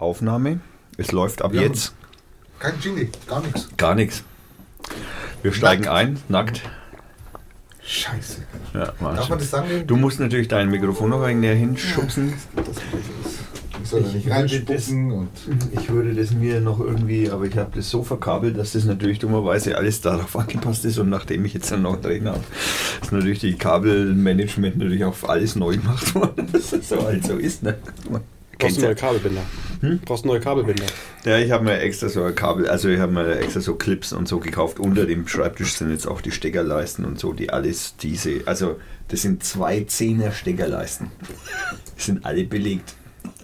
Aufnahme. Es läuft ab Ja. jetzt Kein Jingle, gar nichts. gar nichts. Wir steigen Nackt. ein, nackt. Scheiße. Ja, Darf man das sagen? Du musst natürlich dein Mikrofon noch ein wenig näher hinschubsen. Das ich soll da Ich nicht würde reinspucken und. Ich würde das mir noch irgendwie, aber ich habe das so verkabelt, dass das natürlich dummerweise alles darauf angepasst ist und nachdem ich jetzt dann noch einen Trainer habe, ist natürlich die Kabelmanagement natürlich auf alles neu gemacht worden. Das ist so halt so ist, ne? Kennt's du ja. neue Kabelbinder? Hm? Brauchst du neue Kabelbinder? Ja, ich habe mir extra so Kabel, also ich habe mir extra so Clips und so gekauft. Unter dem Schreibtisch sind jetzt auch die Steckerleisten und so, die alles diese, also das sind zwei Zehner Steckerleisten. Die sind alle belegt.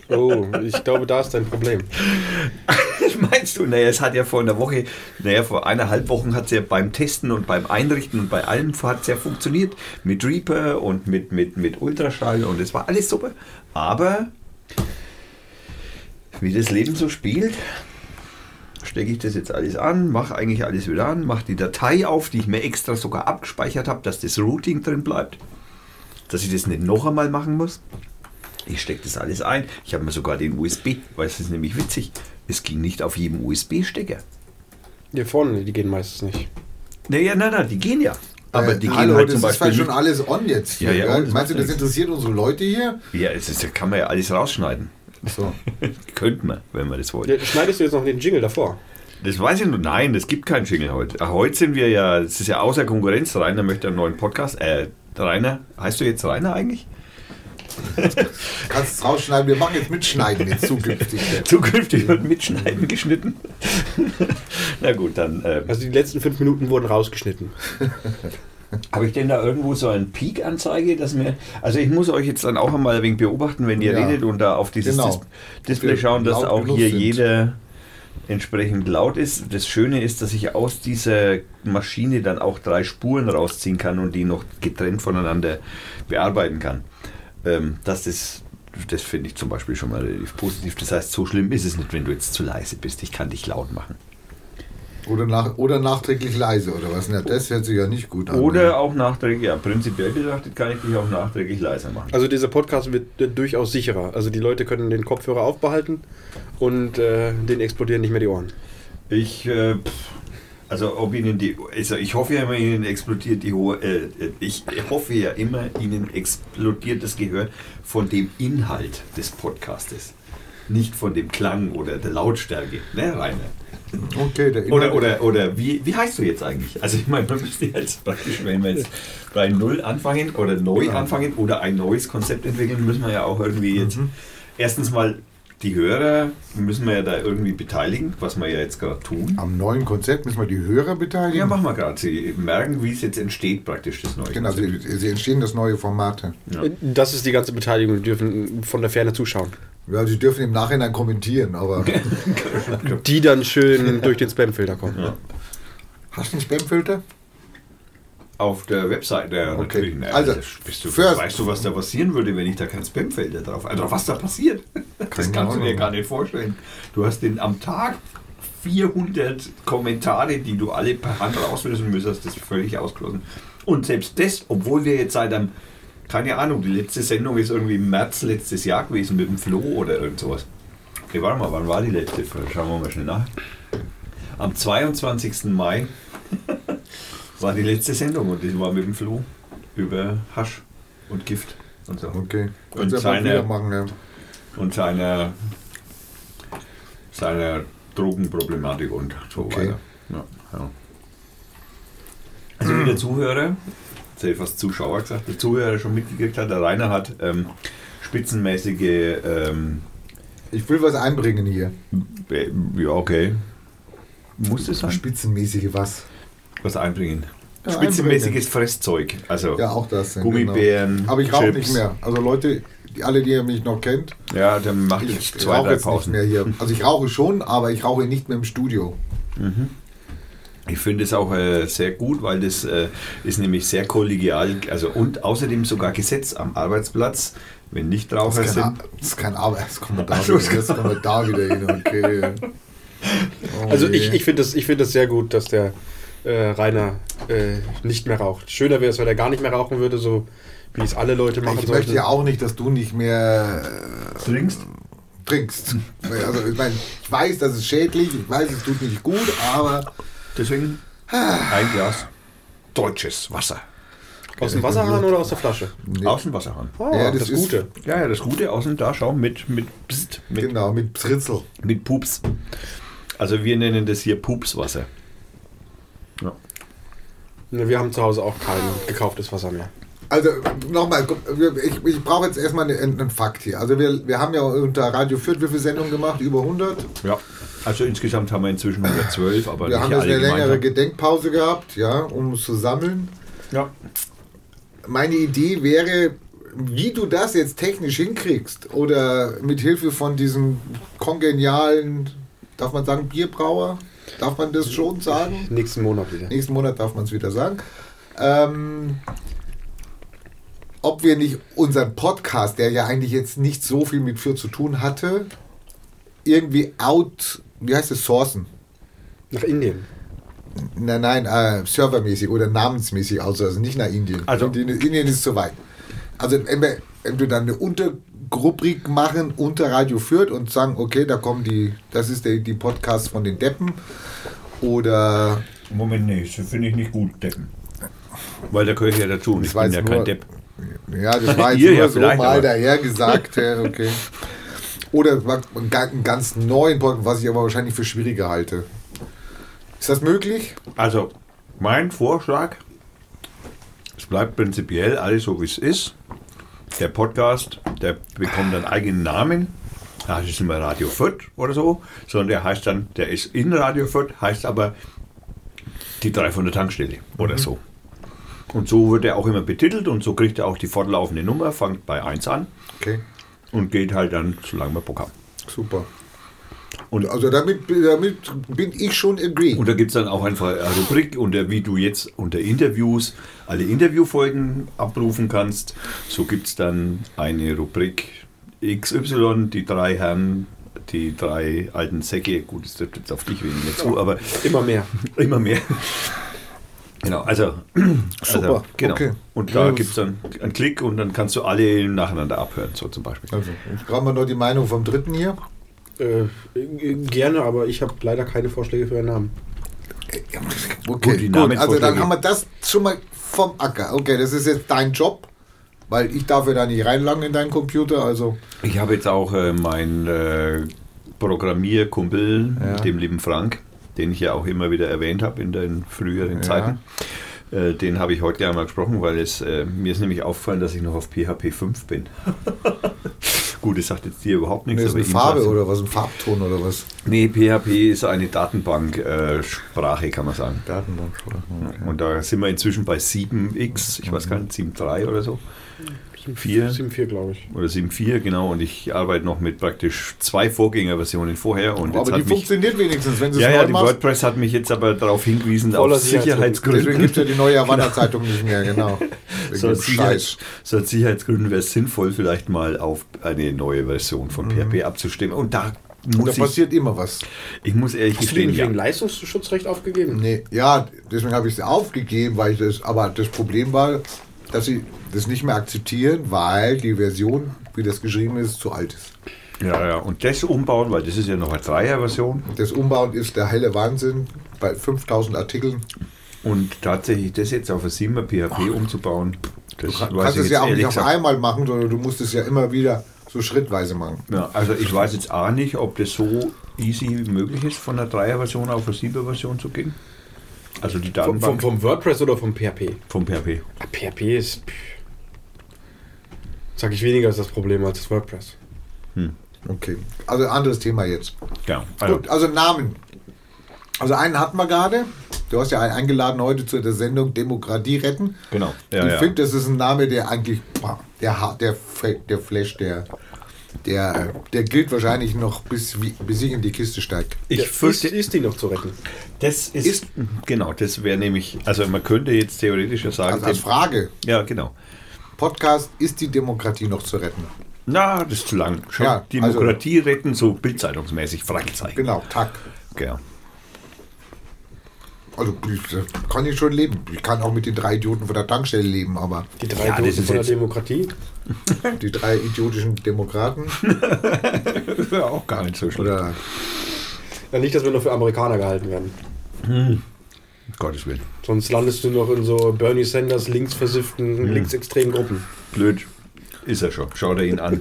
Oh, ich glaube, da ist dein Problem. Meinst du? Naja, es hat ja vor einer Woche, naja, vor eineinhalb Wochen hat es ja beim Testen und beim Einrichten und bei allem hat es ja funktioniert. Mit Reaper und mit, mit, mit Ultraschall und es war alles super. Aber wie das Leben so spielt, stecke ich das jetzt alles an, mache eigentlich alles wieder an, mache die Datei auf, die ich mir extra sogar abgespeichert habe, dass das Routing drin bleibt, dass ich das nicht noch einmal machen muss. Ich stecke das alles ein. Ich habe mir sogar den USB, weil es ist nämlich witzig, es ging nicht auf jedem USB-Stecker. Hier vorne, die gehen meistens nicht. Naja, nein, nein, die gehen ja. Aber Äh, die gehen Hallo, halt das zum ist Beispiel fast schon nicht. alles on jetzt hier. Ja, ja, das Meinst du, das interessiert unsere Leute hier? Ja, es ist, kann man ja alles rausschneiden. So. Könnte man, wenn man das wollte. Ja, schneidest du jetzt noch den Jingle davor? Das weiß ich nur. Nein, es gibt keinen Jingle heute. Ach, heute sind wir ja, es ist ja außer Konkurrenz. Rainer möchte einen neuen Podcast. Äh, Rainer, heißt du jetzt Rainer eigentlich? Kannst es rausschneiden. Wir machen jetzt mitschneiden jetzt zukünftig. Zukünftig wird mitschneiden geschnitten. Na gut, dann. Äh, Also die letzten fünf Minuten wurden rausgeschnitten. Habe ich denn da irgendwo so eine Peak-Anzeige, dass mir. Also ich muss euch jetzt dann auch einmal ein wenig beobachten, wenn ihr Ja. redet und da auf dieses Genau. Dis Display schauen, dass auch hier sind. jeder entsprechend laut ist. Das Schöne ist, dass ich aus dieser Maschine dann auch drei Spuren rausziehen kann und die noch getrennt voneinander bearbeiten kann. Ähm, das ist. Das finde ich zum Beispiel schon mal relativ positiv. Das heißt, so schlimm ist es nicht, wenn du jetzt zu leise bist. Ich kann dich laut machen. Oder, nach, oder nachträglich leise oder was? Ja, das hört sich ja nicht gut an. Oder auch nachträglich, ja, prinzipiell betrachtet kann ich dich auch nachträglich leiser machen. Also dieser Podcast wird äh, durchaus sicherer. Also die Leute können den Kopfhörer aufbehalten und äh, den explodieren nicht mehr die Ohren. Ich, äh, also ob Ihnen die, also ich hoffe ja immer, Ihnen explodiert die hohe, äh, ich hoffe ja immer, Ihnen explodiert das Gehör von dem Inhalt des Podcastes. Nicht von dem Klang oder der Lautstärke, ne, Rainer? Okay, der Oder, oder, oder wie, wie heißt du jetzt eigentlich? Also ich meine, man müsste jetzt praktisch, wenn wir jetzt bei Null anfangen oder neu Genau. anfangen oder ein neues Konzept entwickeln, müssen wir ja auch irgendwie jetzt erstens mal die Hörer müssen wir ja da irgendwie beteiligen, was wir ja jetzt gerade tun. Am neuen Konzept müssen wir die Hörer beteiligen. Ja, machen wir gerade. Sie merken, wie es jetzt entsteht, praktisch das neue Genau, Konzept. sie, sie entstehen das neue Formate. Ja. Äh, Das ist die ganze Beteiligung. Die dürfen von der Ferne zuschauen. Ja, sie dürfen im Nachhinein kommentieren, aber Die dann schön durch den Spamfilter kommen. Ja. hast du einen Spamfilter? Auf der Webseite ja, Okay. natürlich. Na, Also, du, weißt du, was da passieren würde, wenn ich da kein Spamfelder drauf Also was da passiert? Das kannst du dir gar nicht vorstellen. Du hast den am Tag 400 Kommentare, die du alle per Hand rauslösen müsstest, das ist völlig ausgeschlossen. Und selbst das, obwohl wir jetzt seit einem, keine Ahnung, die letzte Sendung ist irgendwie im März letztes Jahr gewesen mit dem Flo oder irgend sowas. Okay, warte mal, wann war die letzte? Schauen wir mal schnell nach. Am 22. Mai war die letzte Sendung und die war mit dem Flo über Hasch und Gift und so. Okay. Und seine- machen, ja. Und seiner, seiner Drogenproblematik und so Okay. weiter. Ja, ja. Also wie der Zuhörer, jetzt hätte ich fast Zuschauer gesagt, der Zuhörer schon mitgekriegt hat, der Rainer hat ähm, spitzenmäßige, ähm, Ich will was einbringen hier. ja okay, muss es sein, Spitzenmäßige was. Was einbringen. Ja, Spitzenmäßiges Fresszeug, also Ja, auch das. Gummibären, Genau. Aber ich rauche nicht mehr. Also Leute, die, alle, die ihr mich noch kennt, Ja, dann mache ich ich zwei, drei jetzt nicht Pausen. mehr hier. Also ich rauche schon, aber ich rauche nicht mehr im Studio. Ich finde es auch äh, sehr gut, weil das äh, ist nämlich sehr kollegial, also und außerdem sogar Gesetz am Arbeitsplatz, wenn Nichtraucher Das ist kein, sind. Das ist kein Arbeit. Jetzt kommen wir da, Ach so, wieder, jetzt kommen wir da wieder hin. Okay. Oh Also je. ich, ich finde das, ich find das sehr gut, dass der äh, Rainer äh, nicht mehr raucht. Schöner wäre es, wenn er gar nicht mehr rauchen würde, so wie es alle Leute machen Ich möchte sollten. ja auch nicht, dass du nicht mehr. Trinkst? trinkst. Also ich meine, ich weiß, das ist schädlich, ich weiß, es tut nicht gut, aber Deswegen ein Glas deutsches Wasser. Aus dem Wasserhahn oder aus der Flasche? Aus dem Wasserhahn. Oh, Ja, das, das ist- Gute. Ja, ja, das Gute außen da, schau, mit, mit, Psst, mit, genau, mit Pritzel. mit Pups. Also wir nennen das hier Pupswasser. Ne, wir haben zu Hause auch kein gekauftes Wasser mehr. Also nochmal, ich, ich brauche jetzt erstmal einen, einen Fakt hier. Also wir, wir haben ja unter Radio Fürth wie viele Sendungen gemacht? Über 100. ja. Also insgesamt haben wir inzwischen 112, aber Wir nicht haben jetzt eine längere. Gedenkpause gehabt, ja, um es zu sammeln. Ja. Meine Idee wäre, wie du das jetzt technisch hinkriegst oder mit Hilfe von diesem kongenialen, darf man sagen, Bierbrauer? Darf man das schon sagen? Nächsten Monat wieder. Nächsten Monat darf man es wieder sagen. Ähm, ob wir nicht unseren Podcast, der ja eigentlich jetzt nicht so viel mit Fürth zu tun hatte, irgendwie out, wie heißt es, sourcen? Nach Indien. Nein, nein, äh, servermäßig oder namensmäßig aus, also nicht nach Indien. Also- Indien, Indien ist zu weit. Also entweder, entweder dann Unterrubrik machen unter Radio Fürth und sagen, okay, da kommen die, das ist der, die Podcast von den Deppen. Oder Moment, nee, das finde ich nicht gut, Deppen. Weil da gehöre ich ja dazu und ich war bin ja jetzt kein nur- Depp. ja, das war jetzt Ihr nur ja so mal aber- daher gesagt, ja, okay. Oder einen ganz neuen Podcast, was ich aber wahrscheinlich für schwieriger halte. Ist das möglich? Also, mein Vorschlag, es bleibt prinzipiell alles so, wie es ist. Der Podcast, der bekommt einen eigenen Namen. Da heißt es nicht mehr Radio Fürth oder so, sondern der heißt dann, der ist in Radio Fürth, heißt aber die drei von der Tankstelle oder so. Und so wird er auch immer betitelt und so kriegt er auch die fortlaufende Nummer, fängt bei 1 an Okay, und geht halt dann, solange wir Bock haben. super. Und Also damit, damit bin ich schon agree. Und da gibt es dann auch einfach eine Rubrik, unter wie du jetzt unter Interviews alle Interviewfolgen abrufen kannst. So gibt es dann eine Rubrik XY, die drei Herren, die drei alten Säcke. Gut, das trifft jetzt auf dich weniger zu, aber Immer mehr. immer mehr. Genau, also, Super, also genau. okay. Und da Ja, gibt es dann einen Klick und dann kannst du alle nacheinander abhören, so zum Beispiel. Also, jetzt brauchen wir noch die Meinung vom Dritten hier. Äh, gerne, aber ich habe leider keine Vorschläge für einen Namen. Okay, Gut, also dann haben wir das schon mal vom Acker. Okay, das ist jetzt dein Job, weil ich darf ja da nicht reinlangen in deinen Computer, also Ich habe jetzt auch äh, meinen äh, Programmierkumpel, Ja. dem lieben Frank, den ich ja auch immer wieder erwähnt habe in den früheren Ja. Zeiten. Äh, den habe ich heute gerne mal gesprochen, weil es äh, mir ist nämlich aufgefallen, dass ich noch auf PHP 5 bin. Gut, das sagt jetzt dir überhaupt nichts. das ist eine Farbe oder was, ein Farbton oder was? Nee, PHP ist eine Datenbank-Sprache, kann man sagen. Datenbank. Und da sind wir inzwischen bei 7x, ich weiß gar nicht, 7.3 oder so. 4 7,4 glaube ich. oder 7.4, genau. Und ich arbeite noch mit praktisch zwei Vorgängerversionen vorher. Und jetzt Aber die hat mich, funktioniert wenigstens, wenn du es ja, ja, die machst. WordPress hat mich jetzt aber darauf hingewiesen, Voller aus Sicherheitsgründen. Deswegen gibt es ja die neue Havanna-Zeitung nicht mehr, genau. Wegen So dem aus, Sicherheits, so aus Sicherheitsgründen wäre es sinnvoll, vielleicht mal auf eine neue Version von PHP abzustimmen. Und da Da muss ich, passiert immer was. ich muss ehrlich Hast du gestehen, den ja. wegen Leistungsschutzrecht aufgegeben? Nee, ja, deswegen habe ich es aufgegeben, weil ich das, aber das Problem war, dass sie das nicht mehr akzeptieren, weil die Version, wie das geschrieben ist, zu alt ist. ja, ja. Und das umbauen, weil das ist ja noch eine Dreier-Version. Das Umbauen ist der helle Wahnsinn bei 5000 Artikeln. Und tatsächlich das jetzt auf ein 7er PHP umzubauen, das Du kann, kannst es ja auch nicht auf einmal machen, sondern du musst es ja immer wieder so schrittweise machen. Ja, also ich weiß jetzt auch nicht, ob das so easy möglich ist, von einer Dreier-Version auf eine Sieber-Version zu gehen. Also die Vom, vom, Datenbank vom WordPress oder vom PHP? vom PHP. Ah, PHP ist. pff, Sag ich weniger ist das Problem als das WordPress. Okay, also anderes Thema jetzt. Ja, also, Gut, also Namen. Also einen hatten wir gerade. Du hast ja einen eingeladen heute zu der Sendung Demokratie retten. genau. Ja, ich ja. finde, das ist ein Name, der eigentlich, der, der, der Flash, der, der, der gilt wahrscheinlich noch bis, bis ich in die Kiste steige. ich fürchte, ist, ist die noch zu retten? das ist, genau, das wäre nämlich, also man könnte jetzt theoretisch ja sagen, Also als dem- Frage, ja genau. Podcast, ist die Demokratie noch zu retten? Na, das ist zu lang. Schon Ja, also- Demokratie retten, so bildzeitungsmäßig, Fragezeichen. Genau, Tack. Genau. Also kann ich schon leben. Ich kann auch mit den drei Idioten von der Tankstelle leben, aber Die drei Ja, ist von der Demokratie. die drei idiotischen Demokraten Das wäre auch gar nicht so schlimm. oder Ja, nicht, dass wir nur für Amerikaner gehalten werden. Um Gottes Willen. Sonst landest du noch in so Bernie Sanders linksversifften, linksextremen Gruppen. Blöd. Ist er schon. Schau dir ihn an.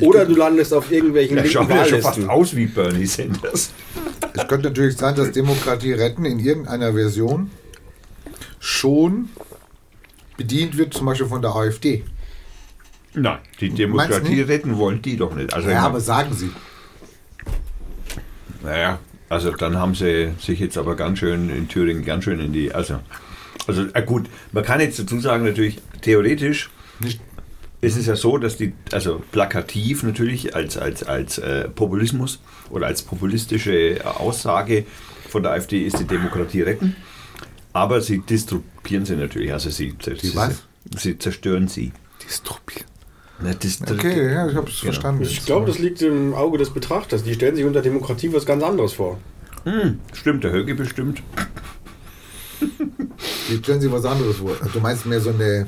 Oder du landest auf irgendwelchen Er linken schaut ja schon fast Wahllisten. aus wie Bernie Sanders. Es könnte natürlich sein, dass Demokratie retten in irgendeiner Version schon bedient wird, zum Beispiel von der AfD. Nein, die Demokratie retten wollen die doch nicht. Also, Ja, aber sagen Sie. naja, also dann haben sie sich jetzt aber ganz schön in Thüringen ganz schön in die. Also, also äh, gut, man kann jetzt dazu sagen, natürlich, theoretisch Nicht, ist es ja so, dass die, also plakativ natürlich als, als, als äh, Populismus oder als populistische Aussage von der AfD ist die Demokratie retten. Aber sie disturbieren sie natürlich, also sie, sie, was? sie zerstören sie. Dystopie. Na, das, Okay, ja, ich habe es Genau. verstanden. Ich glaube, das liegt im Auge des Betrachters. Die stellen sich unter Demokratie was ganz anderes vor. Hm, stimmt, der Höge bestimmt. Die stellen sich was anderes vor. Du meinst mehr so eine,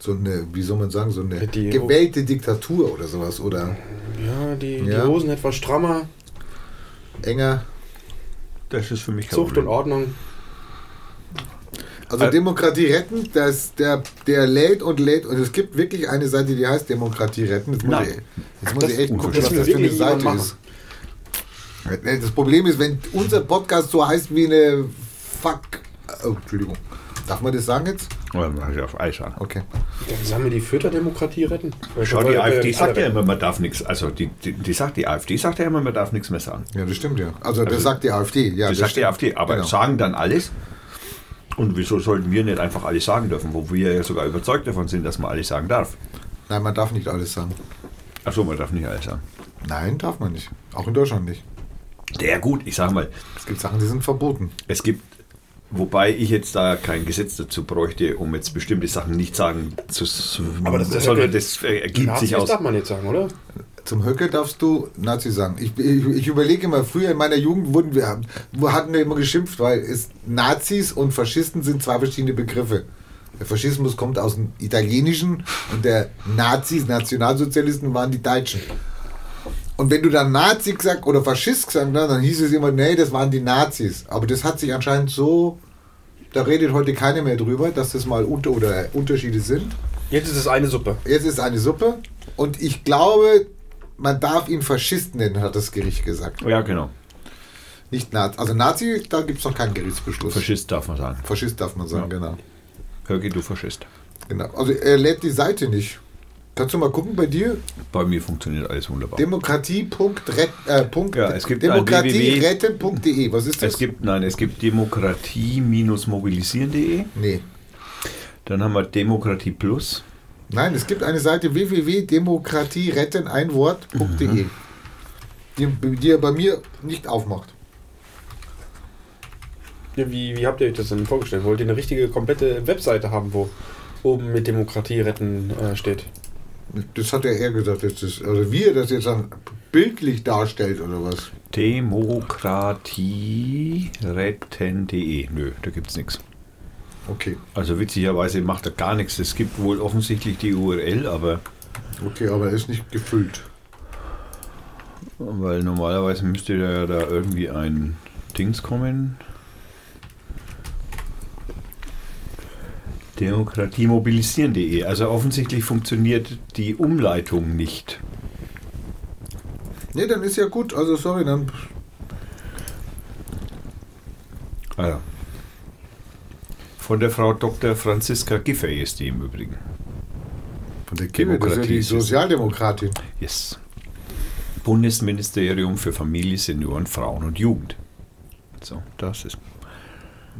so eine, wie soll man sagen, so eine Die- gewählte Diktatur oder sowas oder Ja, die, Ja. die Hosen etwas strammer, enger. Das ist für mich kein Zucht und. Ordnung. Also Äh, Demokratie retten, das, der, der lädt und lädt und es gibt wirklich eine Seite, die heißt Demokratie retten. Jetzt muss, Nein. ich, jetzt muss Das- ich echt gucken, das was das für eine Seite ist. Das Problem ist, wenn unser Podcast so heißt wie eine Fuck. Oh, Entschuldigung. Darf man das sagen jetzt? Oh, dann mach ich auf Eis an. Okay. Dann sollen wir die Fütterdemokratie retten? Schau, die Weil- AfD weil- sagt ja immer, man darf nichts. Also die, die, die sagt, die AfD sagt ja immer, man darf nichts mehr sagen. Ja, das stimmt ja. Also, das Also, sagt die AfD. Ja, das sagt die stimmt. AfD, aber Genau. sagen dann alles. Und wieso sollten wir nicht einfach alles sagen dürfen, wo wir ja sogar überzeugt davon sind, dass man alles sagen darf? Nein, man darf nicht alles sagen. Achso, man darf nicht alles sagen. Nein, darf man nicht. Auch in Deutschland nicht. Ja gut, ich sage mal, Es gibt Sachen, die sind verboten. es gibt, wobei ich jetzt da kein Gesetz dazu bräuchte, um jetzt bestimmte Sachen nicht sagen zu, Aber das sondern das äh, ergibt Nazis sich aus. darf man jetzt sagen, oder? Zum Höcke darfst du Nazi sagen. Ich, ich, ich überlege immer, früher in meiner Jugend wurden wir, wo hatten wir immer geschimpft, weil es Nazis und Faschisten sind zwei verschiedene Begriffe. Der Faschismus kommt aus dem Italienischen und der Nazis, Nationalsozialisten waren die Deutschen. Und wenn du dann Nazi gesagt oder Faschist gesagt hast, dann hieß es immer, nee, das waren die Nazis. Aber das hat sich anscheinend so, da redet heute keiner mehr drüber, dass das mal unter oder Unterschiede sind. Jetzt ist es eine Suppe. Jetzt ist eine Suppe und ich glaube, man darf ihn Faschist nennen, hat das Gericht gesagt. Ja, genau. Nicht Nazi. Also Nazi, da gibt es noch keinen Gerichtsbeschluss. Faschist darf man sagen. Faschist darf man sagen, Ja. genau. Höge, du Faschist. genau. Also er lädt die Seite nicht. Kannst du mal gucken bei dir? Bei mir funktioniert alles wunderbar. Demokratie.ret, äh, Punkt, Ja, es gibt demokratieretten.de. Was ist das? Es gibt, nein, es gibt demokratie-mobilisieren.de. nee. Dann haben wir Demokratie Plus. Nein, es gibt eine Seite www.demokratieretten, ein Wort.de, Mhm. die, die er bei mir nicht aufmacht. Ja, wie, wie habt ihr euch das denn vorgestellt? Wollt ihr eine richtige, komplette Webseite haben, wo oben mit Demokratie retten äh, steht? Das hat ja er gesagt, dass das, also wie er das jetzt dann bildlich darstellt oder was? Demokratieretten.de. Nö, da gibt es nichts. Okay, Also witzigerweise macht er gar nichts. Es gibt wohl offensichtlich die URL, aber okay, aber er ist nicht gefüllt. weil normalerweise müsste da ja da irgendwie ein Dings kommen. Demokratiemobilisieren.de. Also offensichtlich funktioniert die Umleitung nicht. Ne, dann ist ja gut. Also sorry, dann Also. Von der Frau Dr. Franziska Giffey ist die im Übrigen. von der ist ja die Demokratie. Sozialdemokratin. Yes. Bundesministerium für Familie, Senioren, Frauen und Jugend. So, das ist.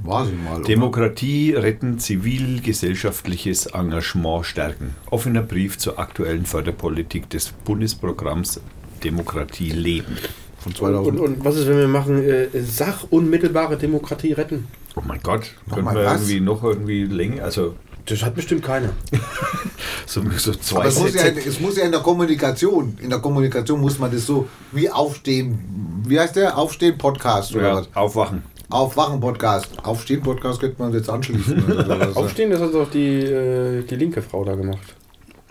War sie mal. oder? Demokratie retten, zivilgesellschaftliches Engagement stärken. Offener Brief zur aktuellen Förderpolitik des Bundesprogramms Demokratie leben. Von Und, 2000. und was ist, wenn wir machen äh, sachunmittelbare Demokratie retten? Oh mein Gott, können wir was? irgendwie noch irgendwie länger, also Das hat bestimmt keiner. so, so zwei aber es muss, ja, Sätze. es muss ja in der Kommunikation, in der Kommunikation muss man das so wie aufstehen, wie heißt der? Aufstehen Podcast oder ja, was? aufwachen. Aufwachen-Podcast. Aufstehen-Podcast könnte man jetzt anschließen. was? Aufstehen, das hat doch die, äh, die linke Frau da gemacht.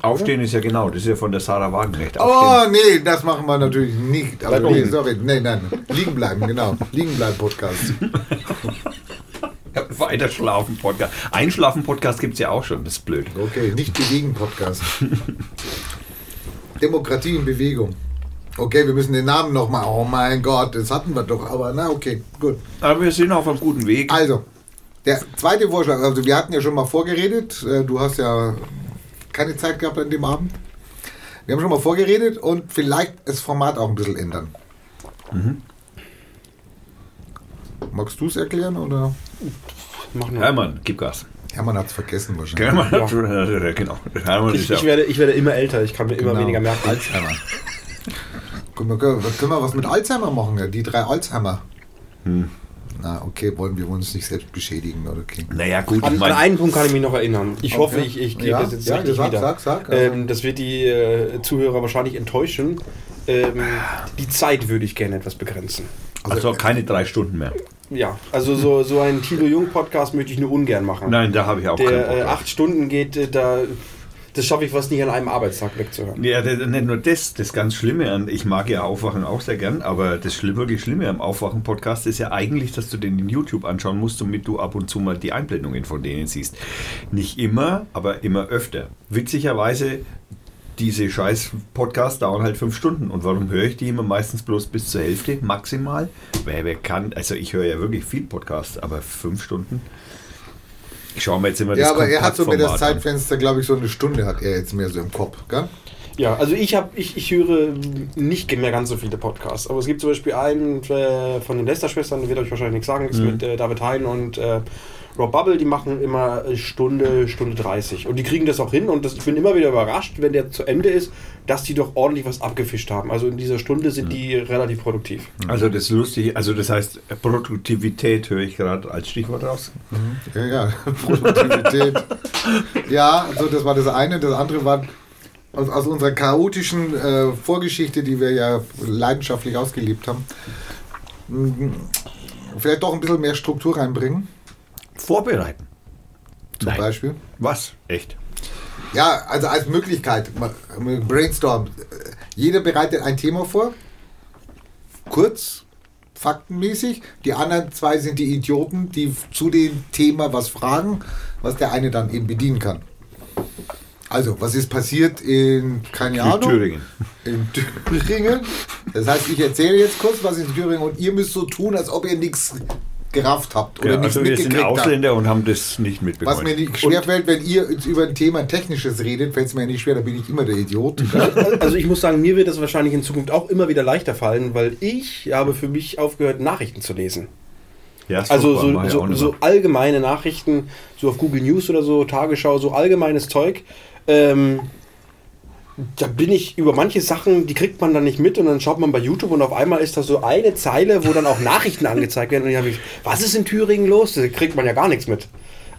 Aufstehen ist ja genau, das ist ja von der Sarah Wagenknecht. Oh, nee, das machen wir natürlich nicht. Aber Bleib nee, sorry. Nein, nein. Liegen bleiben, genau. Liegen bleiben Podcast. Weiter schlafen Podcast. Einschlafen Podcast gibt es ja auch schon, das ist blöd. Okay, nicht bewegen Podcast. Demokratie in Bewegung. Okay, wir müssen den Namen nochmal. Oh mein Gott, das hatten wir doch. Aber na, okay, gut. Aber wir sind auf einem guten Weg. Also, der zweite Vorschlag. Also, wir hatten ja schon mal vorgeredet. Äh, Du hast ja keine Zeit gehabt an dem Abend. Wir haben schon mal vorgeredet und vielleicht das Format auch ein bisschen ändern. Magst du es erklären oder? Mach nur. Hermann, gib Gas. Hermann hat es vergessen wahrscheinlich. Hermann, Ja. ja. genau. Hermann Ich, ist ja ich, werde, ich werde immer älter, ich kann mir immer Genau. weniger merken. Alzheimer. Können wir, können wir was mit Alzheimer machen? Ja? Die drei Alzheimer. Hm. Na, okay, wollen wir uns nicht selbst beschädigen, oder okay? Naja, gut, An, ich an einen Punkt kann ich mich noch erinnern. Ich Okay. hoffe, ich, ich kriege Ja, das jetzt ja, richtig sag, wieder. sag, sag, also. ähm, das wird die äh, Zuhörer wahrscheinlich enttäuschen. Ähm, die Zeit würde ich gerne etwas begrenzen. also keine drei Stunden mehr. Ja, also so, so einen Thilo Jung Podcast möchte ich nur ungern machen. Nein, da habe ich auch keinen Der Bock äh, acht Stunden geht, äh, da das schaffe ich fast nicht an einem Arbeitstag wegzuhören. Ja, das- nicht nur das, das ganz Schlimme an, ich mag ja Aufwachen auch sehr gern, aber das wirklich Schlimme am Aufwachen-Podcast ist ja eigentlich, dass du den in YouTube anschauen musst, damit du ab und zu mal die Einblendungen von denen siehst. Nicht immer, aber immer öfter. Witzigerweise, diese scheiß Podcasts dauern halt fünf Stunden. Und warum höre ich die immer meistens bloß bis zur Hälfte maximal? Wer, wer kann, also ich höre ja wirklich viel Podcasts, aber fünf Stunden? Ich schaue mir jetzt immer Ja, aber er hat so mir das. Zeitfenster, glaube ich, so eine Stunde hat er jetzt mehr so im Kopf. Gell? Ja, also ich habe, ich, ich höre nicht mehr ganz so viele Podcasts, aber es gibt zum Beispiel einen äh, von den Lester-Schwestern, der wird euch wahrscheinlich nichts sagen, ist mit äh, David Hein und äh, Rob Bubble, die machen immer äh, Stunde, Stunde 30 und die kriegen das auch hin und das, ich bin immer wieder überrascht, wenn der zu Ende ist, dass die doch ordentlich was abgefischt haben. Also in dieser Stunde sind die relativ produktiv. Also das Lustige, also das heißt Produktivität höre ich gerade als Stichwort raus. Ja, ja, Produktivität. ja, also das war das eine. Das andere war aus, aus unserer chaotischen äh, Vorgeschichte, die wir ja leidenschaftlich ausgelebt haben, mh, vielleicht doch ein bisschen mehr Struktur reinbringen, Vorbereiten. zum Nein. Beispiel. Was? Echt? Ja, also als Möglichkeit, Brainstorm. Jeder bereitet ein Thema vor, kurz, faktenmäßig. Die anderen zwei sind die Idioten, die zu dem Thema was fragen, was der eine dann eben bedienen kann. Also, was ist passiert in, keine Ahnung, Thüringen. in Thüringen? Das heißt, ich erzähle jetzt kurz, was ist in Thüringen und ihr müsst so tun, als ob ihr nichts gerafft habt oder Ja, nichts also wir sind habt. Ausländer und haben das nicht mitbekommen. Was mir nicht schwerfällt, wenn ihr über ein Thema Technisches redet, fällt es mir nicht schwer, da bin ich immer der Idiot. Also ich muss sagen, mir wird das wahrscheinlich in Zukunft auch immer wieder leichter fallen, weil ich habe für mich aufgehört, Nachrichten zu lesen. ja, das Also so, so, so allgemeine Nachrichten, so auf Google News oder so, Tagesschau, so allgemeines Zeug. Ähm, da bin ich über manche Sachen, die kriegt man dann nicht mit und dann schaut man bei YouTube und auf einmal ist da so eine Zeile, wo dann auch Nachrichten angezeigt werden und ich habe was ist in Thüringen los? Da kriegt man ja gar nichts mit.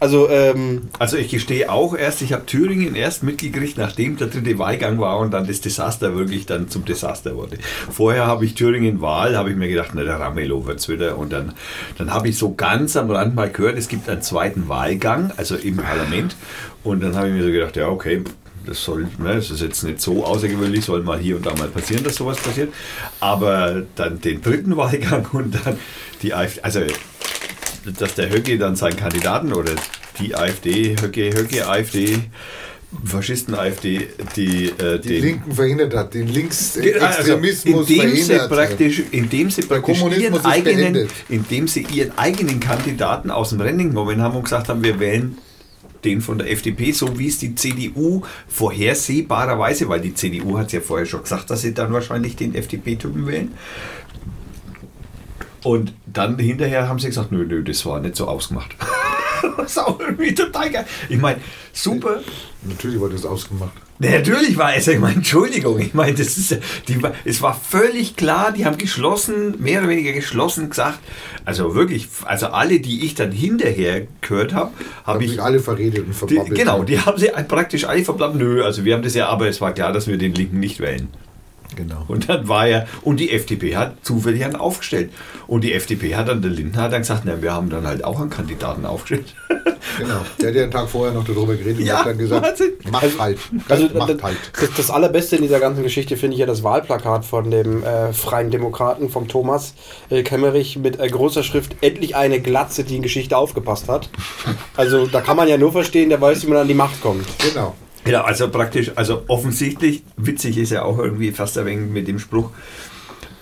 Also, ähm, Also ich gestehe auch erst, ich habe Thüringen erst mitgekriegt, nachdem der dritte Wahlgang war und dann das Desaster wirklich dann zum Desaster wurde. Vorher habe ich Thüringen Wahl, habe ich mir gedacht, na der Ramelow wird's wieder. Und dann, dann habe ich so ganz am Rand mal gehört, es gibt einen zweiten Wahlgang, also im Parlament. Und dann habe ich mir so gedacht, ja okay, das soll, ne, das ist jetzt nicht so außergewöhnlich, soll mal hier und da mal passieren, dass sowas passiert. Aber dann den dritten Wahlgang und dann die AfD, also dass der Höcke dann seinen Kandidaten oder die AfD, Höcke, Höcke, AfD, Faschisten AfD, die, äh, Die den, Linken verhindert hat, den also Linksextremismus indem sie verhindert praktisch, indem sie praktisch ihren eigenen, indem sie ihren eigenen Kandidaten aus dem Rennen genommen haben und gesagt haben, wir wählen den von der FDP, so wie es die CDU vorhersehbarerweise, weil die CDU hat ja vorher schon gesagt, dass sie dann wahrscheinlich den FDP-Typen wählen. Und dann hinterher haben sie gesagt, nö, nö, das war nicht so ausgemacht. das ist auch irgendwie total geil. Ich meine, super. Natürlich wurde das ausgemacht. Natürlich war es, ich meine, Entschuldigung, ich meine, das ist, die, war- es war völlig klar, die haben geschlossen, mehr oder weniger geschlossen gesagt, also wirklich, also alle, die ich dann hinterher gehört habe, habe Haben ich, sich alle verredet und die, verbabbelt. genau, die haben sie praktisch alle verblammt, nö, also wir haben das ja, aber es war klar, dass wir den Linken nicht wählen. Genau. Und dann war er, und die FDP hat zufällig einen aufgestellt. Und die FDP hat dann, der Lindner hat dann gesagt, na, wir haben dann halt auch einen Kandidaten aufgestellt. Genau. Der hat ja einen Tag vorher noch darüber geredet Ja, und hat dann gesagt, Wahnsinn. macht halt. Also macht das, halt. das, das allerbeste in dieser ganzen Geschichte finde ich ja das Wahlplakat von dem äh, Freien Demokraten, vom Thomas äh, Kemmerich mit äh, großer Schrift, endlich eine Glatze, die in Geschichte aufgepasst hat. Also da kann man ja nur verstehen, der weiß, wie man an die Macht kommt. Genau. Ja, also praktisch, also offensichtlich, witzig ist ja auch irgendwie fast wenig mit dem Spruch,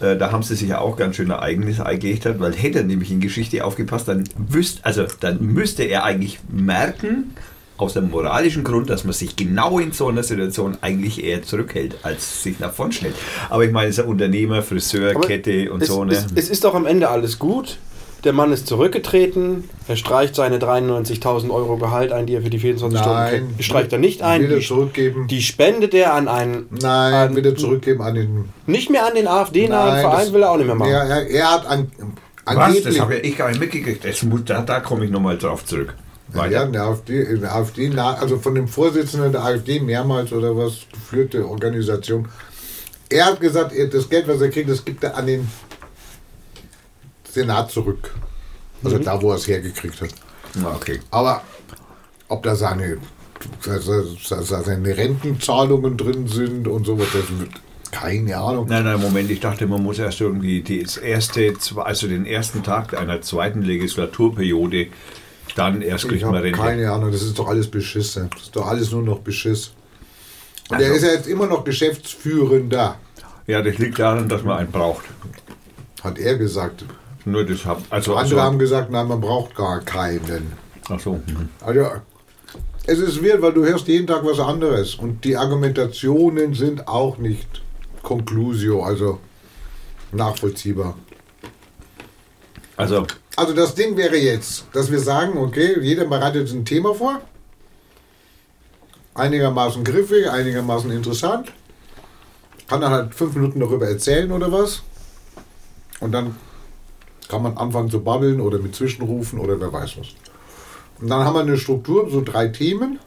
äh, da haben sie sich ja auch ganz schön ein eigenes Ei gelegt hat, weil hätte er nämlich in Geschichte aufgepasst, dann wüsste, also dann müsste er eigentlich merken, aus dem moralischen Grund, dass man sich genau in so einer Situation eigentlich eher zurückhält, als sich nach vorn stellt. Aber ich meine, es ist ein Unternehmer, Friseur, Aber Kette und es, so, ne? es, es ist doch am Ende alles gut. Der Mann ist zurückgetreten. Er streicht seine 93.000 Euro Gehalt ein, die er für die 24 Stunden Nein. kriegt. Die streicht er nicht ein. Will er Die, zurückgeben? die spendet er an einen. Nein, an, will er zurückgeben an den. Nicht mehr an den AfD-nahen Nein, Verein das- will er auch nicht mehr machen. Er, er, er hat an, Was? angeblich. Das habe ich gar nicht mitgekriegt. Das muss, da da komme ich nochmal drauf zurück. Ja, in der AfD, in der AfD, also von dem Vorsitzenden der AfD mehrmals oder was geführte Organisation. Er hat gesagt, das Geld, was er kriegt, das gibt er an den Senat zurück. Also da, wo er es hergekriegt hat. Ah, Okay. Aber ob da seine, seine, Rentenzahlungen drin sind und sowas, das wird keine Ahnung. Nein, nein, Moment, ich dachte, man muss erst irgendwie das erste, also den ersten Tag einer zweiten Legislaturperiode, dann erst Ich kriegt man habe Rente. keine Ahnung, das ist doch alles Beschiss. Das ist doch alles nur noch Beschiss. Und Also- er ist ja jetzt immer noch Geschäftsführender, Ja, das liegt daran, dass man einen braucht. hat er gesagt. Nur das hab, also, Andere haben also gesagt, nein, man braucht gar keinen. ach so, mhm. Also, es ist weird, weil du hörst jeden Tag was anderes. Und die Argumentationen sind auch nicht conclusio, also nachvollziehbar. also Also das Ding wäre jetzt, dass wir sagen, okay, jeder bereitet ein Thema vor. Einigermaßen griffig, einigermaßen interessant. Kann dann halt fünf Minuten darüber erzählen oder was. Und dann kann man anfangen zu babbeln oder mit Zwischenrufen oder wer weiß was. Und dann haben wir eine Struktur, so drei Themen.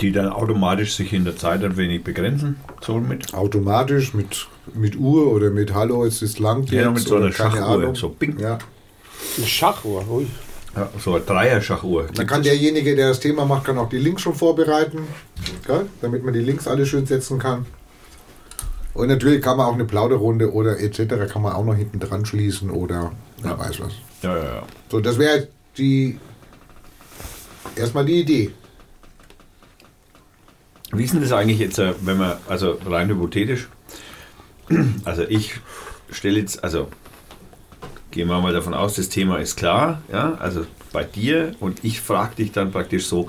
die dann automatisch sich in der Zeit ein wenig begrenzen sollen mit. Automatisch mit, mit Uhr oder mit Hallo, es ist lang. Ja, mit so einer Schachuhr, so bing. Ja. Eine Schachuhr. Ui. Ja, so eine Dreier-Schachuhr. Dann kann derjenige, der das Thema macht, kann auch die Links schon vorbereiten, gell? damit man die Links alle schön setzen kann. Und natürlich kann man auch eine Plauderrunde oder etc. kann man auch noch hinten dran schließen oder wer weiß was. Ja, ja, ja. So, das wäre die erstmal die Idee. Wie ist denn das eigentlich jetzt, äh, wenn man, also rein hypothetisch, also ich stelle jetzt, also gehen wir mal davon aus, das Thema ist klar, ja, also bei dir und ich frage dich dann praktisch so,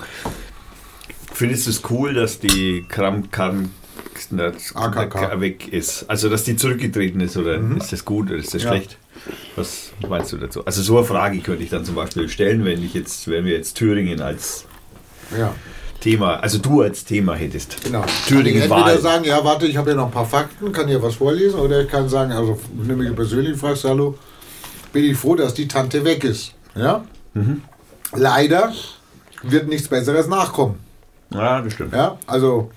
findest du es cool, dass die Kram Kram AKK. weg ist? Also, dass die zurückgetreten ist oder ist das gut oder ist das Ja. schlecht? Was meinst du dazu? Also, so eine Frage könnte ich dann zum Beispiel stellen, wenn ich jetzt, wenn wir jetzt Thüringen als Ja, Thema, also du als Thema hättest. genau. Thüringen kann ich entweder sagen, ja, warte, ich habe ja noch ein paar Fakten, kann hier was vorlesen, oder ich kann sagen, also wenn du mich persönlich fragst, hallo, bin ich froh, dass die Tante weg ist. Ja? Leider wird nichts Besseres nachkommen. Ja, das stimmt. Ja, also,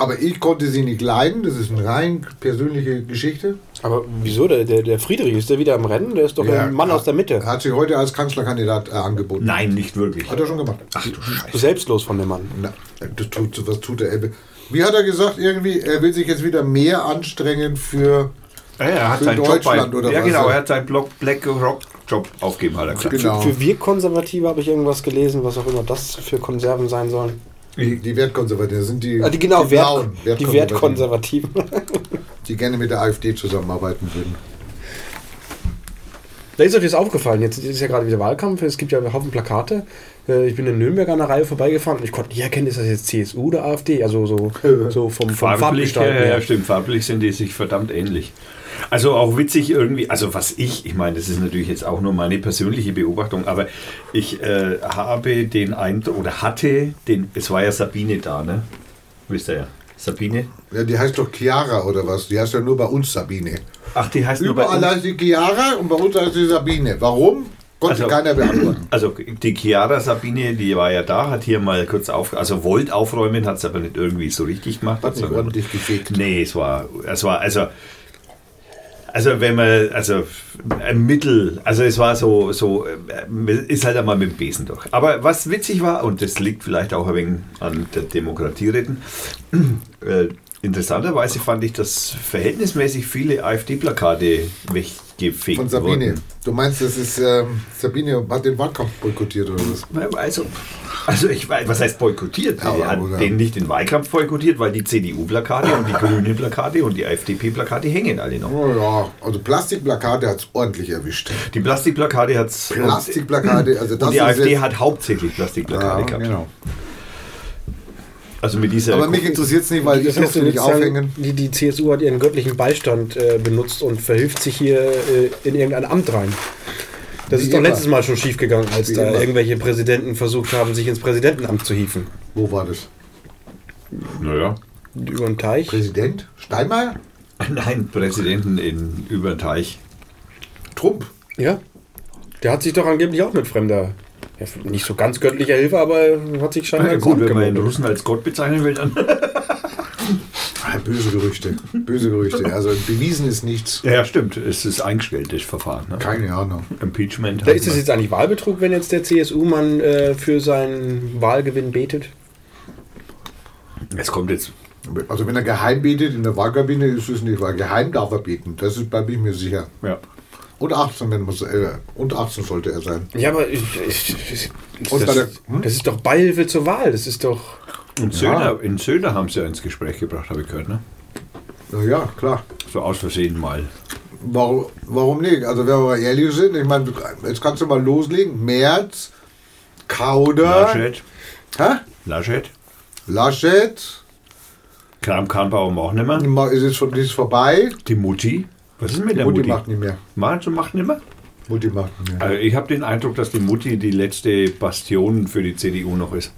aber ich konnte sie nicht leiden, das ist eine rein persönliche Geschichte. Aber wieso? Der, der, der Friedrich, ist der wieder im Rennen? Der ist doch Ja, ein Mann aus der Er Mitte. hat sich heute als Kanzlerkandidat äh, angeboten. Nein, nicht wirklich. Hat er schon gemacht. Ach du Scheiße. Selbstlos von dem Mann. Na, das tut, was tut er? Wie hat er gesagt, irgendwie, er will sich jetzt wieder mehr anstrengen für. Ja, er hat Für seinen Job bei, Deutschland oder Ja, was? genau, er hat seinen Block Black Rock Job aufgeben, hat er gesagt. Genau. Für, für wir Konservative habe ich irgendwas gelesen, was auch immer das für Konserven sein sollen. Die Wertkonservativen sind die, Ah, die genau, Wert, blauen die Wertkonservativen. die gerne mit der AfD zusammenarbeiten würden. Da ist euch das aufgefallen. Jetzt ist ja gerade wieder Wahlkampf. Es gibt ja einen Haufen Plakate. Äh, Ich bin in Nürnberg an der Reihe vorbeigefahren und ich konnte nicht erkennen, ist das jetzt CSU oder AfD? Also so, so vom, vom Farblich, Farbgestalten ja, ja, her. stimmt, farblich sind die sich verdammt ähnlich. Also auch witzig irgendwie, also was ich, ich meine, das ist natürlich jetzt auch nur meine persönliche Beobachtung, aber ich äh, habe den Eindruck, oder hatte den, es war ja Sabine da, ne? Wisst ihr ja. Sabine? Ja, die heißt doch Chiara oder was? Die heißt ja nur bei uns Sabine. Ach, die heißt nur bei Überall uns. heißt die Chiara und bei uns heißt sie Sabine. Warum? Konnte Also- keiner beantworten. Also die Chiara Sabine, die war ja da, hat hier mal kurz auf, also wollte aufräumen, hat es aber nicht irgendwie so richtig gemacht. Hat nicht sondern- ordentlich gefegt. Nee, es war, es war, also, also wenn man, also ein Mittel, also es war so, so, äh, ist halt einmal mit dem Besen durch. Aber was witzig war, und das liegt vielleicht auch ein wenig an der Demokratie reden, äh, interessanterweise fand ich, dass verhältnismäßig viele AfD-Plakate weggefegt Von Sabine. wurden. Du meinst, das ist ähm, Sabine hat den Wahlkampf boykottiert oder was? Also, also ich weiß, was heißt boykottiert? Ja, hat oder- den nicht den Wahlkampf boykottiert, weil die CDU-Plakate und die Grünen-Plakate und die FDP-Plakate hängen alle noch. Oh ja, also Plastikplakate hat es ordentlich erwischt. Die Plastikplakate hat es. Plastikplakate, also das Und die AfD hat hauptsächlich Plastikplakate Ja, gehabt. genau. Also mit dieser. Aber mich interessiert es nicht, weil ich heißt, nicht aufhängen. Die, die CSU hat ihren göttlichen Beistand äh, benutzt und verhilft sich hier äh, in irgendein Amt rein. Das Wie ist doch immer. letztes Mal schon schiefgegangen, als Wie da immer. irgendwelche Präsidenten versucht haben, sich ins Präsidentenamt zu hieven. Wo war das? naja. Über den Teich. Präsident? Steinmeier? Nein, Präsidenten in über den Teich. Trump? Ja. Der hat sich doch angeblich auch mit fremder, nicht so ganz göttlicher Hilfe, aber hat sich scheinbar Ja, gut, wenn man den. Russen als Gott bezeichnen will, dann. Ah, böse Gerüchte. Böse Gerüchte. Also bewiesen ist nichts. Ja, stimmt. Es ist eingestellt, das Verfahren. Ne? Keine Ahnung. Impeachment. Da ist es jetzt eigentlich Wahlbetrug, wenn jetzt der CSU-Mann äh, für seinen Wahlgewinn betet? Es kommt jetzt. Also wenn er geheim betet in der Wahlkabine, ist es nicht, weil geheim darf er beten. Das ist, bin ich mir sicher. Ja. Und 18, wenn muss, äh, und 18 sollte er sein. Ja, aber ich, ich, ich, das, der- hm? das ist doch Beihilfe zur Wahl. Das ist doch. Und Söder, in Söder haben sie ja ins Gespräch gebracht, habe ich gehört. Ne? Na ja, klar. So aus Versehen mal. Warum, warum nicht? Also wenn wir mal ehrlich sind, ich meine, jetzt kannst du mal loslegen. März, Kauder, Laschet. hä? Laschet. Laschet, Kram-Karrenbauer auch nicht mehr. Ma- ist es schon ist verrbei. Die Mutti. Was ist mit der Mutti Mutti? macht nicht mehr. Du, macht nicht mehr? Mutti macht nicht mehr. Also ich habe den Eindruck, dass die Mutti die letzte Bastion für die CDU noch ist.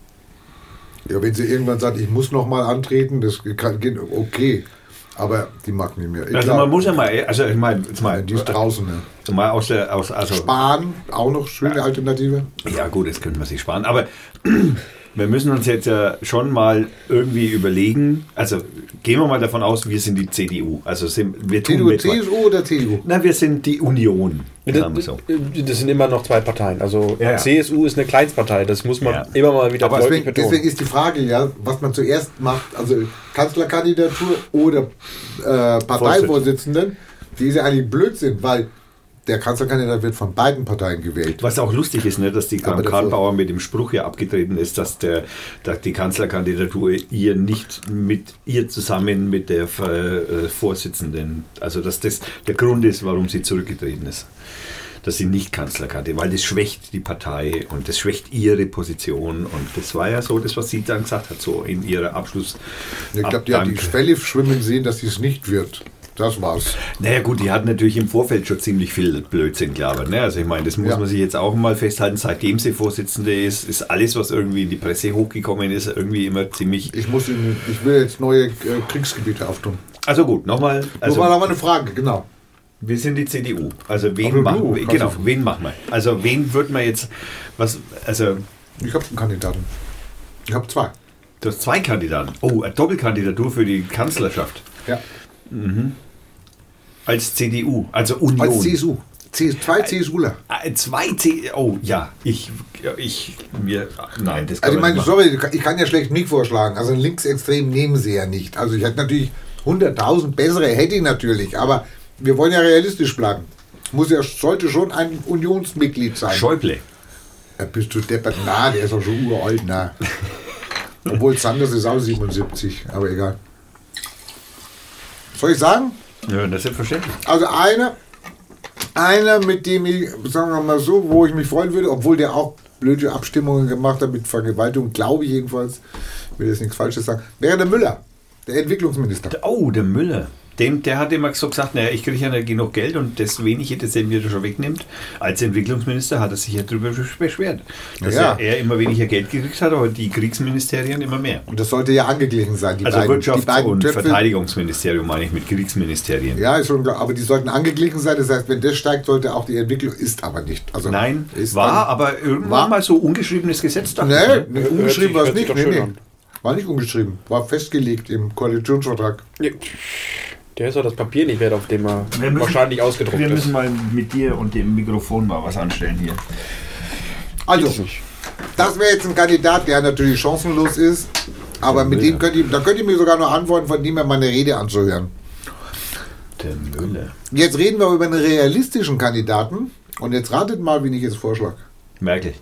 Ja, wenn sie irgendwann sagt, ich muss noch mal antreten, das kann gehen, okay. Aber die mag nicht mehr. Ich Also glaub, man muss ja mal, also ich meine, jetzt mal, die ist draußen. Ne? mal aus der, aus, also, Spahn, auch noch schöne Alternative. ja gut, das könnte man sich sparen, aber wir müssen uns jetzt ja schon mal irgendwie überlegen, also gehen wir mal davon aus, wir sind die CDU, also sind, wir tun CDU, mit, CSU oder CDU? na, wir sind die Union, sagen wir Das, so. das sind immer noch zwei Parteien. Also Ja, ja. CSU ist eine Kleinstpartei. Das muss man Ja. immer mal wieder Aber deutlich deswegen, betonen. deswegen ist die Frage ja, was man zuerst macht, also Kanzlerkandidatur oder äh, Parteivorsitzenden, die ist ja eigentlich Blödsinn, weil der Kanzlerkandidat wird von beiden Parteien gewählt. Was auch lustig ist, ne, dass die Kram Karrenbauer mit dem Spruch ja abgetreten ist, dass, der, dass die Kanzlerkandidatur ihr nicht mit ihr zusammen mit der äh, Vorsitzenden, also dass das der Grund ist, warum sie zurückgetreten ist. Dass sie nicht Kanzlerkandidatin, weil das schwächt die Partei und das schwächt ihre Position. Und das war ja so das, was sie dann gesagt hat, so in ihrer Abschluss. Ich glaube, die hat die. Schwelle schwimmen sehen, dass sie es nicht wird. Das war's. Naja gut, die hat natürlich im Vorfeld schon ziemlich viel Blödsinn gelabert. Ne? Also ich meine, das muss Ja. man sich jetzt auch mal festhalten. Seitdem sie Vorsitzende ist, ist alles, was irgendwie in die Presse hochgekommen ist, irgendwie immer ziemlich... Ich, muss in, ich will jetzt neue äh, Kriegsgebiete auftun. Also gut, nochmal. Also, Also Nur mal noch eine Frage, genau. wir sind die CDU. Also wen machen wir? Genau, wen machen wir? Also wen würden wir jetzt... Was, also Ich habe einen Kandidaten. Ich habe zwei. du hast zwei Kandidaten. Oh, eine Doppelkandidatur für die Kanzlerschaft. Ja. Als CDU, also Union. Als CSU. C zwei CSUler. Äh, Zwei C... Oh ja, ich... ich mir, nein, das kann Also ich meine, sorry, ich kann ja schlecht nicht vorschlagen. Also einen Linksextrem nehmen sie ja nicht. Also ich hätte natürlich 100.000 bessere, hätte ich natürlich. Aber wir wollen ja realistisch bleiben. Muss ja, sollte schon ein Unionsmitglied sein. Schäuble. Ja, bist du deppert? Na, der ist auch schon uralt, na. Obwohl Sanders ist auch 77, aber egal. Soll ich sagen? Ja, das ist selbstverständlich. Also einer, einer, mit dem ich, sagen wir mal so, wo ich mich freuen würde, obwohl der auch blöde Abstimmungen gemacht hat mit Vergewaltigung, glaube ich jedenfalls, will jetzt nichts Falsches sagen, wäre der Müller, der Entwicklungsminister. Oh, der Müller. Dem, der hat immer so gesagt, naja, ich kriege ja nicht genug Geld und das wenige, das er mir schon wegnimmt. Als Entwicklungsminister hat er sich ja darüber beschwert, dass Ja. er, er immer weniger Geld gekriegt hat, aber die Kriegsministerien immer mehr. Und das sollte ja angeglichen sein, die Also beiden, die Wirtschafts- beiden und Töpfe. Verteidigungsministerium meine ich mit Kriegsministerien. Ja, ist schon klar, aber die sollten angeglichen sein. Das heißt, wenn das steigt, sollte auch die Entwicklung, ist aber nicht. Also Nein, ist war dann- aber irgendwann war- mal so ungeschriebenes Gesetz. Nee, ich, nee Hört ungeschrieben war es nicht. Nee, nee. an. War nicht ungeschrieben. War festgelegt im Koalitionsvertrag. Ja. Der ist doch das Papier nicht wert, auf dem er Wir müssen- wahrscheinlich ausgedruckt Wir ist. müssen mal mit dir und dem Mikrofon mal was anstellen hier. Also, das wäre jetzt ein Kandidat, der natürlich chancenlos ist. Aber mit dem könnt ihr, da könnt ihr mir sogar noch antworten, von dem mir meine Rede anzuhören. Der Müller. Jetzt reden wir über einen realistischen Kandidaten. Und jetzt ratet mal, wen ich jetzt vorschlage. Merkel.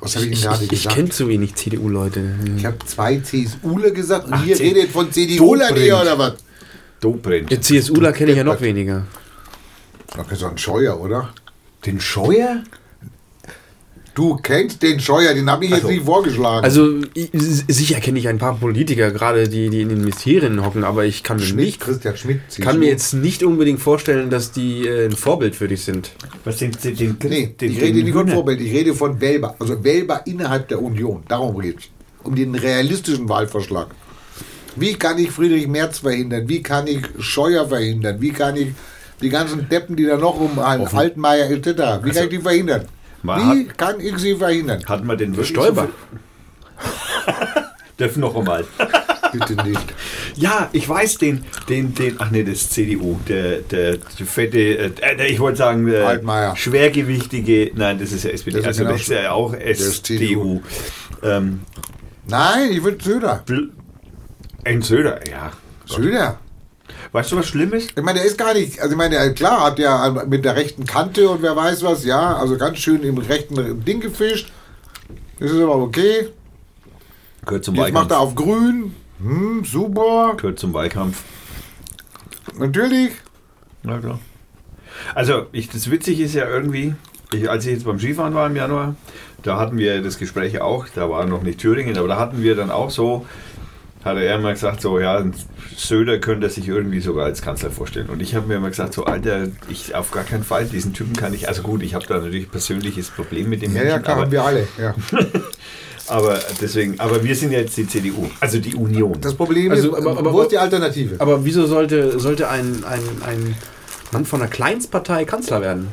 Was habe ich Ich, denn gerade ich, ich gesagt? kenne zu wenig CDU-Leute. Ich habe zwei CSUler gesagt und Ach, ihr C- redet von CDUler hier oder was? Dobrindt. Der CSUler kenne ich ja noch weniger. Okay, so ein Scheuer, oder? Den Scheuer? Du kennst den Scheuer, den habe ich jetzt Also- nicht vorgeschlagen. Also ich, sicher kenne ich ein paar Politiker, gerade die, die in den Ministerien hocken, aber ich kann mir Schmidt, nicht, Christian Schmidt. kann mir jetzt nicht unbedingt vorstellen, dass die äh, ein Vorbild für dich sind. Was sind den, den, Nee, den, ich rede nicht von? Vorbild, ich rede von Wählbar. Also Wählbar innerhalb der Union. Darum geht es. Um den realistischen Wahlvorschlag. Wie kann ich Friedrich Merz verhindern? Wie kann ich Scheuer verhindern? Wie kann ich die ganzen Deppen, die da noch rumhalten, Altmaier etc., wie kann ich die verhindern? Wie kann ich sie verhindern? Hat man den viel- Dürfen noch einmal. Bitte nicht. Ja, ich weiß den, den, den, ach nee, das ist CDU, der, der, der fette, äh, äh, ich wollte sagen, äh, Altmaier. schwergewichtige, nein, das ist ja SPD, Das ist also genau das ist ja auch ist SDU. Ähm, Nein, ich will Söder. Bl- ein Söder, ja. Söder. Weißt du, was schlimm ist? Ich meine, der ist gar nicht, also ich meine, klar hat der mit der rechten Kante und wer weiß was, ja, also ganz schön im rechten Ding gefischt. Das ist aber okay. Gehört zum Jetzt macht Wahlkampf. er auf grün. Hm, super. Gehört zum Wahlkampf. Natürlich. Ja, klar. Also, ich, das Witzige ist ja irgendwie, ich, als ich jetzt beim Skifahren war im Januar, da hatten wir das Gespräch auch, da war noch nicht Thüringen, aber da hatten wir dann auch so, hat er mal gesagt, so, ja, Söder könnte sich irgendwie sogar als Kanzler vorstellen. Und ich habe mir immer gesagt, so, Alter, ich auf gar keinen Fall, diesen Typen kann ich, also gut, ich habe da natürlich persönliches Problem mit dem Ja, ja, Menschen, klar, haben aber, wir alle. Ja. aber deswegen, aber wir sind ja jetzt die CDU, also die Union. Das Problem Also, ist, aber- aber- wo ist die Alternative? Aber wieso sollte, sollte ein, ein, ein Mann von einer Kleinstpartei Kanzler werden?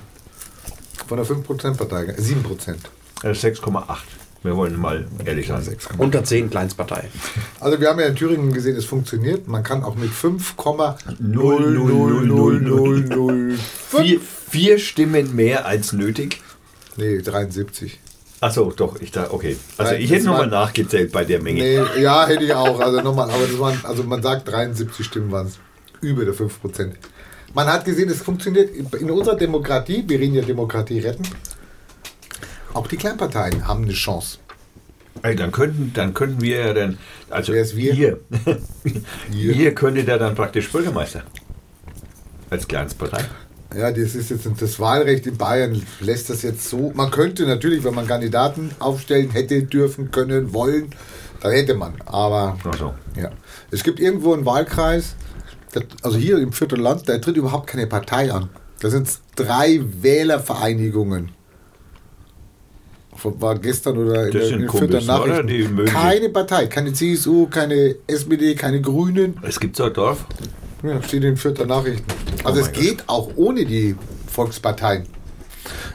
Von der 5%-Partei, 7%. Äh, 6,8. Wir wollen mal ehrlich sein. Unter 10 Kleinstpartei. Also wir haben ja in Thüringen gesehen, es funktioniert. Man kann auch mit 5,0000005. Vier, vier Stimmen mehr als nötig. Nee, 73. Achso, doch, ich da, okay. Also ich hätte nochmal nachgezählt bei der Menge. Nee, ja, hätte ich auch. Also nochmal, aber das waren, also man sagt 73 Stimmen waren es. Über der 5%. Man hat gesehen, es funktioniert in unserer Demokratie, wir reden ja Demokratie retten. Auch die Kleinparteien haben eine Chance. Ey, dann könnten, dann könnten wir ja dann, also Wer ist wir? ihr, Ihr. ihr könntet ja dann praktisch Bürgermeister. Als Kleinstpartei. Ja, das ist jetzt das Wahlrecht in Bayern lässt das jetzt so. Man könnte natürlich, wenn man Kandidaten aufstellen hätte, dürfen, können, wollen, dann hätte man. Aber Achso. ja, es gibt irgendwo einen Wahlkreis, also hier im Viertelland, da tritt überhaupt keine Partei an. Da sind drei Wählervereinigungen. War gestern oder in Das der? Die mögen Keine Partei, keine CSU, keine SPD, keine Grünen. Es gibt so ein Dorf. Ja, steht in vierter Nachrichten. Also Oh es geht auch ohne die Volksparteien.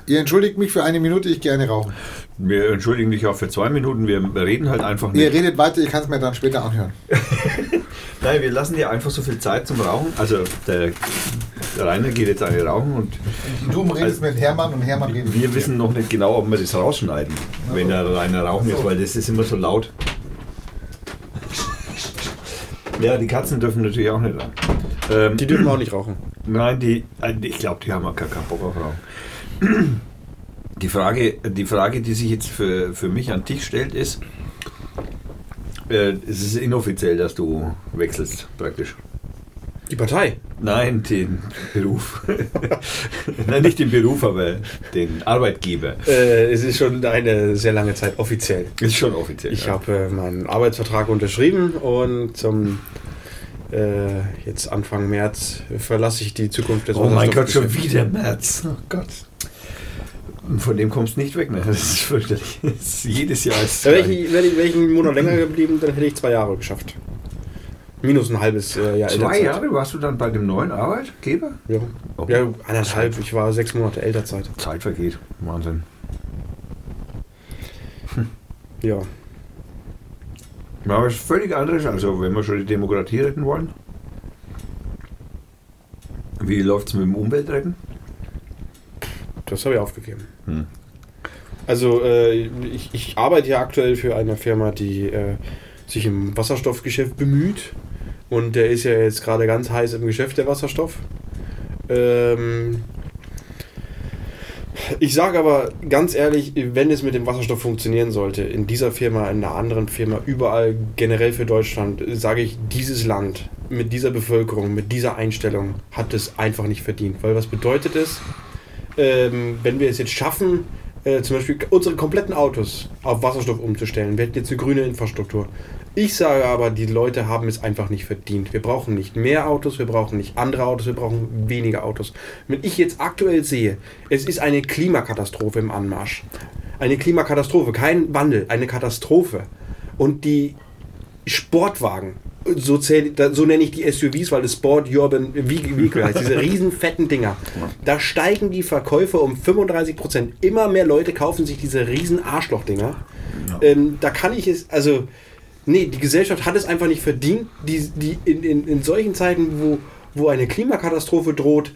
Ihr entschuldigt mich für eine Minute, ich gerne rauchen. Wir entschuldigen dich auch für zwei Minuten. Wir reden halt einfach nicht. Ihr redet weiter, ich kann es mir dann später anhören. Nein, wir lassen dir einfach so viel Zeit zum Rauchen. Also der Rainer geht jetzt eine rauchen und Du redest mit Hermann und Hermann redet wir wissen noch nicht genau, ob wir das rausschneiden, wenn der Rainer rauchen ist, weil das ist immer so laut. Ja, die Katzen dürfen natürlich auch nicht ran. Ähm, Die dürfen auch nicht rauchen. Nein, die, äh, ich glaube, die haben auch gar keinen Bock auf Rauchen. Die Frage, die Frage, die sich jetzt für, für mich an dich stellt, ist, äh, es ist inoffiziell, dass du wechselst, praktisch. Die Partei? Nein, den Beruf. Nein, nicht den Beruf, aber den Arbeitgeber. Äh, es ist schon eine sehr lange Zeit offiziell. Ist schon offiziell. Ich ja. habe äh, meinen Arbeitsvertrag unterschrieben und zum äh, jetzt Anfang März verlasse ich die Zukunft des Oh mein Gott, schon wieder März. Oh Gott. Von dem kommst du nicht weg, ne? Das ist fürchterlich. Das ist jedes Jahr ist Ja, wäre ich, wär ich, wär ich einen Monat länger geblieben, dann hätte ich zwei Jahre geschafft. Minus ein halbes äh, Jahr Zwei. Jahre warst du dann bei dem neuen Arbeitgeber? Ja. Oh. ja, anderthalb. Ich war sechs Monate Elternzeit. Zeit vergeht. Wahnsinn. Ja. Ja, aber es ist völlig anderes. Also, wenn wir schon die Demokratie retten wollen. Wie läuft es mit dem Umweltretten? Das habe ich aufgegeben. Hm. Also äh, ich, ich arbeite ja aktuell für eine Firma, die äh, sich im Wasserstoffgeschäft bemüht. Und der ist ja jetzt gerade ganz heiß im Geschäft, der Wasserstoff. Ähm, ich sage aber ganz ehrlich, wenn es mit dem Wasserstoff funktionieren sollte, in dieser Firma, in einer anderen Firma, überall generell für Deutschland, sage ich, dieses Land mit dieser Bevölkerung, mit dieser Einstellung hat es einfach nicht verdient. Weil was bedeutet es, ähm, wenn wir es jetzt schaffen, äh, zum Beispiel unsere kompletten Autos auf Wasserstoff umzustellen, wir hätten jetzt eine grüne Infrastruktur. Ich sage aber, die Leute haben es einfach nicht verdient. Wir brauchen nicht mehr Autos, wir brauchen nicht andere Autos, wir brauchen weniger Autos. Wenn ich jetzt aktuell sehe, es ist eine Klimakatastrophe im Anmarsch. Eine Klimakatastrophe, kein Wandel, eine Katastrophe. Und die Sportwagen, so, zähl, so nenne ich die SUVs, weil das Sport Urban Vehicle heißt, diese riesen fetten Dinger. Da steigen die Verkäufe um 35 Prozent. Immer mehr Leute kaufen sich diese riesen Arschlochdinger. Ähm, da kann ich es, also, nee, die Gesellschaft hat es einfach nicht verdient, die, die in, in, in solchen Zeiten, wo, wo eine Klimakatastrophe droht,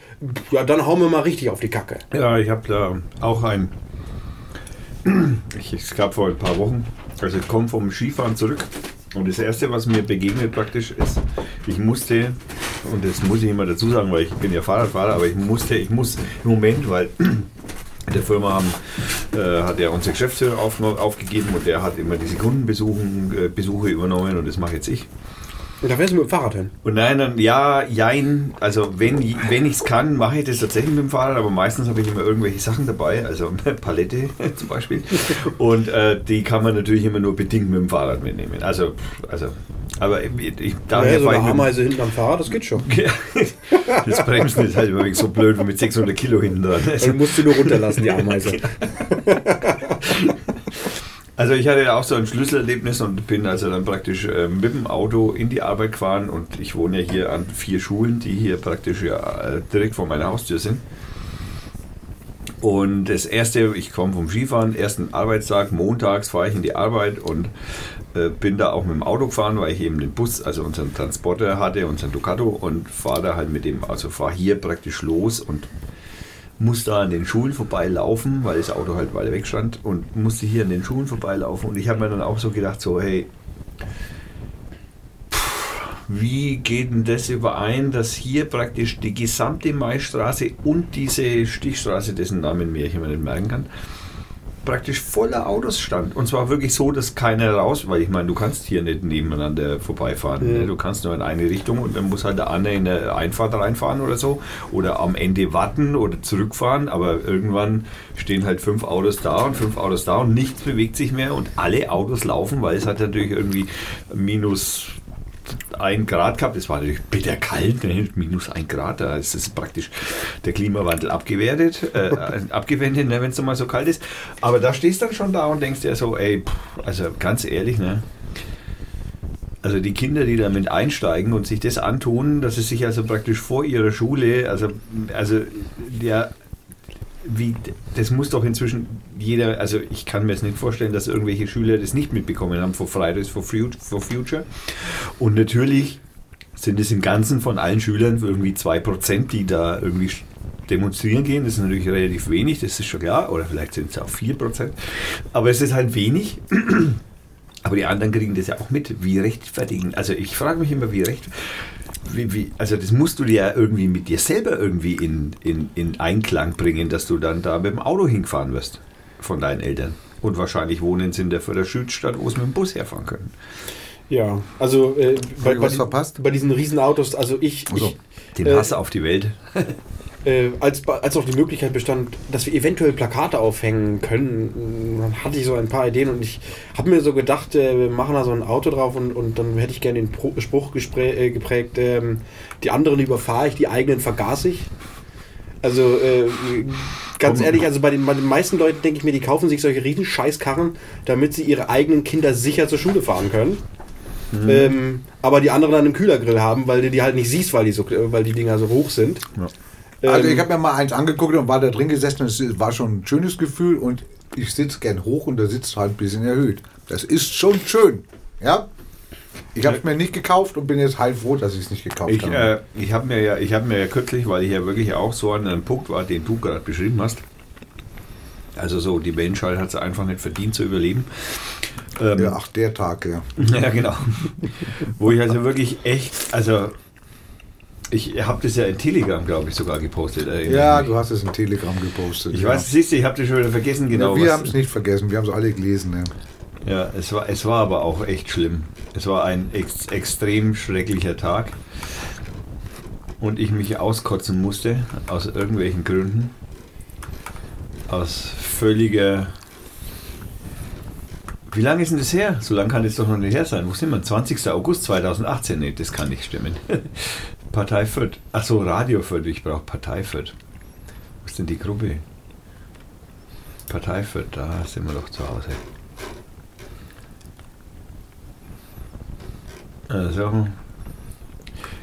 ja, dann hauen wir mal richtig auf die Kacke. Ja, ich habe da auch ein. Ich, es gab vor ein paar Wochen, also ich komme vom Skifahren zurück und das erste, was mir begegnet praktisch ist, ich musste, und das muss ich immer dazu sagen, weil ich bin ja Fahrradfahrer, aber ich musste, ich muss Moment, weil der Firma haben, äh, hat er unser Geschäftsführer auf, aufgegeben und der hat immer diese Kundenbesuchen, äh, Besuche übernommen und das mache jetzt ich. Und da fährst du mit dem Fahrrad hin. Und nein, dann ja, jein. Also wenn, wenn ich es kann, mache ich das tatsächlich mit dem Fahrrad, aber meistens habe ich immer irgendwelche Sachen dabei, also eine Palette zum Beispiel. Und äh, die kann man natürlich immer nur bedingt mit dem Fahrrad mitnehmen. Also, also aber ich, ich, daher Naja, so eine Ameise hinten am Fahrrad, das geht schon. Das Bremsen ist halt immer so blöd mit 600 Kilo hinten dran. Dann musst du nur runterlassen, die Ameise. Also ich hatte ja auch so ein Schlüsselerlebnis und bin also dann praktisch äh, mit dem Auto in die Arbeit gefahren und ich wohne ja hier an vier Schulen, die hier praktisch ja äh, direkt vor meiner Haustür sind. Und das erste, ich komme vom Skifahren, ersten Arbeitstag, montags fahre ich in die Arbeit und äh, bin da auch mit dem Auto gefahren, weil ich eben den Bus, also unseren Transporter hatte, unseren Ducato und fahre da halt mit dem, also fahre hier praktisch los und muss da an den Schulen vorbeilaufen, weil das Auto halt weiter weg stand und musste hier an den Schulen vorbeilaufen. Und ich habe mir dann auch so gedacht, so, hey, wie geht denn das überein, dass hier praktisch die gesamte Maistraße und diese Stichstraße, dessen Namen mir ich immer nicht merken kann, praktisch voller Autos stand. Und zwar wirklich so, dass keiner raus, weil ich meine, du kannst hier nicht nebeneinander vorbeifahren. Mhm. Ne? Du kannst nur in eine Richtung und dann muss halt der andere in der Einfahrt reinfahren oder so. Oder am Ende warten oder zurückfahren. Aber irgendwann stehen halt fünf Autos da und fünf Autos da und nichts bewegt sich mehr und alle Autos laufen, weil es hat natürlich irgendwie minus ein Grad gehabt. Es war natürlich bitter kalt, ne? minus ein Grad. Da ist es praktisch der Klimawandel abgewertet, äh, abgewendet, ne? wenn es mal so kalt ist. Aber da stehst du dann schon da und denkst dir so, ey, pff, also ganz ehrlich, ne? Also die Kinder, die damit einsteigen und sich das antun, dass sie sich also praktisch vor ihrer Schule, also, also der wie, das muss doch inzwischen jeder, also ich kann mir jetzt nicht vorstellen, dass irgendwelche Schüler das nicht mitbekommen haben vor Fridays for Fut- for Future. Und natürlich sind es im Ganzen von allen Schülern irgendwie 2%, die da irgendwie demonstrieren gehen. Das ist natürlich relativ wenig, das ist schon klar. Oder vielleicht sind es auch 4%. Aber es ist halt wenig. Aber die anderen kriegen das ja auch mit. Wie rechtfertigen? Also ich frage mich immer, wie recht. Wie, wie, also das musst du dir ja irgendwie mit dir selber irgendwie in, in, in Einklang bringen, dass du dann da mit dem Auto hingefahren wirst von deinen Eltern. Und wahrscheinlich wohnen sie in der Förderschützstadt, wo sie mit dem Bus herfahren können. Ja, also äh, ich was verpasst? bei diesen Riesenautos, also ich, Also, ich den äh, Hass auf die Welt. äh, als, als auch die Möglichkeit bestand, dass wir eventuell Plakate aufhängen können, dann hatte ich so ein paar Ideen und ich habe mir so gedacht, äh, wir machen da so ein Auto drauf und, und dann hätte ich gerne den Pro Spruch äh, geprägt, ähm, die anderen überfahre ich, die eigenen vergaß ich. Also äh, ganz Komm. ehrlich, also bei den, bei den meisten Leuten denke ich mir, die kaufen sich solche riesen Scheißkarren, damit sie ihre eigenen Kinder sicher zur Schule fahren können. Ähm, aber die anderen dann einen Kühlergrill haben, weil du die halt nicht siehst, weil die, so, weil die Dinger so hoch sind. Also Ähm, ich habe mir mal eins angeguckt und war da drin gesessen. Es war schon ein schönes Gefühl und ich sitze gern hoch und da sitzt halt ein bisschen erhöht. Das ist schon schön. Ja. Ich habe es mir nicht gekauft und bin jetzt heilfroh, dass ich es nicht gekauft Ich, habe. äh, ich habe mir, ja, ich hab mir ja kürzlich, weil ich ja wirklich auch so an einem Punkt war, den du gerade beschrieben hast, also so, die Menschheit hat es einfach nicht verdient zu überleben. Ähm, ja, ach, der Tag, ja. Ja, genau. Wo ich also wirklich echt, also ich habe das ja in Telegram, glaube ich, sogar gepostet. Ja, mich. du hast es in Telegram gepostet. Ich ja. weiß, siehst du, ich habe das schon wieder vergessen, genau. ja, wir haben es nicht vergessen, wir haben es alle gelesen. Ja. Ja, es war, es war aber auch echt schlimm. Es war ein ex extrem schrecklicher Tag. Und ich mich auskotzen musste, aus irgendwelchen Gründen. Aus völliger. Wie lange ist denn das her? So lange kann das doch noch nicht her sein. Wo sind wir? 20. August 2018? Nee, das kann nicht stimmen. Partei Fürth. Achso, Radio Fürth. Ich brauche Partei Fürth. Wo ist denn die Gruppe? Partei Fürth, da sind wir doch zu Hause. Also,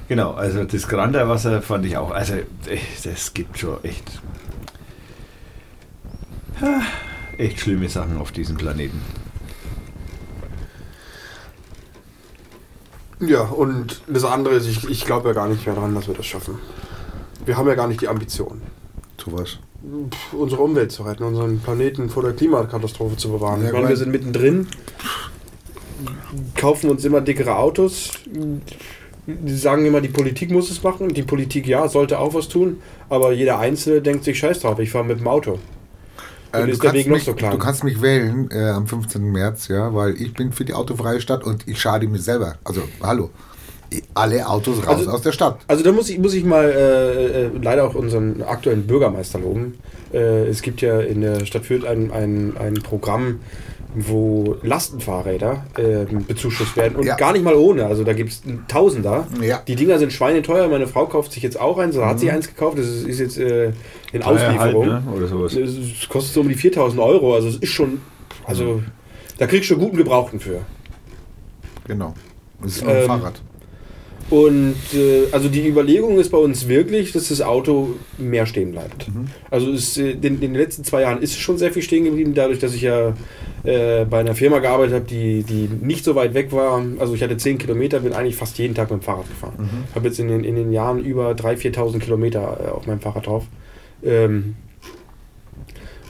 genau, also das Granderwasser fand ich auch, also echt, das gibt schon echt, echt schlimme Sachen auf diesem Planeten. Ja, und das andere ist, ich, ich glaube ja gar nicht mehr dran, dass wir das schaffen. Wir haben ja gar nicht die Ambition, Sowas. pf, unsere Umwelt zu retten, unseren Planeten vor der Klimakatastrophe zu bewahren. Ja, ich meine, weil- wir sind mittendrin, kaufen uns immer dickere Autos. Die sagen immer, die Politik muss es machen. Die Politik, ja, sollte auch was tun. Aber jeder Einzelne denkt sich, scheiß drauf, ich fahre mit dem Auto. Äh, du, kannst mich, so du kannst mich wählen äh, am 15. März, ja, weil ich bin für die autofreie Stadt und ich schade mir selber. Also, hallo. Alle Autos raus Also- aus der Stadt. Also da muss ich, muss ich mal äh, äh, leider auch unseren aktuellen Bürgermeister loben. Äh, es gibt ja in der Stadt Fürth ein, ein, ein Programm, wo Lastenfahrräder äh, bezuschusst werden und Ja. gar nicht mal ohne. Also da gibt es Tausender. Ja. Die Dinger sind schweineteuer. Meine Frau kauft sich jetzt auch eins, oder hat sich eins gekauft. Das ist, ist jetzt äh, in Auslieferung. Halt, ne? Oder sowas. Es kostet so um die 4000 Euro. Also es ist schon, also da kriegst du guten Gebrauchten für. Genau. Das ist nur ein Ähm, Fahrrad. Und äh, also die Überlegung ist bei uns wirklich, dass das Auto mehr stehen bleibt. Also ist, äh, in, in den letzten zwei Jahren ist es schon sehr viel stehen geblieben, dadurch, dass ich ja äh, bei einer Firma gearbeitet habe, die, die nicht so weit weg war. Also ich hatte 10 Kilometer, bin eigentlich fast jeden Tag mit dem Fahrrad gefahren. Habe jetzt in den, in den Jahren über 3.000, 4.000 Kilometer äh, auf meinem Fahrrad drauf. Ähm,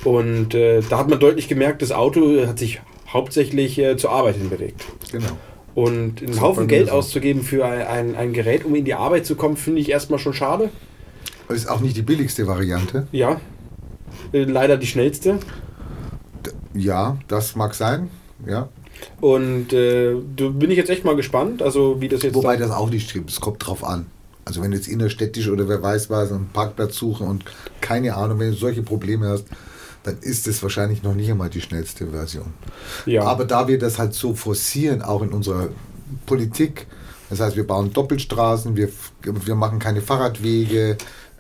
und äh, da hat man deutlich gemerkt, das Auto hat sich hauptsächlich äh, zur Arbeit hin bewegt. Genau. Und einen Haufen Geld auszugeben für ein, ein, ein Gerät, um in die Arbeit zu kommen, finde ich erstmal schon schade. Ist auch nicht die billigste Variante. Ja. Äh, Leider die schnellste. Ja, das mag sein. Ja. Und äh, da bin ich jetzt echt mal gespannt, also wie das jetzt. Wobei das auch nicht stimmt. Es kommt drauf an. Also wenn du jetzt innerstädtisch oder wer weiß was, einen Parkplatz suchen und keine Ahnung, wenn du solche Probleme hast, dann ist es wahrscheinlich noch nicht einmal die schnellste Version. ja. Aber da wir das halt so forcieren, auch in unserer Politik, das heißt, wir bauen Doppelstraßen, wir, wir machen keine Fahrradwege,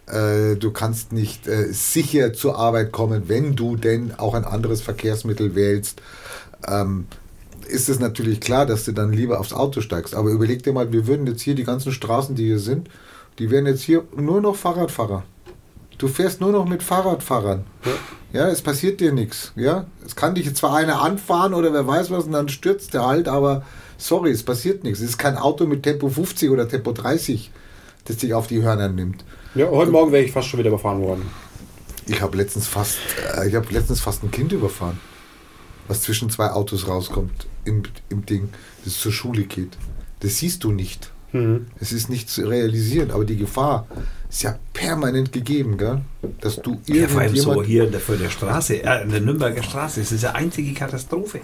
äh, du kannst nicht äh, sicher zur Arbeit kommen, wenn du denn auch ein anderes Verkehrsmittel wählst, ähm, ist es natürlich klar, dass du dann lieber aufs Auto steigst. Aber überleg dir mal, wir würden jetzt hier die ganzen Straßen, die hier sind, die wären jetzt hier nur noch Fahrradfahrer. Du fährst nur noch mit Fahrradfahrern. Ja, es passiert dir nichts. Ja, es kann dich zwar einer anfahren oder wer weiß was und dann stürzt der halt, aber sorry, es passiert nichts. Es ist kein Auto mit Tempo 50 oder Tempo 30, das dich auf die Hörner nimmt. ja, heute Morgen wäre ich fast schon wieder überfahren worden. Ich habe letztens fast, äh, ich habe letztens fast ein Kind überfahren, was zwischen zwei Autos rauskommt im, im Ding, das zur Schule geht. Das siehst du nicht. Mhm. Es ist nicht zu realisieren, aber die Gefahr ist ja permanent gegeben, gell? dass du Ja, vor allem so hier in der, vor der Straße, äh, der Nürnberger Straße, das ist eine einzige Katastrophe.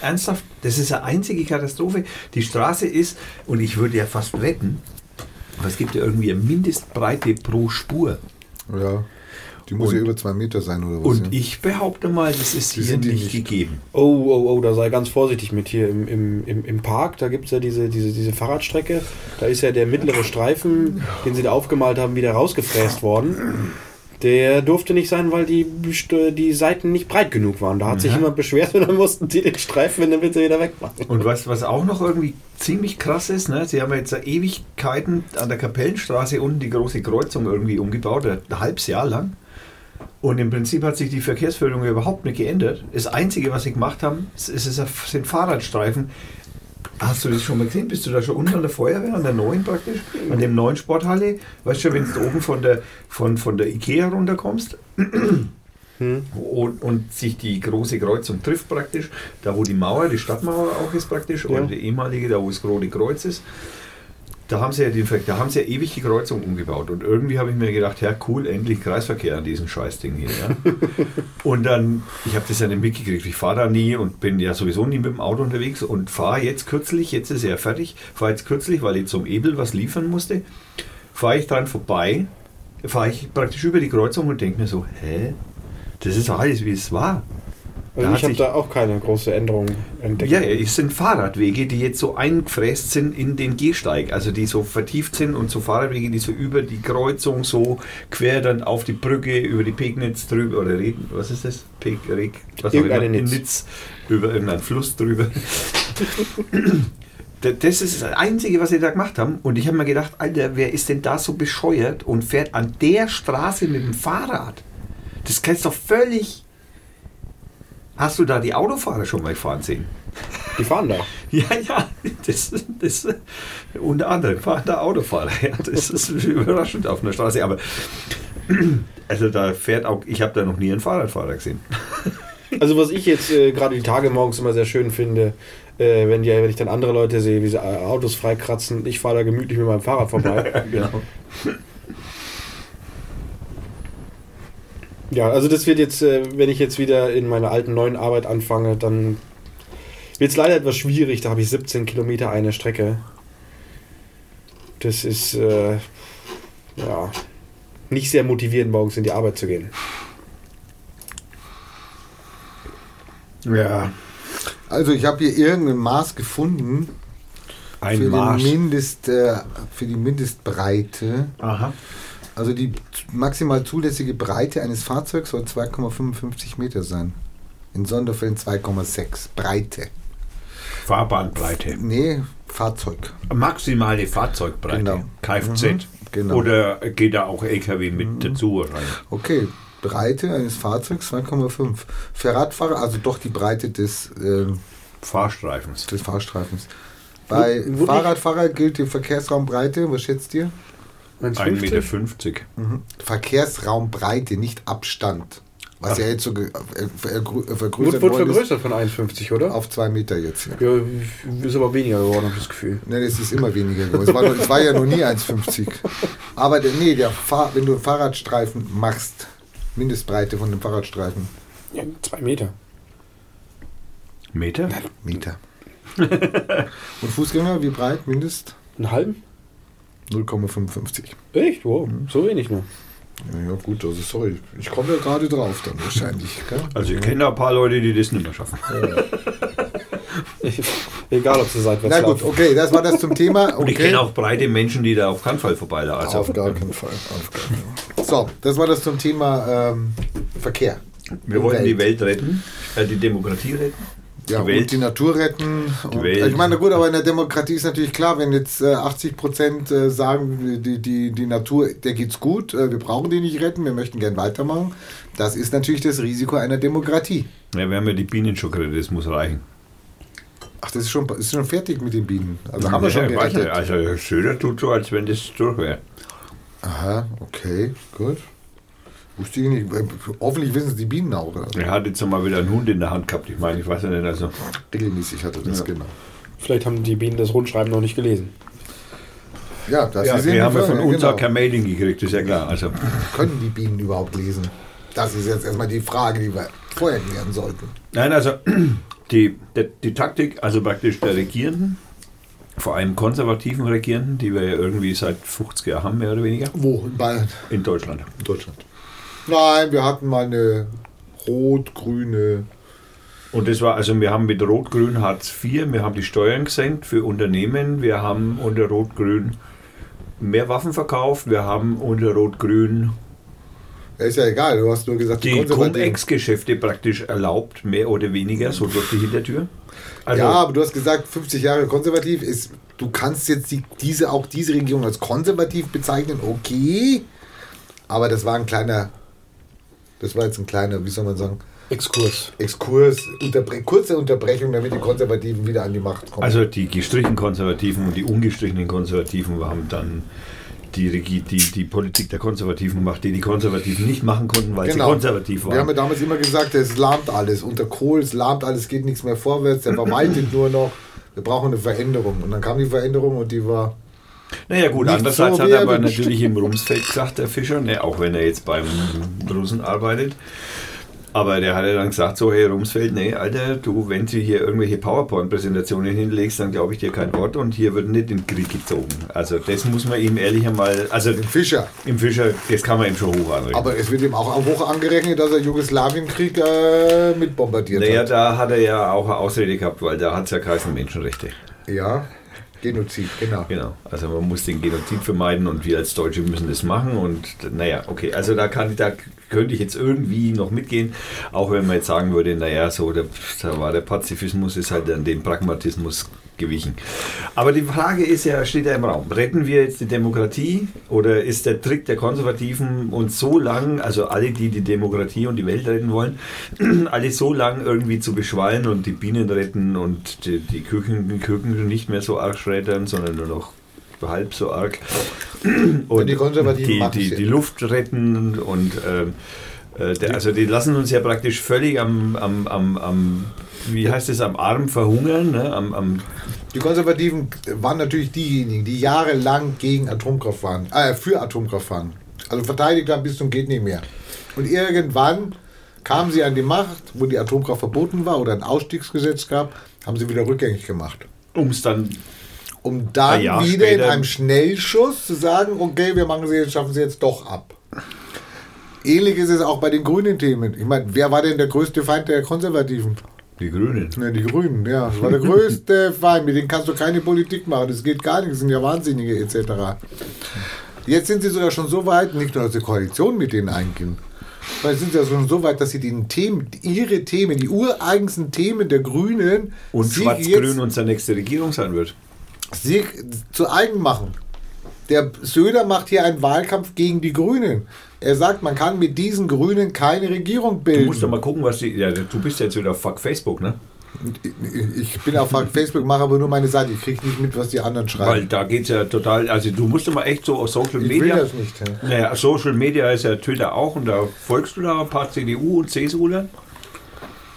Ernsthaft, das ist eine einzige Katastrophe. Die Straße ist, und ich würde ja fast wetten, aber es gibt ja irgendwie eine Mindestbreite pro Spur. Ja. Die muss Und- ja über zwei Meter sein oder was? Und ja? ich behaupte mal, das ist Die hier nicht, nicht. gegeben. Oh, oh, oh, da sei ganz vorsichtig mit hier im, im, im, im Park. Da gibt es ja diese, diese, diese Fahrradstrecke. Da ist ja der mittlere Streifen, den sie da aufgemalt haben, wieder rausgefräst worden. Der durfte nicht sein, weil die, die Seiten nicht breit genug waren. Da hat sich Ja. jemand beschwert und dann mussten die den Streifen in der Mitte wieder wegmachen. Und was, was auch noch irgendwie ziemlich krass ist, ne? sie haben ja jetzt Ewigkeiten an der Kapellenstraße unten die große Kreuzung irgendwie umgebaut, ein halbes Jahr lang. Und im Prinzip hat sich die Verkehrsführung überhaupt nicht geändert. Das Einzige, was sie gemacht haben, es ist, es sind Fahrradstreifen. Hast du das schon mal gesehen? Bist du da schon unten an der Feuerwehr, an der neuen praktisch? An dem neuen Sporthalle? Weißt du schon, wenn du oben von der, von, von der Ikea runterkommst Hm. und, und sich die große Kreuzung trifft praktisch, da wo die Mauer, die Stadtmauer auch ist praktisch, Ja. oder die ehemalige, da wo das Rote Kreuz ist, da haben sie ja, Ver- da haben sie ja ewig die Kreuzung umgebaut. Und irgendwie habe ich mir gedacht, ja cool, endlich Kreisverkehr an diesem Scheißding hier. Ja. und dann, ich habe das ja nicht mitgekriegt, ich fahre da nie und bin ja sowieso nie mit dem Auto unterwegs und fahre jetzt kürzlich, jetzt ist er fertig, fahre jetzt kürzlich, weil ich zum Ebel was liefern musste, fahre ich dran vorbei, fahre ich praktisch über die Kreuzung und denke mir so, hä? Das ist alles, wie es war. Also Da ich habe da auch keine große Änderung entdeckt. Ja, es sind Fahrradwege, die jetzt so eingefräst sind in den Gehsteig, also die so vertieft sind und so Fahrradwege, die so über die Kreuzung so quer dann auf die Brücke, über die Pegnitz drüber, oder Reden, was ist das? Peg, Reg, was Irgendeine Nitz. Nitz, über irgendeinen Fluss drüber. Da- Das ist das Einzige, was sie da gemacht haben. Und ich habe mir gedacht, Alter, wer ist denn da so bescheuert und fährt an der Straße mit dem Fahrrad? Das kannst doch völlig. Hast du da die Autofahrer schon mal fahren sehen? Die fahren da. Ja, ja, das, das unter anderem fahren da Autofahrer. Ja, das ist überraschend auf einer Straße. Aber also da fährt auch, ich habe da noch nie einen Fahrradfahrer gesehen. Also was ich jetzt äh, gerade die Tage morgens immer sehr schön finde, äh, wenn, die, wenn ich dann andere Leute sehe, wie sie äh, Autos freikratzen, ich fahre da gemütlich mit meinem Fahrrad vorbei. genau. Ja, also das wird jetzt, äh, wenn ich jetzt wieder in meiner alten neuen Arbeit anfange, dann wird es leider etwas schwierig. Da habe ich 17 Kilometer eine Strecke. Das ist äh, ja nicht sehr motivierend, morgens in die Arbeit zu gehen. Ja, Also ich habe hier irgendein Maß gefunden ein für, Marsch. Den Mindest, äh, für die Mindestbreite. Aha. Also die maximal zulässige Breite eines Fahrzeugs soll 2,55 Meter sein. In Sonderfällen 2,6. Breite. Fahrbahnbreite. Nee, Fahrzeug. Maximale Fahrzeugbreite. Genau. Kfz. Mhm, genau. Oder geht da auch LKW mit dazu rein? Okay, Breite eines Fahrzeugs 2,5. Für Radfahrer, also doch die Breite des, ähm, Fahrstreifens. des Fahrstreifens. Bei Fahrradfahrer gilt die Verkehrsraumbreite, was schätzt ihr? 1,50 Meter. 50. Mhm. Verkehrsraumbreite, nicht Abstand. Was Ach. ja jetzt so Wurde, vergrößert wurde ist vergrößert von 1,50, oder? auf zwei Meter jetzt. Ja. Ja, ist aber weniger geworden, habe ich das Gefühl. Ne, das ist immer weniger geworden. Es war, noch- es war ja noch nie 1,50. Aber der, nee, der Fahr wenn du einen Fahrradstreifen machst, Mindestbreite von dem Fahrradstreifen, Ja, zwei Meter. Meter? Meter. Und Fußgänger, wie breit? Mindest Einen halben? 0,55. Echt? Wow, so wenig nur. Ja, ja, gut, also sorry. Ich komme ja gerade drauf dann wahrscheinlich. Gell? Also ich kenne ein paar Leute, die das nicht mehr schaffen. Egal, ob sie seitwärts Na gut, laufen. okay, das war das zum Thema. Und ich Okay. kenne auch breite Menschen, die da auf keinen Fall vorbeilaufen. Also Auf gar keinen Fall. Auf gar keinen Fall. So, das war das zum Thema ähm, Verkehr. wir wollen die Welt. Welt retten, äh, die Demokratie retten. Ja, die Welt. die Natur retten. Und, Welt. Ich meine, gut, aber in der Demokratie ist natürlich klar, wenn jetzt äh, 80 Prozent äh, sagen, die, die, die Natur, der geht's gut, äh, wir brauchen die nicht retten, wir möchten gern weitermachen. Das ist natürlich das Risiko einer Demokratie. Ja, wir haben ja die Bienen schon gerettet, das muss reichen. Ach, das ist schon, ist schon fertig mit den Bienen. Also haben wir schon gerettet. Also Söder tut so, als wenn das durch wäre. Aha, okay, gut. Wusste ich nicht. Hoffentlich wissen es die Bienen auch. Oder? Er hat jetzt noch mal wieder einen Hund in der Hand gehabt. Ich meine, ich weiß ja nicht, also. Regelmäßig hatte das, Ja. genau. Vielleicht haben die Bienen das Rundschreiben noch nicht gelesen. Ja, das Ja, wir haben ja von uns genau. auch kein Mailing gekriegt, ist ja klar. Also, Können die Bienen überhaupt lesen? Das ist jetzt erstmal die Frage, die wir vorher klären sollten. nein, also die, die, die Taktik, also praktisch der Regierenden, vor allem konservativen Regierenden, die wir ja irgendwie seit 50 Jahren haben, mehr oder weniger, Wo? In Bayern, in Deutschland. in Deutschland. Nein, wir hatten mal eine rot-grüne. Und das war, also wir haben mit Rot-Grün Hartz IV, wir haben die Steuern gesenkt für Unternehmen, wir haben unter Rot-Grün mehr Waffen verkauft, wir haben unter Rot-Grün Ja, ist ja egal, du hast nur gesagt, die Konservativen. Cum-Ex-Geschäfte praktisch erlaubt, mehr oder weniger, so durch die Hintertür. Also, ja, aber du hast gesagt, 50 Jahre konservativ ist. Du kannst jetzt die, diese, auch diese Regierung als konservativ bezeichnen, okay. Aber das war ein kleiner, das war jetzt ein kleiner, wie soll man sagen, Exkurs. Exkurs, unterbre kurze Unterbrechung, damit die Konservativen wieder an die Macht kommen. also die gestrichenen Konservativen und die ungestrichenen Konservativen haben dann die, Regie- die, die Politik der Konservativen gemacht, die die Konservativen nicht machen konnten, weil sie konservativ Wir haben ja waren. damals immer gesagt, es lahmt alles. Unter Kohl, es lahmt alles, geht nichts mehr vorwärts, der verwaltet nur noch. Wir brauchen eine Veränderung. Und dann kam die Veränderung und die war. Naja gut, Nicht andererseits so, hat er er aber natürlich im Rumsfeld gesagt, der Fischer, ne, auch wenn er jetzt beim Russen arbeitet. Aber der hat ja dann gesagt, so, hey Rumsfeld, nee, Alter, du, wenn du hier irgendwelche PowerPoint-Präsentationen hinlegst, dann glaube ich dir kein Wort und hier wird nicht in den Krieg gezogen. Also das muss man ihm ehrlich einmal, also Den Fischer. im Fischer, das kann man ihm schon hoch anrechnen. Aber es wird ihm auch hoch angerechnet, dass er Jugoslawienkrieg äh, mitbombardiert Naja, hat. da hat er ja auch eine Ausrede gehabt, weil da hat es ja geheißen Menschenrechte. Ja, Genozid, genau. Genau, also man muss den Genozid vermeiden und wir als Deutsche müssen das machen und naja, okay, also da kann da könnte ich jetzt irgendwie noch mitgehen, auch wenn man jetzt sagen würde, naja, so da war der Pazifismus ist halt an den Pragmatismus gewichen. Aber die Frage ist ja, steht ja im Raum, retten wir jetzt die Demokratie oder ist der Trick der Konservativen uns so lang, also alle, die die Demokratie und die Welt retten wollen, alle so lang irgendwie zu beschwallen und die Bienen retten und die, die Küken, Küken nicht mehr so arg schreddern, sondern nur noch halb so arg. Und die Konservativen die, die, die Luft retten und ähm, äh, der, also die lassen uns ja praktisch völlig am, am, am, am wie heißt es, am Arm verhungern, ne? am, am Die Konservativen waren natürlich diejenigen, die jahrelang gegen Atomkraft waren, äh, für Atomkraft waren. Also verteidigt haben bis zum geht nicht mehr. Und irgendwann kamen sie an die Macht, wo die Atomkraft verboten war oder ein Ausstiegsgesetz gab, haben sie wieder rückgängig gemacht. um es dann Um dann Jahr wieder in später- einem Schnellschuss zu sagen, okay, wir machen sie jetzt, schaffen sie jetzt doch ab. Ähnlich ist es auch bei den grünen Themen. Ich meine, wer war denn der größte Feind der Konservativen? Die Grünen. Ja, die Grünen, ja. Das war der größte Feind. Mit denen kannst du keine Politik machen. Das geht gar nicht. Das sind ja Wahnsinnige etc. Jetzt sind sie sogar schon so weit, nicht nur, dass sie Koalition mit denen eingehen, sondern sind sie ja schon so weit, dass sie den Themen, ihre Themen, die ureigensten Themen der Grünen Und Schwarz-Grün unsere nächste Regierung sein wird. sich zu eigen machen. Der Söder macht hier einen Wahlkampf gegen die Grünen. Er sagt, man kann mit diesen Grünen keine Regierung Du bilden. musst doch mal gucken, was die. Ja, du bist jetzt wieder auf Fuck Facebook, ne? Ich bin auf Facebook, mache aber nur meine Seite. Ich kriege nicht mit, was die anderen Weil schreiben. da geht es ja total. Also du musst doch mal echt so auf Social Ich will Media. das nicht. ja. Naja, Social Media ist ja Twitter auch und da folgst du da ein paar CDU und CSUler?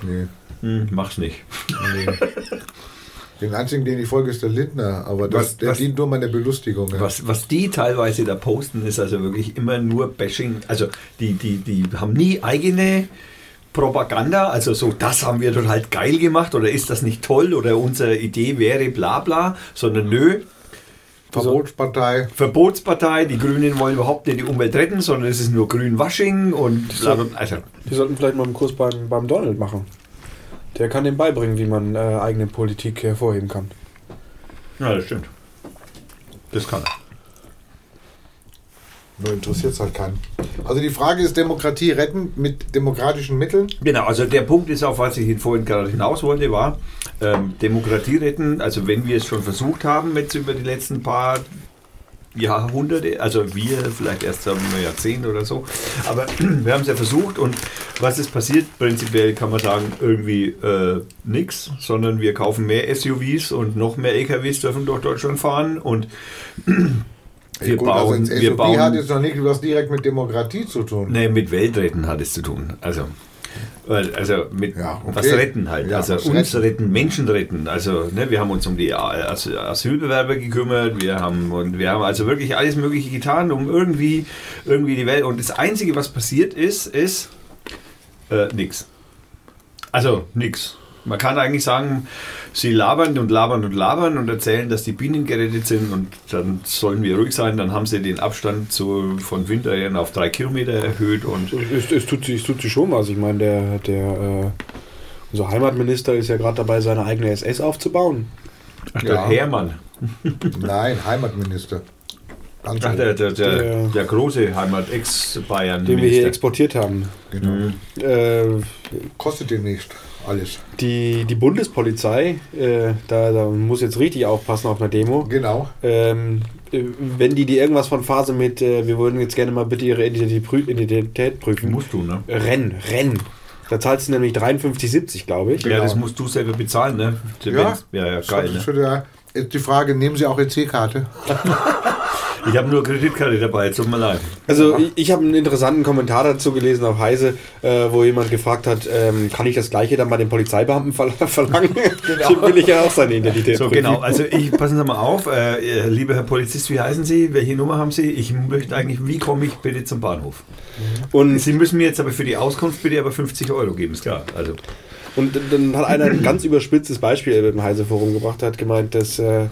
Nee. Hm, mach's nicht. nee. Den einzigen, den ich folge, ist der Lindner, aber das, Was- der was- dient nur meiner Belustigung. Ja. Was, was die teilweise da posten, ist also wirklich immer nur Bashing. Also die, die, die haben nie eigene Propaganda, also so, das haben wir total geil gemacht oder ist das nicht toll oder unsere Idee wäre bla bla, sondern nö, Verbotspartei. Verbotspartei, die Grünen wollen überhaupt nicht die Umwelt retten, sondern es ist nur Grünwashing und bla bla. Also, Die sollten vielleicht mal einen Kurs beim, beim Donald machen. Der kann dem beibringen, wie man äh, eigene Politik hervorheben kann. ja, das stimmt. Das kann er. Nur interessiert es halt keinen. Also die Frage ist, Demokratie retten mit demokratischen Mitteln? Genau, also der Punkt ist, auf was ich vorhin gerade hinaus wollte, war ähm, Demokratie retten. Also wenn wir es schon versucht haben, jetzt über die letzten paar Jahrhunderte, also wir vielleicht erst sagen wir Jahrzehnt oder so, aber wir haben es ja versucht und was ist passiert? Prinzipiell kann man sagen, irgendwie äh, nichts, sondern wir kaufen mehr SUVs und noch mehr LKWs dürfen durch Deutschland fahren und wir Gut, bauen, also wir bauen hat jetzt noch nicht was direkt mit Demokratie zu tun. Nee, mit Weltretten hat es zu tun. Also, also mit Ja, okay. was retten halt. Ja, also uns retten. retten. Menschen retten. Also ne, wir haben uns um die As Asylbewerber gekümmert. Wir haben und wir haben also wirklich alles Mögliche getan, um irgendwie irgendwie die Welt. Und das Einzige, was passiert ist, ist äh, nix. Also nix. Man kann eigentlich sagen, sie labern und labern und labern und erzählen, dass die Bienen gerettet sind und dann sollen wir ruhig sein. Dann haben sie den Abstand zu, von Winterjahren auf drei Kilometer erhöht und Es, es, tut, sich- es tut sich schon was. Ich meine, der, der, äh, unser Heimatminister ist ja gerade dabei, seine eigene SS aufzubauen. Ach, der Ja. Hermann. Nein, Heimatminister. Ach, der, der, der, Der- große Heimat, Ex-Bayern. Den wir hier exportiert haben. genau. Äh, Kostet demnächst alles. die, die Bundespolizei, äh, da, da muss jetzt richtig aufpassen auf einer Demo. Genau. Ähm, äh, wenn die dir irgendwas von Phase mit, äh, wir würden jetzt gerne mal bitte ihre Identität, prü Identität prüfen. Musst du, ne? Renn, renn. Da zahlst du nämlich 53,70, glaube ich. Ja, das Genau. musst du selber bezahlen, ne? Ja, ja, ja geil. Ne? Die Frage, nehmen Sie auch EC-Karte? Ich habe nur Kreditkarte dabei, tut mir leid. Also ich, ich habe einen interessanten Kommentar dazu gelesen auf Heise, äh, wo jemand gefragt hat, ähm, kann ich das gleiche dann bei den Polizeibeamten ver verlangen? Dem will ich ja auch seine Identität So, prüfen. genau. Also, ich, passen Sie mal auf. Äh, lieber Herr Polizist, wie heißen Sie? Welche Nummer haben Sie? Ich möchte eigentlich, wie komme ich bitte zum Bahnhof? Und, Sie müssen mir jetzt aber für die Auskunft bitte aber 50 Euro geben, ist klar. Also, und dann hat einer ein ganz überspitztes Beispiel im Heise-Forum gebracht, hat gemeint, dass äh,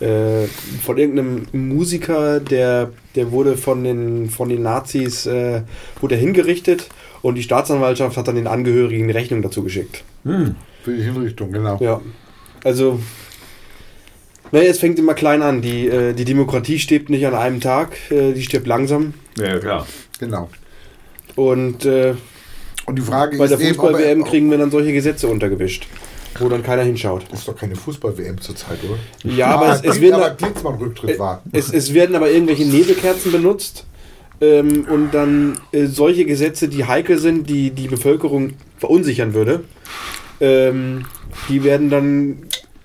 äh, von irgendeinem Musiker, der, der wurde von den, von den Nazis äh, wurde er hingerichtet und die Staatsanwaltschaft hat dann den Angehörigen eine Rechnung dazu geschickt. hm, Für die Hinrichtung, genau. Ja, also, naja, es fängt immer klein an. Die, äh, die Demokratie stirbt nicht an einem Tag, äh, die stirbt langsam. ja, ja, klar. Genau. Und äh, Und die Frage bei ist der Fußball-WM kriegen wir dann solche Gesetze untergewischt, wo dann keiner hinschaut. Das ist doch keine Fußball-WM zurzeit, oder? Ja, aber es, es, werden, aber Glitzmann-Rücktritt äh, war. es, es werden aber irgendwelche Nebelkerzen benutzt ähm, und dann äh, solche Gesetze, die heikel sind, die die Bevölkerung verunsichern würde, ähm, die werden dann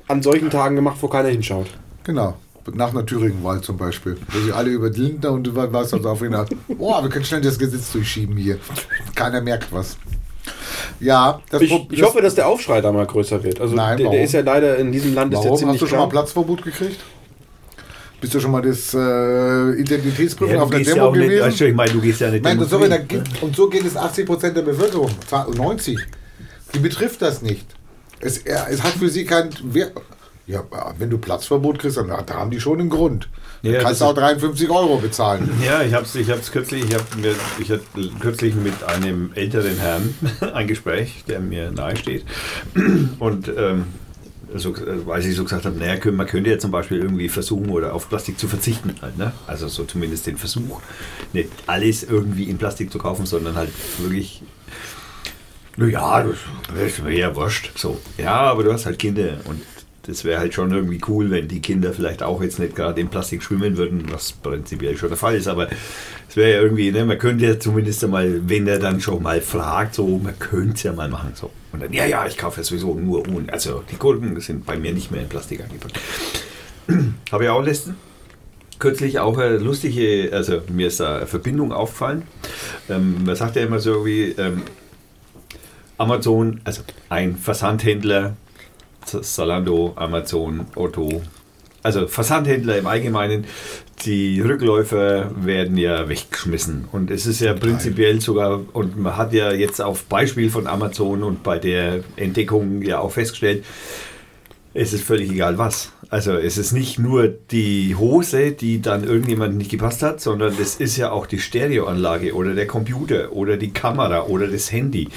an solchen Tagen gemacht, wo keiner hinschaut. Genau. Nach einer Thüringen-Wahl zum Beispiel. Wo sie alle über die Lindner und was also auf ihn hat. Boah, wir können schnell das Gesetz durchschieben hier. Keiner merkt was. Ja, das Ich, Pro- ich hoffe, dass der Aufschrei da mal größer wird. Also Nein, der, warum? der ist ja leider in diesem Land ist der Warum? ziemlich Hast du schon mal. Platzverbot gekriegt? Bist du schon mal das äh, Identitätsprüfen Ja, auf der ja Demo nicht, gewesen? weißt du, ich meine, du gehst ja nicht Nein, das sorry, da und so geht es 80 Prozent der Bevölkerung, zwar 90. Die betrifft das nicht. Es, er- es hat für sie keinen Wert. Ja, wenn du Platzverbot kriegst, dann da haben die schon einen Grund. Dann Ja, kannst das du auch 53 Euro bezahlen. Ja, ich habe es ich hab's kürzlich, ich habe mir, ich hatte kürzlich mit einem älteren Herrn ein Gespräch, der mir nahe steht. Und ähm, so, weil ich so gesagt habe, naja, man könnte ja zum Beispiel irgendwie versuchen oder auf Plastik zu verzichten. Halt, ne? Also so zumindest den Versuch, nicht alles irgendwie in Plastik zu kaufen, sondern halt wirklich naja, das ist mir ja wurscht. So. Ja, aber du hast halt Kinder und das wäre halt schon irgendwie cool, wenn die Kinder vielleicht auch jetzt nicht gerade in Plastik schwimmen würden, was prinzipiell schon der Fall ist, aber es wäre ja irgendwie, ne, man könnte ja zumindest einmal, wenn er dann schon mal fragt, so, man könnte es ja mal machen. So. Und dann, ja, ja, ich kaufe ja sowieso nur ohne. Also die Gurken sind bei mir nicht mehr in Plastik angepackt. Habe ich auch letzten kürzlich auch eine lustige, also mir ist da eine Verbindung aufgefallen. Ähm, man sagt ja immer so wie ähm, Amazon, also ein Versandhändler, Salando, Amazon, Otto, also Versandhändler im Allgemeinen, die Rückläufer werden ja weggeschmissen. Und es ist ja prinzipiell sogar, und man hat ja jetzt auf Beispiel von Amazon und bei der Entdeckung ja auch festgestellt, es ist völlig egal was. Also es ist nicht nur die Hose, die dann irgendjemandem nicht gepasst hat, sondern es ist ja auch die Stereoanlage oder der Computer oder die Kamera oder das Handy.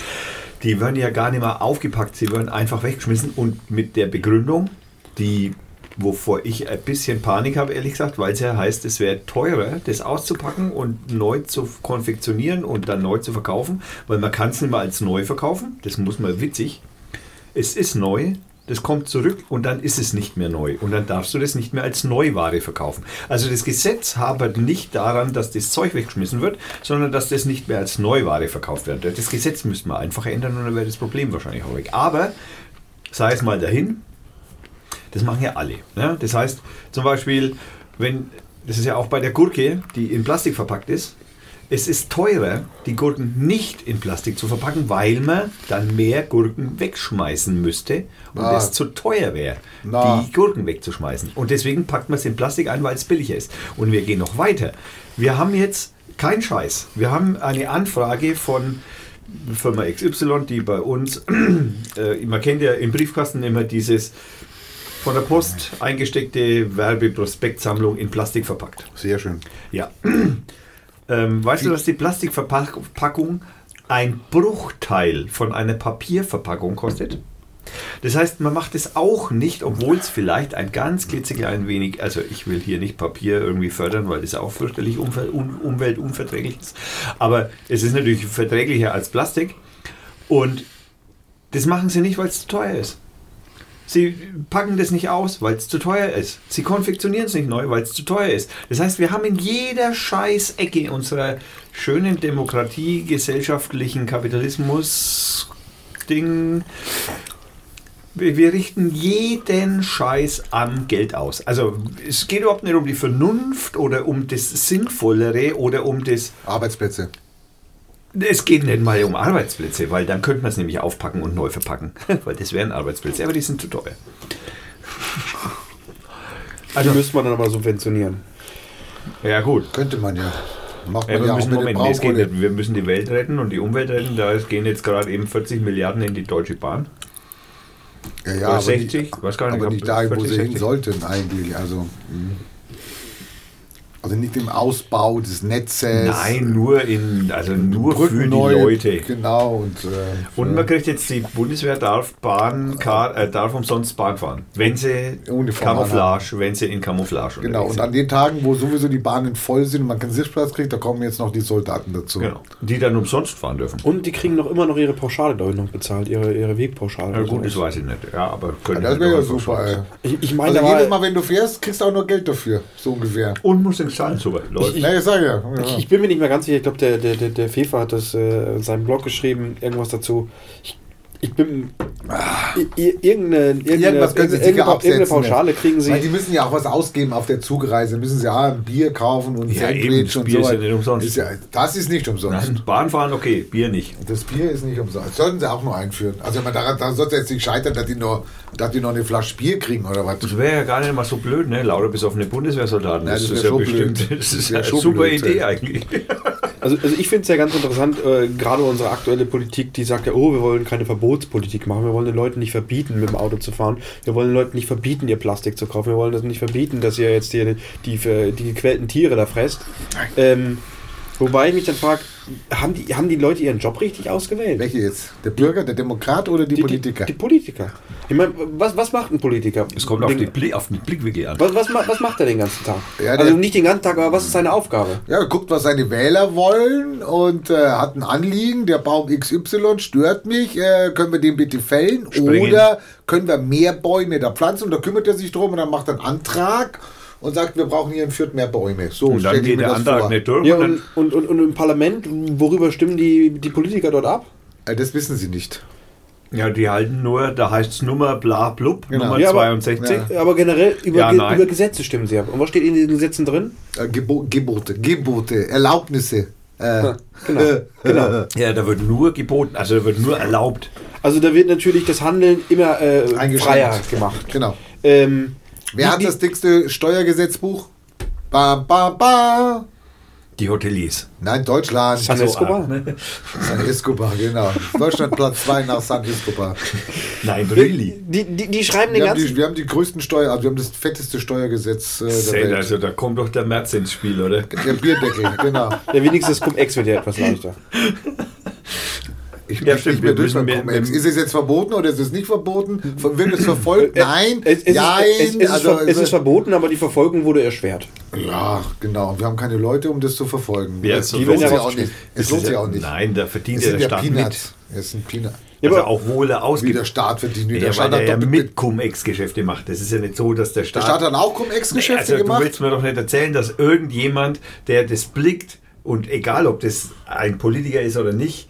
Die werden ja gar nicht mehr aufgepackt, sie werden einfach weggeschmissen und mit der Begründung, die wovor ich ein bisschen Panik habe, ehrlich gesagt, weil es ja heißt, es wäre teurer, das auszupacken und neu zu konfektionieren und dann neu zu verkaufen, weil man kann es nicht mehr als neu verkaufen. Das muss man witzig. Es ist neu, das kommt zurück und dann ist es nicht mehr neu. Und dann darfst du das nicht mehr als Neuware verkaufen. Also das Gesetz hapert nicht daran, dass das Zeug weggeschmissen wird, sondern dass das nicht mehr als Neuware verkauft wird. Das Gesetz müsste man einfach ändern und dann wäre das Problem wahrscheinlich auch weg. Aber sei es mal dahin, das machen ja alle. Ne? Das heißt zum Beispiel, wenn, das ist ja auch bei der Gurke, die in Plastik verpackt ist, es ist teurer, die Gurken nicht in Plastik zu verpacken, weil man dann mehr Gurken wegschmeißen müsste und Ah. es zu teuer wäre, Na. die Gurken wegzuschmeißen. Und deswegen packt man es in Plastik ein, weil es billiger ist. Und wir gehen noch weiter. Wir haben jetzt kein Scheiß. Wir haben eine Anfrage von Firma XY, die bei uns, äh, man kennt ja im Briefkasten immer dieses von der Post eingesteckte Werbeprospektsammlung in Plastik verpackt. Sehr schön. Ja. Ähm, weißt du, dass die Plastikverpackung ein Bruchteil von einer Papierverpackung kostet? Das heißt, man macht es auch nicht, obwohl es vielleicht ein ganz klitzeklein wenig, also ich will hier nicht Papier irgendwie fördern, weil das auch fürchterlich um, umweltunverträglich ist, aber es ist natürlich verträglicher als Plastik und das machen sie nicht, weil es zu teuer ist. Sie packen das nicht aus, weil es zu teuer ist. Sie konfektionieren es nicht neu, weil es zu teuer ist. Das heißt, wir haben in jeder Scheißecke unserer schönen Demokratie, gesellschaftlichen Kapitalismus, Ding, wir, wir richten jeden Scheiß am Geld aus. Also es geht überhaupt nicht um die Vernunft oder um das Sinnvollere oder um das Arbeitsplätze. Es geht nicht mal um Arbeitsplätze, weil dann könnte man es nämlich aufpacken und neu verpacken. weil das wären Arbeitsplätze, aber die sind zu teuer. Also müsste man dann aber subventionieren. Ja, gut. Könnte man ja. Macht Ja, man wir, ja, auch müssen, Moment, nee, es geht nicht. wir müssen die Welt retten und die Umwelt retten. Da gehen jetzt gerade eben 40 Milliarden in die Deutsche Bahn. Ja, ja, Oder aber 60, nicht, weiß gar nicht, aber nicht dahin, wo 40, sie hin 60. sollten eigentlich. Also, mh. Also nicht im Ausbau des Netzes. Nein, nur in, also nur für Brücken die neu, Leute. Genau. Und, äh, Und für- man kriegt jetzt, die Bundeswehr darf, Bahn, Kar, äh, darf umsonst Bahn fahren. Wenn sie Uniform Camouflage, wenn sie in Camouflage Genau, und an den Tagen, wo sowieso die Bahnen voll sind und man keinen Sitzplatz kriegt, da kommen jetzt noch die Soldaten dazu. Genau. Die dann umsonst fahren dürfen. Und die kriegen noch immer noch ihre Pauschale, glaube ich, noch bezahlt, ihre, ihre Wegpauschale. Ja, gut, das sowas. weiß ich nicht. Ja, aber Ja, können das sie wäre ja super. Ey. Ich, ich meine, Also jedes Mal, wenn du fährst, kriegst du auch noch Geld dafür, so ungefähr. Und muss den Zahlen super. Läuft. Ich sage ja. ja. Ich, ich bin mir nicht mehr ganz sicher. Ich glaube, der, der, der, der Fefa hat das äh, in seinem Blog geschrieben, irgendwas dazu. Ich, ich bin. i- Irgendeine, irgendeine, Irgendwas können sie irgendeine, irgendeine absetzen. Pauschale kriegen sie. Weil die müssen ja auch was ausgeben auf der Zugreise. Müssen sie ja ein Bier kaufen und Ja, eben, und Bier so. ist ja nicht umsonst. Ist ja, das ist nicht umsonst. Nein, Bahn fahren, okay, Bier nicht. Das Bier ist nicht umsonst. Das sollten sie auch nur einführen. Also man daran, daran sollte jetzt nicht scheitern, dass die, nur, dass die noch eine Flasche Bier kriegen oder was. Das wäre ja gar nicht mal so blöd, ne? Lauter besoffene Bundeswehrsoldaten. Ja, Das, das ist ja schon bestimmt blöd. das ist wär eine schon super blöd, Idee ja. eigentlich. Also, also ich finde es ja ganz interessant, äh, gerade unsere aktuelle Politik, die sagt ja, oh, wir wollen keine Verbotspolitik machen, wir wollen den Leuten nicht verbieten, mit dem Auto zu fahren, wir wollen den Leuten nicht verbieten, ihr Plastik zu kaufen, wir wollen das nicht verbieten, dass ihr jetzt die, die, die, die gequälten Tiere da fresst. Ähm, wobei ich mich dann frage, haben die, haben die Leute ihren Job richtig ausgewählt? Welche jetzt? Der Bürger, der Demokrat oder die, Politiker? Die, die Politiker. Ich meine, was, was macht ein Politiker? Es kommt auf, Den- die Blick, auf den Blickwinkel an. was, was, was macht er den ganzen Tag? Ja, der- also nicht den ganzen Tag, aber was ist seine Aufgabe? Ja, er guckt, was seine Wähler wollen und äh, hat ein Anliegen. Der Baum XY stört mich. Äh, können wir den bitte fällen? Sprengen. Oder können wir mehr Bäume da pflanzen? Und da kümmert er sich drum und dann macht er einen Antrag und sagt, wir brauchen hier in Fürth mehr Bäume. So, Und dann geht der Antrag vor. nicht durch. Ja, und und, und, und, im Parlament, worüber stimmen die, die Politiker dort ab? Äh, das wissen sie nicht. ja, die halten nur, da heißt es Nummer bla blub, Genau. Nummer Ja, aber- 62. Ja. Aber generell über, Ja, Ge über Gesetze stimmen sie ab. Und was steht in den Gesetzen drin? Äh, Gebo Gebote, Gebote, Erlaubnisse. Äh, Genau, genau. Ja, da wird nur geboten, also da wird nur erlaubt. Also da wird natürlich das Handeln immer äh, Eingeschränkt. freier gemacht. Genau. Ähm, Wer hat das dickste Steuergesetzbuch? Ba, ba, ba. Die Hoteliers. Nein, Deutschland. San Escobar? ah, ne? San Escobar, genau. Deutschland Platz 2 nach San Escobar. Nein, really. Die, die, die schreiben den Wir haben, ganzen... die, wir haben die größten Steuer, also wir haben das fetteste Steuergesetz äh, der Zählt, Welt. also da kommt doch der März ins Spiel, oder? Der Bierdeckel, genau. Ja, wenigstens Cum-Ex wird ja etwas leichter. Ich Ja, stimmt, nicht mehr wir durch müssen beim mehr- Cum-Ex. wir- Ist es jetzt verboten oder ist es nicht verboten? Wird es verfolgt? Äh, Nein. Es, es, Nein. ist, es, es, ist, also, ver- es ist verboten, aber die Verfolgung wurde erschwert. ja, genau. Wir haben keine Leute, um das zu verfolgen. Ja, es lohnt sich ja auch nicht. Es lohnt ist sich ja- auch nicht. Nein, da verdient Es ja der Staat mit. Peanuts. Es sind Peanuts. Ja, Also aber- auch wohl er Wie ausgibt. der Staat verdient. Wie Ja, der Staat hat ja mit Cum-Ex-Geschäfte macht. Das ist ja nicht so, dass der Der Staat... Staat hat auch Cum-Ex-Geschäfte also, Du gemacht. willst mir doch nicht erzählen, dass irgendjemand, der das blickt, und egal ob das ein Politiker ist oder nicht,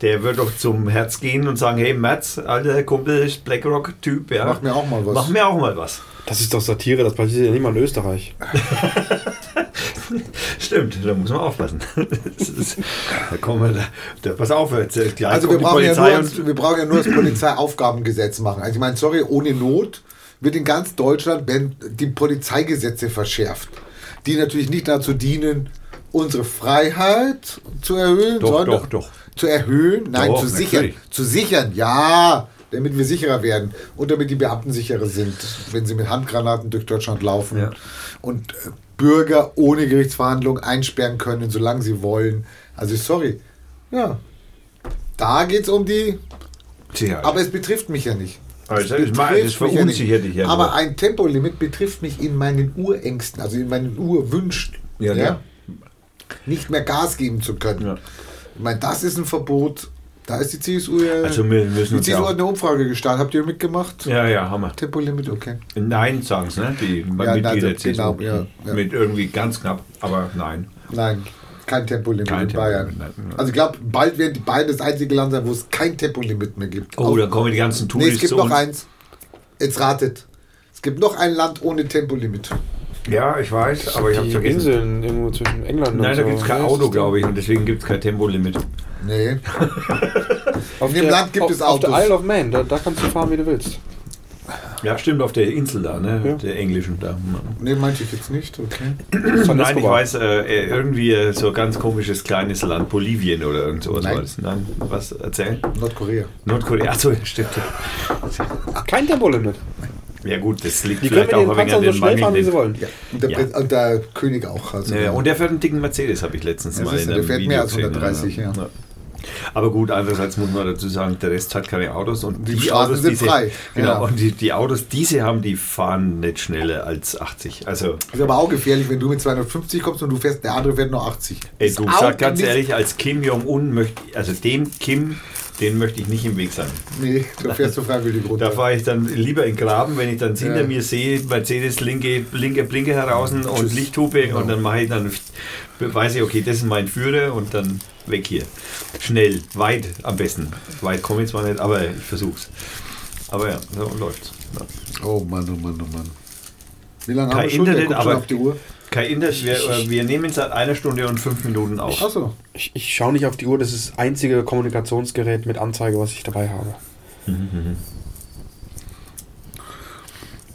der wird doch zum Herz gehen und sagen, hey Merz, alter Kumpel, BlackRock-Typ, ja. Mach mir auch mal was. Mach mir auch mal was. Das ist doch Satire, das passiert ja nicht mal in Österreich. Stimmt, da muss man aufpassen. Ist, da kommen wir, da, da, pass auf, jetzt, äh, gleich Also wir brauchen, ja nur, und wir brauchen ja nur das Polizeiaufgabengesetz machen. Also ich meine, sorry, ohne Not wird in ganz Deutschland werden die Polizeigesetze verschärft, die natürlich nicht dazu dienen, unsere Freiheit zu erhöhen, Doch, sondern doch, doch. zu erhöhen, nein, Doch, zu sichern, natürlich. zu sichern, ja, damit wir sicherer werden und damit die Beamten sicherer sind, wenn sie mit Handgranaten durch Deutschland laufen Ja. und äh, Bürger ohne Gerichtsverhandlung einsperren können, solange sie wollen. Also sorry, ja, da geht es um die, Tja, aber es betrifft mich ja nicht. Also das, ja verunsichert dich ja. Aber ein Tempolimit betrifft mich in meinen Urängsten, also in meinen Urwünschen. Ja, ja. Nicht mehr Gas geben zu können. Ja. Ich meine, das ist ein Verbot. Da ist die CSU ja. Also wir müssen die CSU hat eine Umfrage gestartet. Habt ihr mitgemacht? Ja, ja, haben wir. Tempolimit, okay. Nein, sagen sie, ne? Die Ja, Mitglieder das- CSU. genau, ja, ja. Mit irgendwie ganz knapp, aber nein. Nein, kein Tempolimit Kein in Bayern. Tempolimit, nein, nein. Also ich glaube, bald werden die Bayern das einzige Land sein, wo es kein Tempolimit mehr gibt. Oh, Auch- da kommen die ganzen nee, Touris es gibt noch eins. Jetzt ratet. Es gibt noch ein Land ohne Tempolimit. Ja, ich weiß, aber ich habe vergessen. Inseln irgendwo zwischen England und Nein, so. da gibt es kein Auto, glaube ich, und deswegen gibt es kein Tempolimit. Nee. Auf dem der- Land gibt auf, es Auf der Autos. Isle of Man, da, da kannst du fahren, wie du willst. Ja, stimmt, auf der Insel da, ne? Ja. Der englischen da. Nee, meinte ich jetzt nicht. Okay. Nein, ich weiß, äh, irgendwie äh, so ein ganz komisches kleines Land, Bolivien oder irgend sowas Nein. war das. Nein, was erzählen? Nordkorea. Nordkorea, achso, ja, stimmt. Kein Tempolimit. Ja gut, das liegt Die vielleicht auch den ein wenig an Panzern so den schnell fahren, wie sie wollen. Ja. Und der, Ja. Und der König auch. Also Ja, und der fährt einen dicken Mercedes, habe ich letztens Ja, mal in du, der einem fährt Video mehr als gesehen, 130, ja. Aber gut, andererseits muss man dazu sagen, der Rest hat keine Autos und Die die, Straßen Autos, sind diese, frei, Genau, ja. und die, die Autos, die sie haben, die fahren nicht schneller als 80. Also, Ist aber auch gefährlich, wenn du mit 250 kommst und du fährst, der andere fährt nur 80. ey, du sag ganz ehrlich, als Kim Jong-un möchte, also dem Kim, den möchte ich nicht im Weg sein. Nee, da fährst du freiwillig runter. Da fahre ich dann lieber in Graben, wenn ich dann Ja. hinter mir sehe, Mercedes linke, linke Blinke heraus und Tschüss. Lichthupe Genau. und dann mache ich dann, weiß ich, okay, das ist mein Führer und dann weg hier. Schnell, weit am besten. Weit komme ich zwar nicht, aber ich versuch's. Aber ja, so läuft's. Ja. Oh Mann, oh Mann, oh Mann. Wie lange Kein haben wir schon? Internet, aber- auf die Uhr. Kein Internet, wir, äh, wir nehmen seit einer Stunde und fünf Minuten auf. Achso. Ich, ich schaue nicht auf die Uhr, das ist das einzige Kommunikationsgerät mit Anzeige, was ich dabei habe.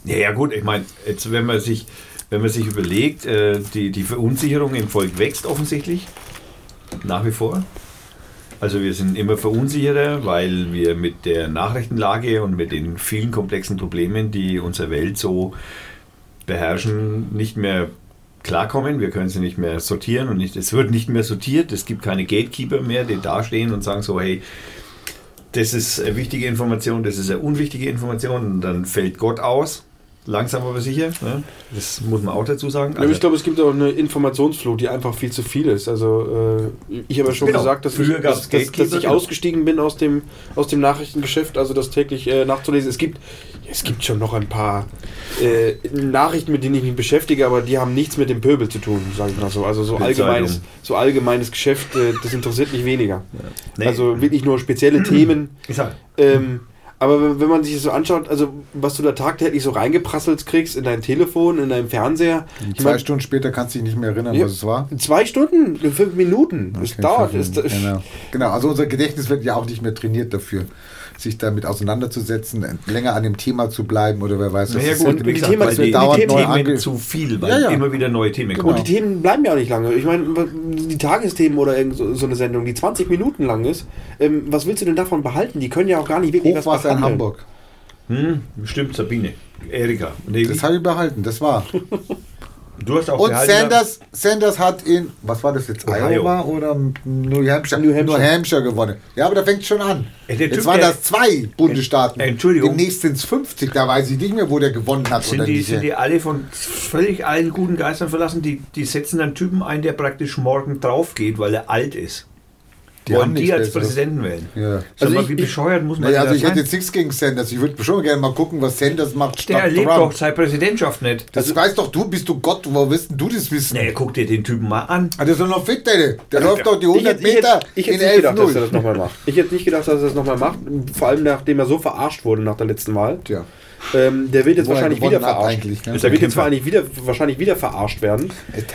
Ja, ja gut, ich meine, jetzt wenn man sich, wenn man sich überlegt, äh, die, die Verunsicherung im Volk wächst offensichtlich. Nach wie vor. Also wir sind immer verunsicherter, weil wir mit der Nachrichtenlage und mit den vielen komplexen Problemen, die unsere Welt so beherrschen, nicht mehr klarkommen. Wir können sie nicht mehr sortieren und nicht, es wird nicht mehr sortiert. Es gibt keine Gatekeeper mehr, die dastehen und sagen so, hey, das ist eine wichtige Information, das ist eine unwichtige Information und dann fällt Gott aus. Langsam aber sicher. Ne? Das muss man auch dazu sagen. Aber ich glaube, es gibt auch eine Informationsflut, die einfach viel zu viel ist. Also äh, ich habe ja schon Genau. gesagt, dass ich, dass, dass, dass ich genau. ausgestiegen bin aus dem, aus dem Nachrichtengeschäft, also das täglich äh, nachzulesen. Es gibt, es gibt schon noch ein paar äh, Nachrichten, mit denen ich mich beschäftige, aber die haben nichts mit dem Pöbel zu tun, sage ich mal so. Also so allgemeines, so allgemeines Geschäft, äh, das interessiert mich weniger. Nee. Also wirklich nur spezielle Themen. Ähm, aber wenn, man sich das so anschaut, also was du da tagtäglich so reingeprasselt kriegst in dein Telefon, in deinem Fernseher, ich Zwei mein, Stunden später kannst du dich nicht mehr erinnern, Ja. was es war. zwei Stunden, fünf Minuten, das Okay, dauert. Das, das, Minuten, genau. genau, also unser Gedächtnis wird ja auch nicht mehr trainiert dafür, sich damit auseinanderzusetzen, länger an dem Thema zu bleiben oder wer weiß was. gut, ist. und die gesagt, Thema- weil die die, dauernd die Themen zu viel, weil Ja, ja. immer wieder neue Themen Genau. kommen. Und die Themen bleiben ja auch nicht lange. Ich meine, die Tagesthemen oder irgend so, so eine Sendung, die 20 Minuten lang ist, ähm, was willst du denn davon behalten? Die können ja auch gar nicht wirklich was Hochwasser in behandeln. Hamburg. Hm, stimmt, Sabine. Erika. Nee, Das habe ich behalten, das war. du hast auch Und Sanders, Sanders hat in, was war das jetzt, Ohio. Iowa oder New Hampshire? New Hampshire. gewonnen. Ja, aber da fängt schon an. Ey, der Jetzt Typ, waren der- das zwei Bundesstaaten. Entschuldigung. Demnächst sind es 50, da weiß ich nicht mehr, wo der gewonnen hat. Sind oder die, sind die alle von völlig allen guten Geistern verlassen? Die, die setzen einen Typen ein, der praktisch morgen drauf geht, weil er alt ist. Die Wollen die als Besseres. Präsidenten wählen? Ja. Also ich- wie ich- bescheuert muss man Naja, also ich da hätte sein? jetzt nichts gegen Sanders. Ich würde schon gerne mal gucken, was Sanders macht Der erlebt Trump. doch seine Präsidentschaft nicht. Das weißt doch du, bist du Gott, wo wirst denn du das wissen? Nee, guck dir den Typen mal an. Ah, der ist doch noch fit, der. Der Also, läuft doch die Ich 100 hätte, ich Meter hätte, ich hätte in nicht gedacht, dass er 11-0. das nochmal macht. Ich hätte nicht gedacht, dass er das nochmal macht. Vor allem nachdem er so verarscht wurde nach der letzten Wahl. Tja, Ähm, der wird jetzt Wo wahrscheinlich wieder verarscht. ne? Ist Der er wird jetzt wahrscheinlich wieder, wahrscheinlich wieder verarscht werden.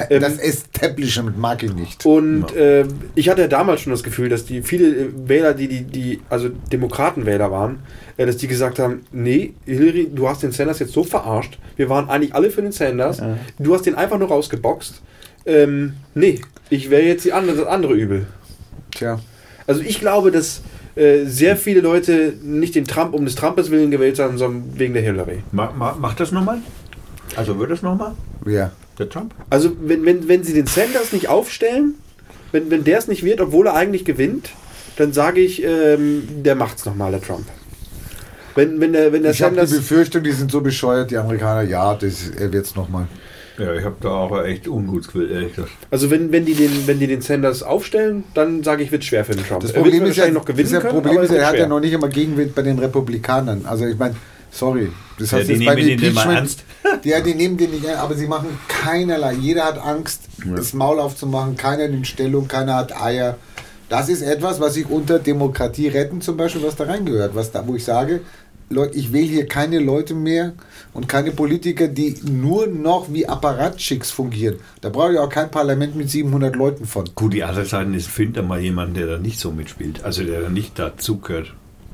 Ähm, das Establishment mag ihn nicht. Und äh, ich hatte ja damals schon das Gefühl, dass die viele äh, Wähler, die, die, die also Demokratenwähler waren, äh, dass die gesagt haben, nee, Hillary, du hast den Sanders jetzt so verarscht. Wir waren eigentlich alle für den Sanders. Du hast den einfach nur rausgeboxt. Ähm, nee, ich wäre jetzt die andere, das andere Übel. Tja. Also ich glaube, dass äh, sehr viele Leute nicht den Trump um des Trumpes willen gewählt haben, sondern wegen der Hillary. Ma, ma, mach das nochmal? Also wird das nochmal? Ja. Der Trump? Also wenn, wenn, wenn sie den Sanders nicht aufstellen, wenn, wenn der es nicht wird, obwohl er eigentlich gewinnt, dann sage ich, ähm, der macht's nochmal, der Trump. Wenn, wenn der, wenn der Ich habe die Sanders... Befürchtung, die sind so bescheuert, die Amerikaner, ja, das, er wird es nochmal. Ja, ich habe da auch echt Ungutgefühl, ehrlich gesagt. Also wenn, wenn, die den, wenn die den Sanders aufstellen, dann sage ich, wird schwer für den Trump. Das Problem ist ja, noch gewinnen das können, Problem ist, es er hat schwer. ja noch nicht immer Gegenwind bei den Republikanern. Also ich meine, sorry. Das Ja, heißt, die jetzt nehmen immer Impeachment- ernst. Ja, die nehmen den nicht ernst, aber sie machen keinerlei. Jeder hat Angst, Ja. das Maul aufzumachen, keiner nimmt Stellung, keiner hat Eier. Das ist etwas, was ich unter Demokratie retten zum Beispiel, was da reingehört. Was da, wo ich sage, Leute, ich wähle hier keine Leute mehr und keine Politiker, die nur noch wie Apparatschicks fungieren. Da brauche ich auch kein Parlament mit 700 Leuten von. Gut, die andere Seite ist, find da mal jemanden, der da nicht so mitspielt. Also der da nicht dazugehört.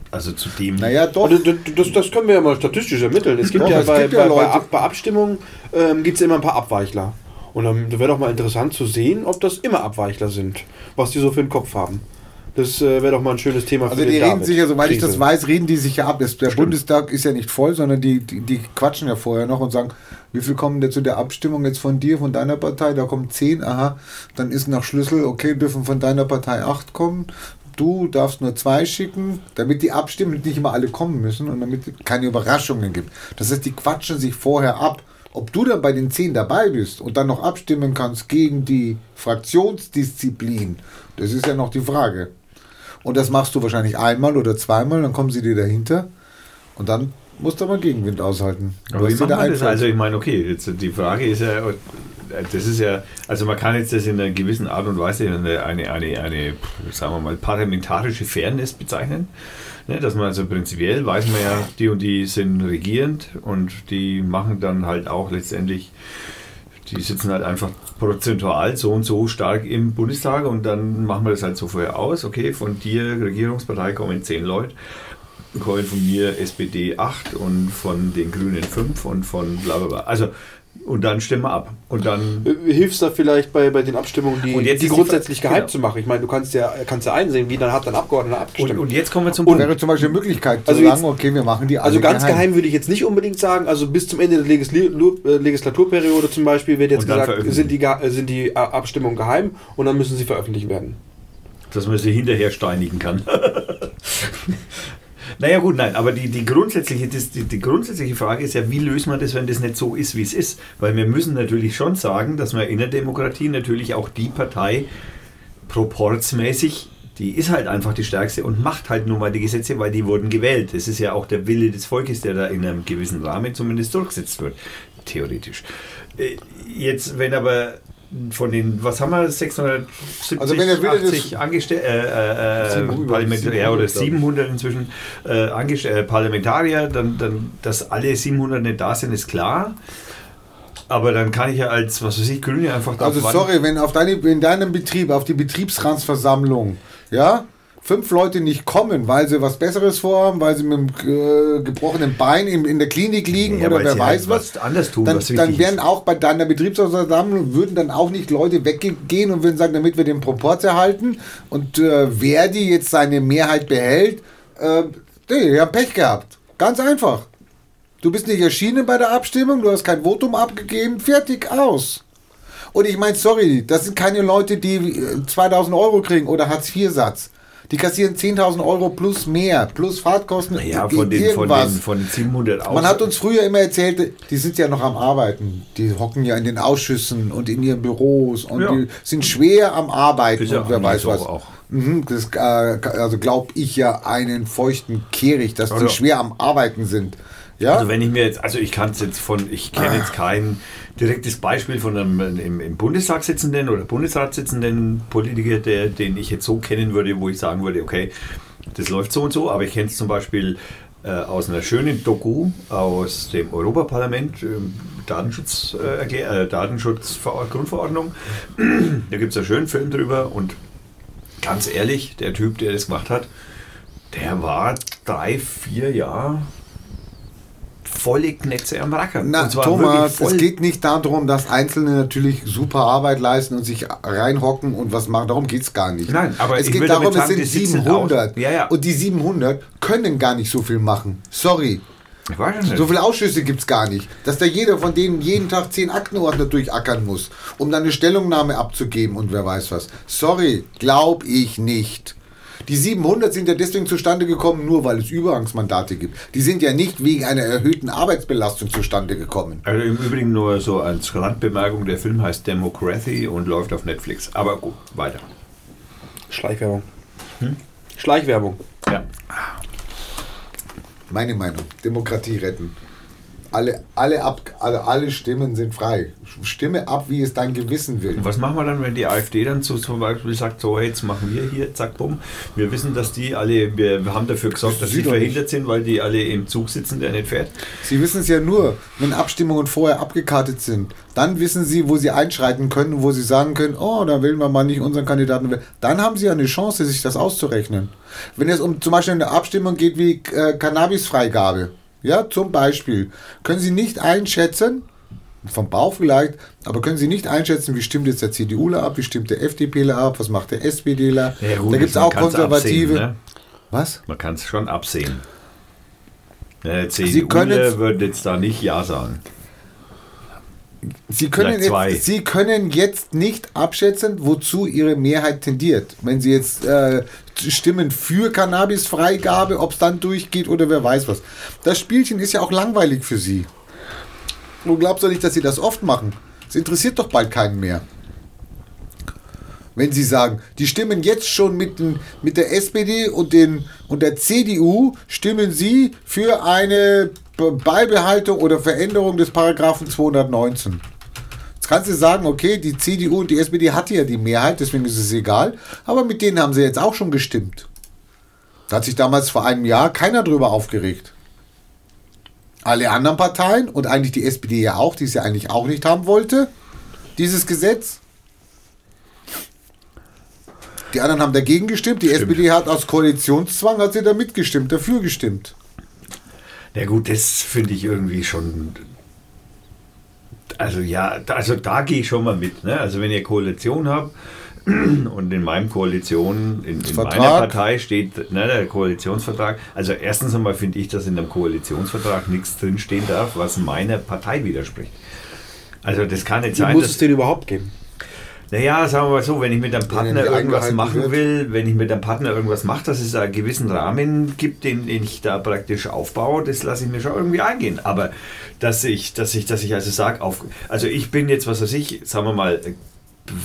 Also zu dem. Naja, doch. Das, das, das können wir ja mal statistisch ermitteln. Es gibt Doch, ja bei, gibt ja bei, bei, Ab, bei Abstimmungen ähm, gibt es immer ein paar Abweichler. Und dann wäre doch mal interessant zu sehen, ob das immer Abweichler sind, was die so für einen Kopf haben. Das äh, wäre doch mal ein schönes Thema Also für die den reden David. sich ja, soweit ich das weiß, reden die sich ja ab. Der Bundestag ist ja nicht voll, sondern die, die, die quatschen ja vorher noch und sagen, wie viel kommen denn zu der Abstimmung jetzt von dir, von deiner Partei? Da kommen zehn, aha, dann ist nach Schlüssel, okay, dürfen von deiner Partei acht kommen. Du darfst nur zwei schicken, damit die abstimmen und nicht immer alle kommen müssen und damit es keine Überraschungen gibt. Das heißt, die quatschen sich vorher ab. Ob du dann bei den zehn dabei bist und dann noch abstimmen kannst gegen die Fraktionsdisziplin, das ist ja noch die Frage. Und das machst du wahrscheinlich einmal oder zweimal, dann kommen sie dir dahinter und dann musst du aber Gegenwind aushalten. Aber wie macht man das? Also ich meine, okay, jetzt die Frage ist ja, das ist ja, also man kann jetzt das in einer gewissen Art und Weise eine, eine, eine, eine sagen wir mal, parlamentarische Fairness bezeichnen. Ne, dass man also prinzipiell weiß man ja, die und die sind regierend und die machen dann halt auch letztendlich, die sitzen halt einfach prozentual so und so stark im Bundestag und dann machen wir das halt so vorher aus. Okay, von dir, Regierungspartei, kommen zehn Leute kommen von mir SPD 8 und von den Grünen 5 und von bla bla bla. Also, und dann stimmen wir ab. Und dann. Hilfst da vielleicht bei, bei den Abstimmungen, die, Und jetzt die die grundsätzlich Fra- geheim genau. zu machen? Ich meine, du kannst ja, kannst ja einsehen, wie dann hat ein Abgeordneter Und, abgestimmt. und jetzt kommen wir zum Und Punkt. wäre zum Beispiel eine Möglichkeit zu Also jetzt- sagen, okay, wir machen die alle Also ganz geheim. würde ich jetzt nicht unbedingt sagen. Also bis zum Ende der Legisli äh, Legislaturperiode zum Beispiel wird jetzt Und dann gesagt, sind die, äh, sind die äh, Abstimmungen geheim und dann müssen sie veröffentlicht werden. dass man sie hinterher steinigen kann. naja gut, nein, aber die, die, grundsätzliche, die, die grundsätzliche Frage ist ja, wie löst man das, wenn das nicht so ist, wie es ist? Weil wir müssen natürlich schon sagen, dass man in der Demokratie natürlich auch die Partei proportsmäßig, die ist halt einfach die stärkste und macht halt nun mal die Gesetze, weil die wurden gewählt. Das ist ja auch der Wille des Volkes, der da in einem gewissen Rahmen zumindest durchgesetzt wird, theoretisch. Äh, Jetzt, wenn aber von den, was haben wir, 670, Also wenn der Wille des- 80 Angestellte, äh, äh, 700, Parlamentarier oder 700, glaub ich. 700 inzwischen äh, äh, Parlamentarier, dann, dann, dass alle 700 nicht da sind, ist klar. Aber dann kann ich ja als, was weiß ich, Grüne einfach Also drauf sorry, wenn auf deine, in deinem Betrieb, auf die Betriebsratsversammlung, ja, fünf Leute nicht kommen, weil sie was Besseres vorhaben, weil sie mit dem äh, gebrochenen Bein in, in der Klinik liegen Ja, oder wer weiß halt was, was anders tun, dann, was dann ist. auch bei deiner Betriebsversammlung, würden dann auch nicht Leute weggehen und würden sagen, damit wir den Proporz erhalten und äh, wer die jetzt seine Mehrheit behält, äh, nee, die haben Pech gehabt. Ganz einfach. Du bist nicht erschienen bei der Abstimmung, du hast kein Votum abgegeben, fertig aus. Und ich meine, sorry, das sind keine Leute, die äh, 2000 Euro kriegen oder Hartz-IV-Satz. Die kassieren 10.000 Euro plus mehr, plus Fahrtkosten. Ja, von den, von, irgendwas. den, von den 700 aus. Man hat uns früher immer erzählt, die sind ja noch am Arbeiten. Die hocken ja in den Ausschüssen und in ihren Büros und Ja. die sind schwer am Arbeiten Ist ja und wer weiß was. auch. Mhm, das, äh, also glaube ich ja einen feuchten Kehricht, dass Also- die schwer am Arbeiten sind. Ja? Also wenn ich mir jetzt, also ich kann es jetzt von, ich kenne jetzt kein direktes Beispiel von einem im, im Bundestag sitzenden oder Bundesrat sitzenden Politiker, der, den ich jetzt so kennen würde, wo ich sagen würde, okay, das läuft so und so, aber ich kenne es zum Beispiel äh, aus einer schönen Doku aus dem Europaparlament, ähm, äh, äh, Datenschutzgrundverordnung. da gibt es einen schönen Film drüber und ganz ehrlich, der Typ, der das gemacht hat, der war drei, vier Jahre volle Knetze am Rackern. Na, Thomas, es geht nicht darum, dass Einzelne natürlich super Arbeit leisten und sich reinhocken und was machen. Darum geht es gar nicht. Nein, aber es geht darum, es sind die sitzen 700. aus. Ja, ja. Und die 700 können gar nicht so viel machen. Sorry. Ich weiß nicht. So viele Ausschüsse gibt es gar nicht. Dass da jeder von denen jeden Tag 10 Aktenordner durchackern muss, um dann eine Stellungnahme abzugeben und wer weiß was. Sorry, glaub ich nicht. Die 700 sind ja deswegen zustande gekommen, nur weil es Übergangsmandate gibt. Die sind ja nicht wegen einer erhöhten Arbeitsbelastung zustande gekommen. Also im Übrigen nur so als Randbemerkung, der Film heißt Democracy und läuft auf Netflix. Aber gut, weiter. Schleichwerbung. Schleichwerbung. Ja. Meine Meinung. Demokratie retten. Alle, alle, ab, alle, alle Stimmen sind frei. Stimme ab, wie es dein Gewissen will. Und was machen wir dann, wenn die AfD dann so zum Beispiel sagt, so jetzt machen wir hier, zack, bumm. Wir wissen, dass die alle, wir haben dafür gesorgt, dass Sie verhindert sind, weil die alle im Zug sitzen, der nicht fährt. Sie wissen es ja nur, wenn Abstimmungen vorher abgekartet sind. Dann wissen Sie, wo Sie einschreiten können, wo Sie sagen können, oh, da wählen wir mal nicht unseren Kandidaten. Dann haben Sie ja eine Chance, sich das auszurechnen. Wenn es um zum Beispiel eine Abstimmung geht wie äh, Cannabisfreigabe, ja, zum Beispiel, können Sie nicht einschätzen, vom Bauch vielleicht, aber können Sie nicht einschätzen, wie stimmt jetzt der CDUler ab, wie stimmt der FDPler ab, was macht der SPDler. Ja, da gibt es auch Konservative. Absehen, ne? Was? Man kann es schon absehen. Der Sie CDU können's- würde jetzt da nicht Ja sagen. Sie können, jetzt, Sie können jetzt nicht abschätzen, wozu Ihre Mehrheit tendiert. Wenn Sie jetzt äh, stimmen für Cannabisfreigabe, ob es dann durchgeht oder wer weiß was. Das Spielchen ist ja auch langweilig für Sie. Du glaubst doch nicht, dass Sie das oft machen. Es interessiert doch bald keinen mehr. Wenn Sie sagen, die stimmen jetzt schon mit, den, mit der SPD und, den, und der CDU, stimmen Sie für eine Beibehaltung oder Veränderung des Paragraphen 219. Jetzt kannst du sagen, okay, die CDU und die SPD hatte ja die Mehrheit, deswegen ist es egal, aber mit denen haben sie jetzt auch schon gestimmt. Da hat sich damals vor einem Jahr keiner drüber aufgeregt. Alle anderen Parteien und eigentlich die SPD ja auch, die es ja eigentlich auch nicht haben wollte, dieses Gesetz. Die anderen haben dagegen gestimmt, die Stimmt. SPD hat aus Koalitionszwang, hat sie da mitgestimmt, dafür gestimmt. Na gut, das finde ich irgendwie schon. Also ja, da- also da gehe ich schon mal mit. Ne? Also wenn ihr Koalition habt und in meinem Koalition, in, in meiner. Partei steht ne, der Koalitionsvertrag. Also erstens einmal finde ich, dass in einem Koalitionsvertrag nichts drinstehen darf, was meiner Partei widerspricht. Also das kann nicht Wie sein, muss es den überhaupt geben? Naja, sagen wir mal so, wenn ich mit einem Partner irgendwas machen wird. will, wenn ich mit einem Partner irgendwas mache, dass es einen gewissen Rahmen gibt, den, den ich da praktisch aufbaue, das lasse ich mir schon irgendwie eingehen. Aber dass ich, dass ich, dass ich also sage, also ich bin jetzt, was weiß ich, sagen wir mal,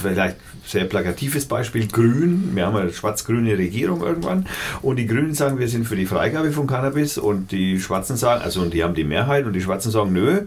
vielleicht sehr plakatives Beispiel, Grün, wir haben eine schwarz-grüne Regierung irgendwann. Und die Grünen sagen, wir sind für die Freigabe von Cannabis. Und die Schwarzen sagen, also und die haben die Mehrheit. Und die Schwarzen sagen, nö.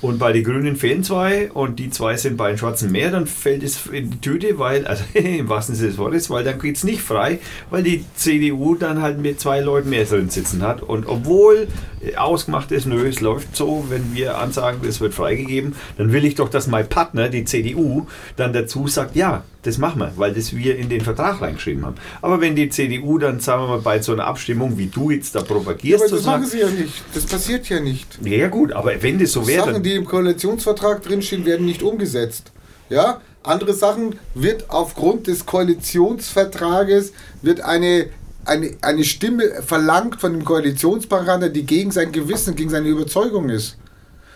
Und bei den Grünen fehlen zwei. Und die zwei sind bei den Schwarzen mehr, dann fällt es in die Tüte, weil, also im wahrsten Sinne des Wortes, weil dann geht es nicht frei, weil die CDU dann halt mit zwei Leuten mehr drin sitzen hat. Und obwohl ausgemacht ist, nö, es läuft so, wenn wir ansagen, es wird freigegeben, dann will ich doch, dass mein Partner, die CDU, dann dazu sagt, ja, das machen wir, weil das wir in den Vertrag reingeschrieben haben. Aber wenn die CDU dann, sagen wir mal, bei so einer Abstimmung, wie du jetzt da propagierst, aber so das machen sagt, sie ja nicht. Das passiert ja nicht. ja, ja gut, aber wenn das so wäre, Sachen, dann, die im Koalitionsvertrag drinstehen, werden nicht umgesetzt. Ja, andere Sachen wird aufgrund des Koalitionsvertrages wird eine, eine, eine Stimme verlangt von dem Koalitionspartner, die gegen sein Gewissen, gegen seine Überzeugung ist.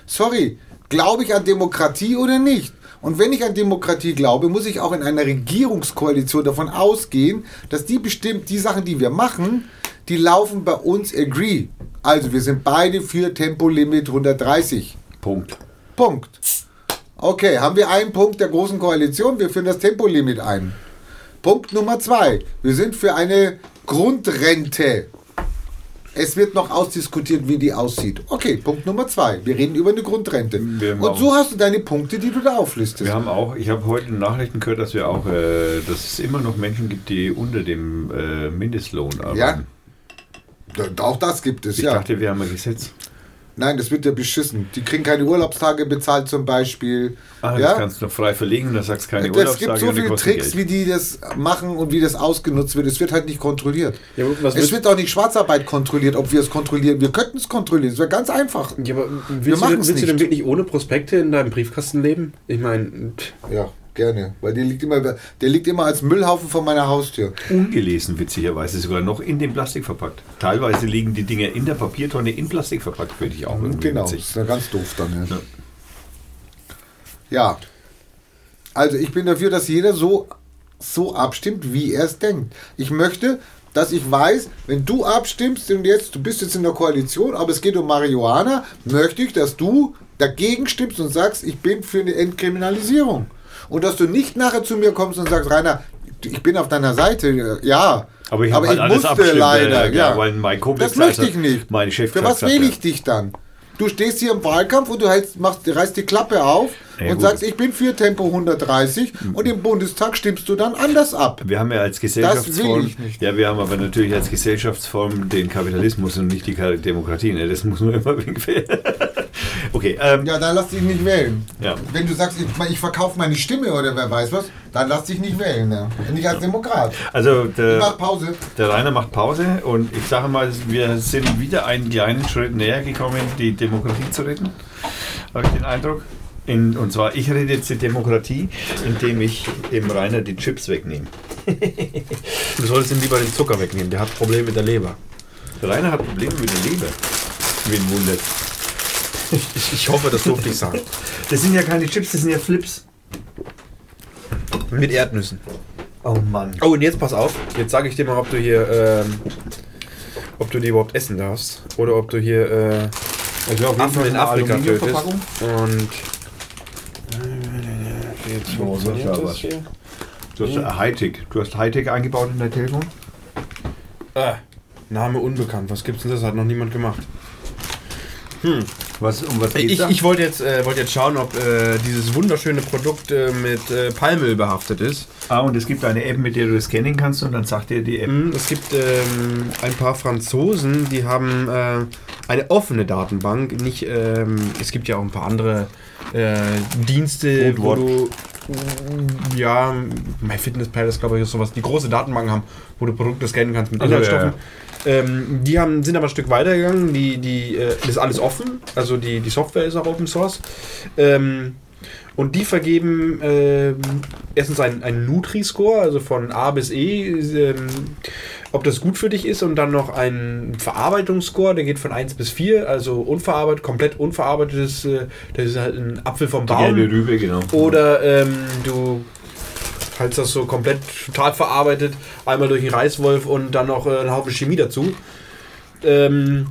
Sorry, glaube ich an Demokratie oder nicht? Und wenn ich an Demokratie glaube, muss ich auch in einer Regierungskoalition davon ausgehen, dass die bestimmt die Sachen, die wir machen, die laufen bei uns agree. Also wir sind beide für Tempolimit 130. Punkt. Punkt. Okay, haben wir einen Punkt der großen Koalition, wir führen das Tempolimit ein. Punkt Nummer zwei, wir sind für eine Grundrente. Es wird noch ausdiskutiert, wie die aussieht. Okay, Punkt Nummer zwei, wir reden über eine Grundrente. Und so hast du deine Punkte, die du da auflistest. Wir haben auch, ich habe heute in Nachrichten gehört, dass wir auch, äh, dass es immer noch Menschen gibt, die unter dem äh, Mindestlohn arbeiten. Ja, Auch das gibt es, Ich ja. dachte, wir haben ein Gesetz. Nein, das wird ja beschissen. Die kriegen keine Urlaubstage bezahlt zum Beispiel. Ah, ja? Das kannst du noch frei verlegen, da sagst du keine Es Urlaubstage gibt so viele Tricks, Geld. wie die das machen und wie das ausgenutzt wird. Es wird halt nicht kontrolliert. Ja, es wird- auch nicht Schwarzarbeit kontrolliert, ob wir es kontrollieren. Wir könnten es kontrollieren. Es wäre ganz einfach. Ja, aber willst, du, machen's denn- willst du denn nicht. wirklich ohne Prospekte in deinem Briefkasten leben? Ich meine, Ja, gerne. Weil der liegt immer, der liegt immer als Müllhaufen vor meiner Haustür. Ungelesen, witzigerweise, sogar noch in dem Plastik verpackt. Teilweise liegen die Dinger in der Papiertonne in Plastik verpackt, finde ich auch irgendwie Genau, das witzig. ist ja ganz doof dann. Ja. Ja. ja. Also ich bin dafür, dass jeder so, so abstimmt, wie er es denkt. Ich möchte, dass ich weiß, wenn du abstimmst und jetzt, du bist jetzt in der Koalition, aber es geht um Marihuana, möchte ich, dass du dagegen stimmst und sagst, ich bin für eine Entkriminalisierung. Und dass du nicht nachher zu mir kommst und sagst, Rainer, ich bin auf deiner Seite, ja. Aber ich habe halt alles musste abgestimmt, leider, äh, ja. weil mein Kumpel Das möchte ich nicht. meine Chef Für was wähle ich dich dann? Du stehst hier im Wahlkampf und du hältst, machst, reißt die Klappe auf Ja, und gut. sagst, ich bin für Tempo 130 und im Bundestag stimmst du dann anders ab. Wir haben ja als Gesellschaftsform, ich nicht. ja, wir haben aber natürlich als Gesellschaftsform den Kapitalismus und nicht die Demokratie. Ne? Das muss nur immer irgendwie. okay, ähm, Ja, dann lass dich nicht wählen. Ja. Wenn du sagst, ich, ich verkaufe meine Stimme oder wer weiß was, dann lass dich nicht wählen. Ne? Nicht als Demokrat. also Ich der, mach Pause. der Rainer macht Pause und ich sage mal, wir sind wieder einen kleinen Schritt näher gekommen, die Demokratie zu retten. Habe ich den Eindruck. In, und zwar, ich rede jetzt die Demokratie, indem ich dem Rainer die Chips wegnehme. du solltest ihm lieber den Zucker wegnehmen. Der hat Probleme mit der Leber. Der Rainer hat Probleme mit der Leber. Wen wundert. Ich, ich hoffe, das durfte ich sagen. Das sind ja keine Chips, das sind ja Flips. Mit Erdnüssen. Oh Mann. Oh, und jetzt pass auf. Jetzt sage ich dir mal, ob du hier, ähm, ob du die überhaupt essen darfst. Oder ob du hier äh, Also auf Affen in Afrika tötest. Und. Ist ja das was. hier. Du hast äh, Hightech. Du hast Hightech eingebaut in dein Telefon? Ah, Name unbekannt. Was gibt's denn das? Hat noch niemand gemacht. Was, um was geht's Ich, da? ich wollte jetzt, äh, wollte jetzt schauen, ob äh, dieses wunderschöne Produkt äh, mit äh, Palmöl behaftet ist. ah, und es gibt eine App, mit der du das scannen kannst und dann sagt dir die App. Mhm, Es gibt ähm, ein paar Franzosen, die haben äh, eine offene Datenbank. Nicht, ähm, es gibt ja auch ein paar andere äh, Dienste, wo du mm, ja, MyFitnessPal ist glaube ich sowas, die große Datenbanken haben, wo du Produkte scannen kannst mit Also, Inhaltsstoffen. Ähm, die haben, sind aber ein Stück weiter gegangen. Die, die, äh, das ist alles offen. Also die, die Software ist auch Open Source. Ähm, und die vergeben ähm, erstens einen, Nutri-Score, also von A bis E, ähm, ob das gut für dich ist, und dann noch einen Verarbeitungsscore, der geht von 1 bis 4, also unverarbeitet, komplett unverarbeitetes, äh, das ist halt ein Apfel vom Die Baum. Rübe, genau. Oder ähm, du hältst das so komplett total verarbeitet, einmal durch den Reißwolf und dann noch äh, einen Haufen Chemie dazu. Ähm,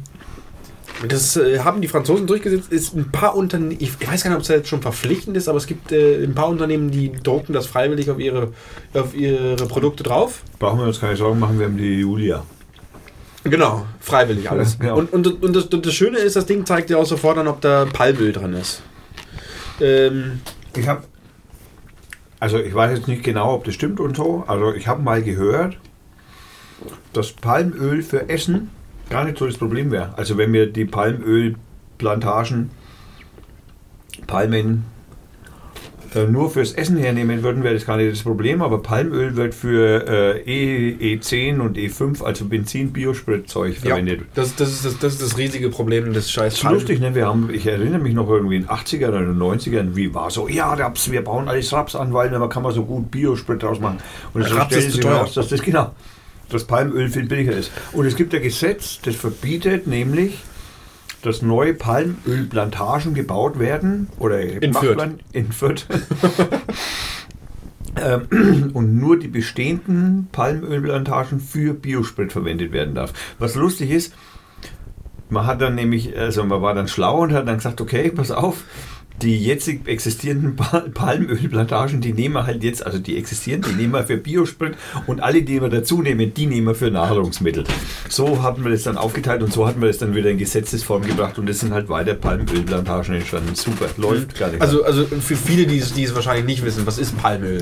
das äh, haben die Franzosen durchgesetzt. Ist ein paar Unternehmen, ich, ich weiß gar nicht, ob es jetzt schon verpflichtend ist, aber es gibt äh, ein paar Unternehmen, die drucken das freiwillig auf ihre, auf ihre Produkte drauf. Brauchen wir uns keine Sorgen machen, wir haben die Julia. Genau, freiwillig alles. Ja. Und, und, und, das, das Schöne ist, das Ding zeigt dir auch sofort an, ob da Palmöl drin ist. Ähm, Ich habe, also ich weiß jetzt nicht genau, ob das stimmt und so, also ich habe mal gehört, dass Palmöl für Essen gar nicht so das Problem wäre. Also wenn wir die Palmölplantagen, Palmen äh, nur fürs Essen hernehmen würden, wäre das gar nicht das Problem, aber Palmöl wird für äh, E, E10 und E5, also Benzin-Biospritzeug ja, verwendet. das, das, ist das, das ist das riesige Problem des scheiß Das ist lustig, ne? Wir haben, ich erinnere mich noch irgendwie in den 80er oder 90ern, wie war so, ja, Raps, wir bauen alles Raps an, weil da kann man so gut Biosprit draus machen. Und es Raps ist teuer. raus, dass das genau, dass Palmöl viel billiger ist. Und es gibt ein Gesetz, das verbietet nämlich, dass neue Palmölplantagen gebaut werden oder gemacht Fürth. werden in Fürth. Ähm, und nur die bestehenden Palmölplantagen für Biosprit verwendet werden darf. Was lustig ist, man hat dann nämlich, also man war dann schlau und hat dann gesagt, okay, pass auf, die jetzt existierenden Pal- Palmölplantagen, die nehmen wir halt jetzt, also die existieren, die nehmen wir für Biosprit und alle, die wir dazu nehmen, die nehmen wir für Nahrungsmittel. So hatten wir das dann aufgeteilt und so hatten wir das dann wieder in Gesetzesform gebracht und es sind halt weiter Palmölplantagen entstanden. Super, läuft gar nicht. Also, also für viele, die es, die es wahrscheinlich nicht wissen, was ist Palmöl?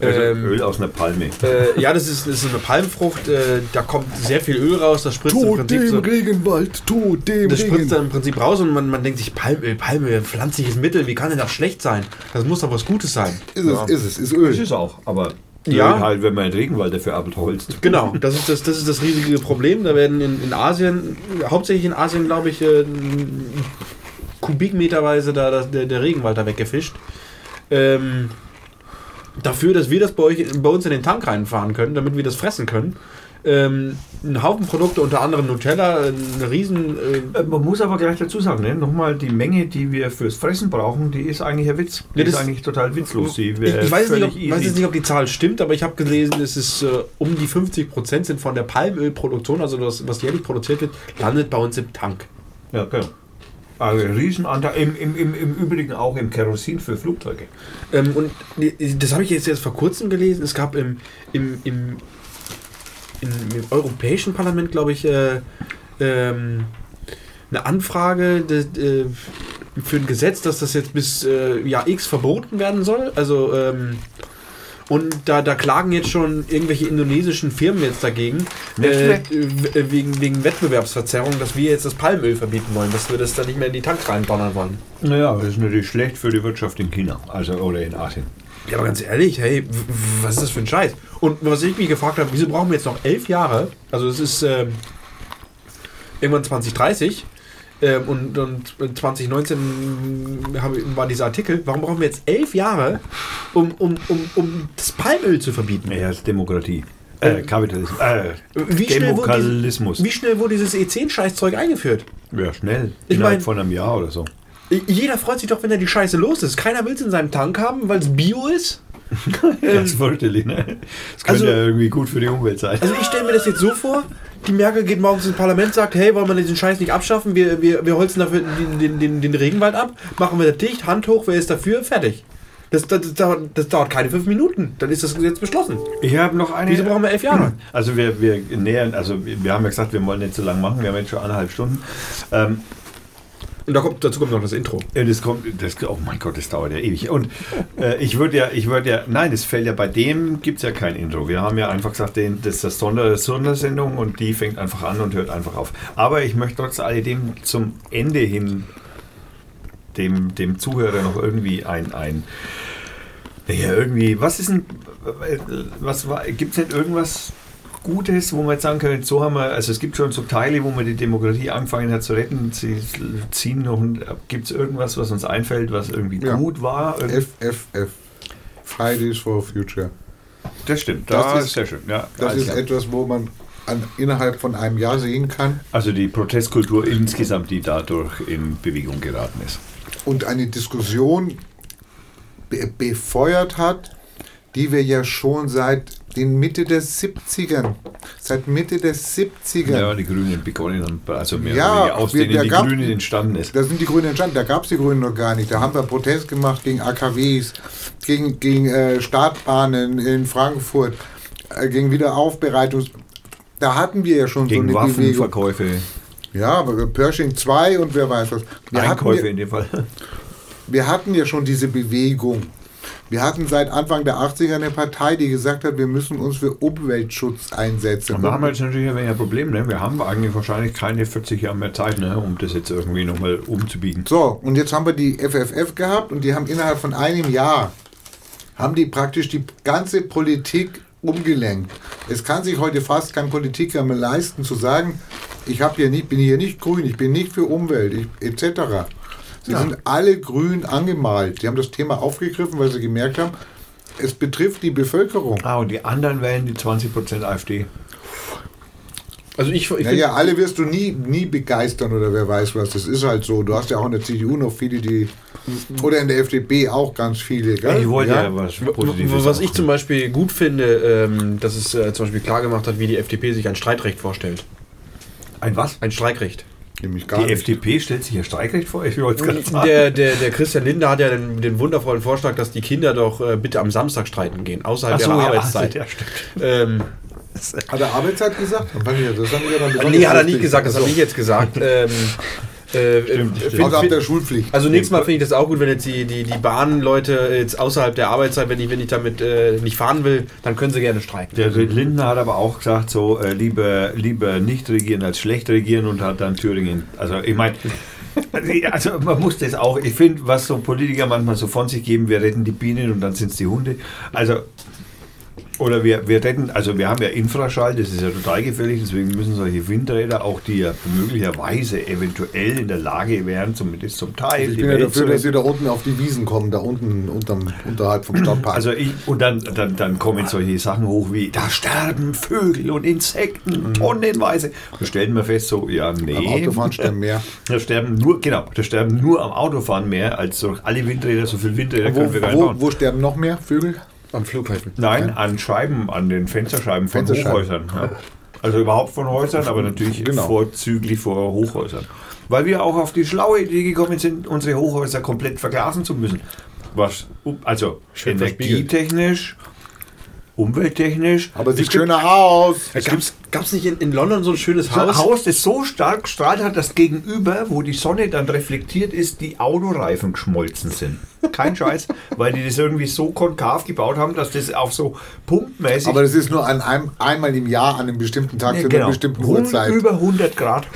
Also Ähm, Öl aus einer Palme. Äh, ja, das ist, das ist eine Palmfrucht, äh, da kommt sehr viel Öl raus, das spritzt im Tod Prinzip dem so, Regenwald, Tod dem das spritzt Regenwald. dann im Prinzip raus und man, man denkt sich, Palmöl, Palmöl, pflanzliches Mittel, wie kann denn das schlecht sein? Das muss doch was Gutes sein. Ist es, ist es, ist Öl. Das ist auch, aber Ja. Öl halt, wenn man den Regenwald dafür abholzt. Genau, das ist das, das ist das riesige Problem. Da werden in, in Asien, hauptsächlich in Asien, glaube ich, äh, kubikmeterweise da, das, der, der Regenwald da weggefischt. Ähm, dafür, dass wir das bei, euch, bei uns in den Tank reinfahren können, damit wir das fressen können. Ähm, ein Haufen Produkte, unter anderem Nutella, eine riesen... Äh, Äh, Man muss aber gleich dazu sagen, ne? nochmal, die Menge, die wir fürs Fressen brauchen, die ist eigentlich ein Witz. Die Ja, ist eigentlich total witzlos. Die ich, ich weiß, nicht, ob, weiß jetzt nicht, ob die Zahl stimmt, aber ich habe gelesen, es ist äh, um die 50% sind von der Palmölproduktion, also das, was jährlich produziert wird, landet bei uns im Tank. Ja, genau. Also ein Riesenanteil, im, im, im, im Übrigen auch im Kerosin für Flugzeuge. Ähm, und das habe ich jetzt erst vor kurzem gelesen. Es gab im, im, im, im, im Europäischen Parlament, glaube ich, äh, ähm, eine Anfrage de, äh, für ein Gesetz, dass das jetzt bis äh, Jahr X verboten werden soll. Also ähm, und da, da klagen jetzt schon irgendwelche indonesischen Firmen jetzt dagegen, äh, w- wegen, wegen Wettbewerbsverzerrung, dass wir jetzt das Palmöl verbieten wollen, dass wir das dann nicht mehr in die Tanks reindonnern wollen. Naja, das ist natürlich schlecht für die Wirtschaft in China also, oder in Asien. Ja, aber ganz ehrlich, hey, was ist das für ein Scheiß? Und was ich mich gefragt habe, wieso brauchen wir jetzt noch elf Jahre? Also es ist ähm, irgendwann 2030 ähm, und, und 2019 haben, war dieser Artikel. Warum brauchen wir jetzt elf Jahre, um, um, um, um das Palmöl zu verbieten? Naja, das ist Demokratie. Äh, Kapitalismus. Äh, Wie schnell, wurde wie schnell wurde dieses E10-Scheißzeug eingeführt? Ja, schnell. Ich Innerhalb mein- von einem Jahr oder so. Jeder freut sich doch, wenn er die Scheiße los ist. Keiner will es in seinem Tank haben, weil es Bio ist. das ist fürchterlich, ne? Das könnte also- ja irgendwie gut für die Umwelt sein. Also ich stelle mir das jetzt so vor, die Merkel geht morgens ins Parlament, sagt, hey, wollen wir diesen Scheiß nicht abschaffen, wir, wir, wir holzen dafür den, den, den, den Regenwald ab, machen wir das dicht, Hand hoch, wer ist dafür, fertig. Das, das, das, dauert, das dauert keine fünf Minuten, dann ist das Gesetz beschlossen. Ich habe noch eine. Wieso brauchen wir elf Jahre? Also wir, wir nähern, also wir haben ja gesagt, wir wollen nicht so lange machen, wir haben jetzt schon eineinhalb Stunden. Ähm, Und da kommt, dazu kommt noch das Intro. Ja, das kommt, das, oh mein Gott, das dauert ja ewig. Und äh, ich würde ja, ich würde ja, nein, es fällt ja bei dem gibt es ja kein Intro. Wir haben ja einfach gesagt, den, das ist das Sonder, Sondersendung und die fängt einfach an und hört einfach auf. Aber ich möchte trotz alledem zum Ende hin dem, dem Zuhörer noch irgendwie ein, ein ja, irgendwie, was ist denn, was war, gibt es nicht irgendwas Gutes, wo man jetzt sagen kann, so haben wir, also es gibt schon so Teile, wo man die Demokratie angefangen hat zu retten, sie ziehen noch, gibt es irgendwas, was uns einfällt, was irgendwie Ja. gut war? FFF. Fridays for Future. Das stimmt, Das das, ist- sehr schön. Ja, Das ist klar. etwas, wo man an, innerhalb von einem Jahr sehen kann also die Protestkultur insgesamt, die dadurch in Bewegung geraten ist. und eine Diskussion be befeuert hat, die wir ja schon seit den Mitte der 70ern, seit Mitte der 70er, Ja, die Grünen begonnen haben, also mehr Ja, aus wir- denen die gab- Grünen entstanden ist. da sind die Grünen entstanden, da gab es die Grünen noch gar nicht. Da haben wir Protest gemacht gegen AKWs, gegen, gegen äh, Startbahnen in Frankfurt, äh, gegen Wiederaufbereitungs... Da hatten wir ja schon Gegen so eine Bewegung. Waffenverkäufe, Ja, aber Pershing 2 und wer weiß was. Wir Einkäufe ja, in dem Fall. wir hatten ja schon diese Bewegung. Wir hatten seit Anfang der 80er eine Partei, die gesagt hat, wir müssen uns für Umweltschutz einsetzen. Und da haben wir jetzt natürlich ein wenig ein Problem. Ne? Wir haben eigentlich wahrscheinlich keine 40 Jahre mehr Zeit, ne? um das jetzt irgendwie nochmal umzubiegen. So, und jetzt haben wir die FFF gehabt und die haben innerhalb von einem Jahr, haben die praktisch die ganze Politik umgelenkt. Es kann sich heute fast kein Politiker mehr leisten zu sagen, ich hier nicht, bin hier nicht grün, ich bin nicht für Umwelt, ich, etc. Sie Ja. sind alle grün angemalt. Die haben das Thema aufgegriffen, weil sie gemerkt haben, es betrifft die Bevölkerung. Ah, und die anderen wählen die 20% AfD. Also ich, ich Naja, alle wirst du nie, nie begeistern oder wer weiß was. Das ist halt so. Du hast ja auch in der CDU noch viele, die. Oder in der FDP auch ganz viele. Gell? Ich wollte ja, Ja? was Positives Was ich zum Beispiel gut finde, ähm, dass es äh, zum Beispiel klar gemacht hat, wie die FDP sich ein Streikrecht vorstellt. Ein was? Ein Streikrecht. Nämlich gar Die nicht. FDP stellt sich ja Streikrecht vor. Ich wollte gerade sagen. Der, der, der Christian Lindner hat ja den, den wundervollen Vorschlag, dass die Kinder doch äh, bitte am Samstag streiten gehen, außerhalb so, ihrer ja, Arbeitszeit. ja, ähm, Hat er Arbeitszeit gesagt? Das haben wir dann nee, hat er nicht gesagt, das habe ich jetzt gesagt. ähm, äh, Stimmt, äh, stimmt. find- Also der Schulpflicht. Also nächstes Mal finde ich das auch gut, wenn jetzt die, die, die Bahnleute jetzt außerhalb der Arbeitszeit, wenn ich, wenn ich damit äh, nicht fahren will, dann können sie gerne streiken. Der Lindner hat aber auch gesagt, so äh, lieber, lieber nicht regieren als schlecht regieren und hat dann Thüringen. Also ich meine, also man muss das auch, ich finde, was so Politiker manchmal so von sich geben, wir retten die Bienen und dann sind es die Hunde. Also oder wir, wir retten, also wir haben ja Infraschall, das ist ja total gefährlich, deswegen müssen solche Windräder, auch die ja möglicherweise eventuell in der Lage wären, zumindest zum Teil, Ich die bin ja Welt dafür, dass sie da unten auf die Wiesen kommen, da unten unterm, unterhalb vom Stadtpark. Also ich, und dann, dann, dann kommen solche Sachen hoch wie, da sterben Vögel und Insekten tonnenweise. Da stellen wir fest, so, ja, nee. Beim Autofahren sterben mehr. Da sterben nur, genau, da sterben nur am Autofahren mehr als durch alle Windräder, so viele Windräder Wo, können wir gar nicht wo, bauen. wo sterben noch mehr Vögel? Am Flughafen. Nein, an Scheiben, an den Fensterscheiben von. Hochhäusern. Ja. Also überhaupt von Häusern, aber natürlich Genau. vorzüglich vor Hochhäusern. Weil wir auch auf die schlaue Idee gekommen sind, unsere Hochhäuser komplett verglasen zu müssen. Was, also Schön energietechnisch, umwelttechnisch. Aber sieht Es gibt- schöner aus. Gab es nicht in, in London so ein schönes so ein Haus? Haus, das so stark strahlt hat, dass gegenüber, wo die Sonne dann reflektiert ist, die Autoreifen geschmolzen sind. Kein Scheiß, weil die das irgendwie so konkav gebaut haben, dass das auf so punktmäßig Aber das ist nur an einem, einmal im Jahr an einem bestimmten Tag Ja, zu einer bestimmten Uhrzeit. Über 100 Grad.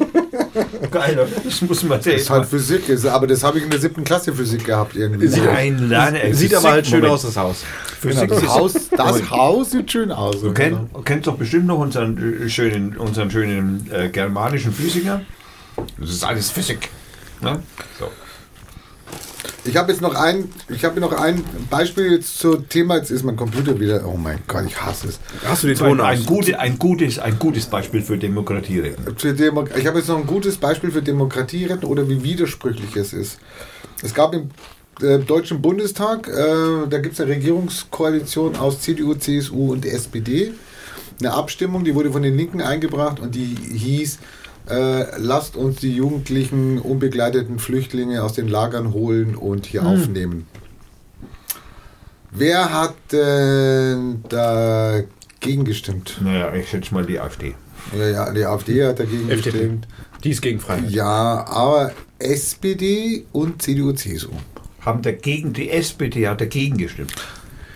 Geil, das muss man sehen. Das ist halt Physik, aber das habe ich in der siebten Klasse Physik gehabt irgendwie. Nein, nein, Sieht aber halt schön aus, das Haus. Genau, Physik das ist- Haus, das Haus sieht schön aus. Du kenn, kennst doch bestimmt noch unseren äh, schönen, unseren schönen äh, germanischen Physiker. Das ist alles Physik. Ne? So. Ich habe jetzt noch ein, ich habe noch ein Beispiel jetzt zum Thema. Jetzt ist mein Computer wieder. Oh mein Gott, ich hasse es. Hast du den ein, Ton ein, gute, ein, gutes, ein gutes Beispiel für Demokratie reden. Für Demo ich habe jetzt noch ein gutes Beispiel für Demokratie retten oder wie widersprüchlich es ist. Es gab im äh, Deutschen Bundestag, äh, da gibt es eine Regierungskoalition aus CDU, CSU und SPD. Eine Abstimmung, die wurde von den Linken eingebracht und die hieß, äh, lasst uns die jugendlichen, unbegleiteten Flüchtlinge aus den Lagern holen und hier aufnehmen. Wer hat denn dagegen gestimmt? Naja, ich schätze mal die AfD. Ja, ja, die AfD hat dagegen FDP. gestimmt. Die ist gegen Freiheit. Ja, aber SPD und CDU, CSU. Haben dagegen, die SPD hat dagegen gestimmt.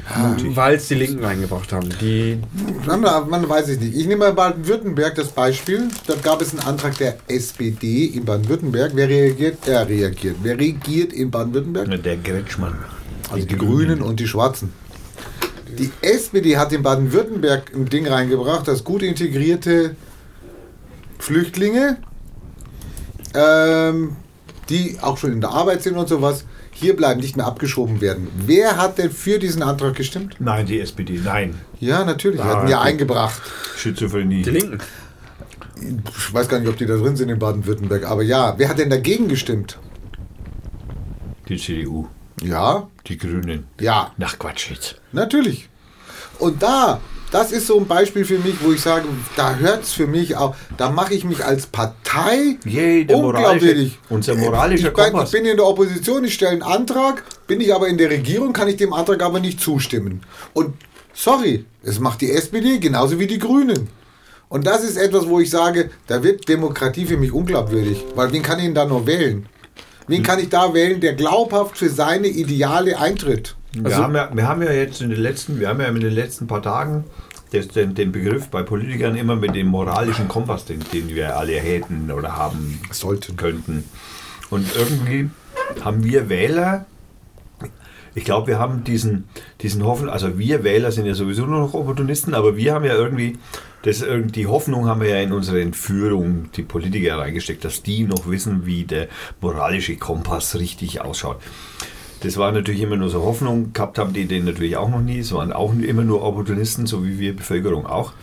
Weil es die Linken eingebracht haben. Die Man, man weiß es nicht. Ich nehme mal Baden-Württemberg das Beispiel. Da gab es einen Antrag der SPD in Baden-Württemberg. Wer reagiert? Er reagiert. Wer regiert in Baden-Württemberg? Der Gretschmann. Also die Grünen und die Schwarzen. Die SPD hat in Baden-Württemberg ein Ding reingebracht, dass gut integrierte Flüchtlinge, ähm, die auch schon in der Arbeit sind und sowas, hier bleiben, nicht mehr abgeschoben werden. Wer hat denn für diesen Antrag gestimmt? Nein, die SPD. Nein. Ja, natürlich. Die Ah, hatten ja eingebracht. Schizophrenie. Die Linken. Ich weiß gar nicht, ob die da drin sind in Baden-Württemberg, aber ja, wer hat denn dagegen gestimmt? Die CDU. Ja, Die Grünen. ja, Nach Quatsch jetzt. natürlich. Und da, das ist so ein Beispiel für mich, wo ich sage, da hört es für mich auch, da mache ich mich als Partei Yay, der unglaubwürdig. unser moralischer ich, mein, ich bin in der Opposition, ich stelle einen Antrag, bin ich aber in der Regierung, kann ich dem Antrag aber nicht zustimmen. Und sorry, es macht die SPD genauso wie die Grünen. Und das ist etwas, wo ich sage, da wird Demokratie für mich unglaubwürdig. Weil wen kann ich denn da noch wählen? Wen kann ich da wählen, der glaubhaft für seine Ideale eintritt? Wir, Also- haben ja, wir haben ja jetzt in den letzten, wir haben ja in den letzten paar Tagen das, den, den Begriff bei Politikern immer mit dem moralischen Kompass, den, den wir alle hätten oder haben Sollten. könnten. Und irgendwie haben wir Wähler, ich glaube, wir haben diesen, diesen Hoffen, also wir Wähler sind ja sowieso nur noch Opportunisten, aber wir haben ja irgendwie, das, irgendwie- die Hoffnung haben wir ja in unsere Entführung, die Politiker reingesteckt, dass die noch wissen, wie der moralische Kompass richtig ausschaut. Das war natürlich immer nur so Hoffnung, gehabt haben die den natürlich auch noch nie, es waren auch immer nur Opportunisten, so wie wir Bevölkerung auch,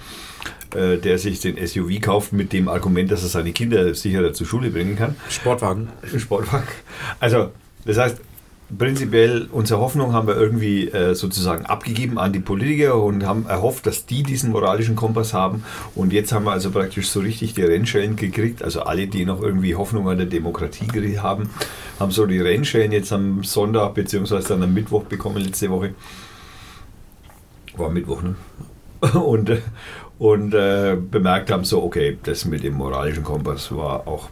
äh, der sich den SUV kauft mit dem Argument, dass er seine Kinder sicherer zur Schule bringen kann. Sportwagen. Sportwagen. Also, das heißt, prinzipiell unsere Hoffnung haben wir irgendwie äh, sozusagen abgegeben an die Politiker und haben erhofft, dass die diesen moralischen Kompass haben. Und jetzt haben wir also praktisch so richtig die Rennschellen gekriegt. Also alle, die noch irgendwie Hoffnung an der Demokratie haben, haben so die Rennschellen jetzt am Sonntag beziehungsweise dann am Mittwoch bekommen letzte Woche. War Mittwoch, ne? Und, äh, und äh, bemerkt haben so, okay, das mit dem moralischen Kompass war auch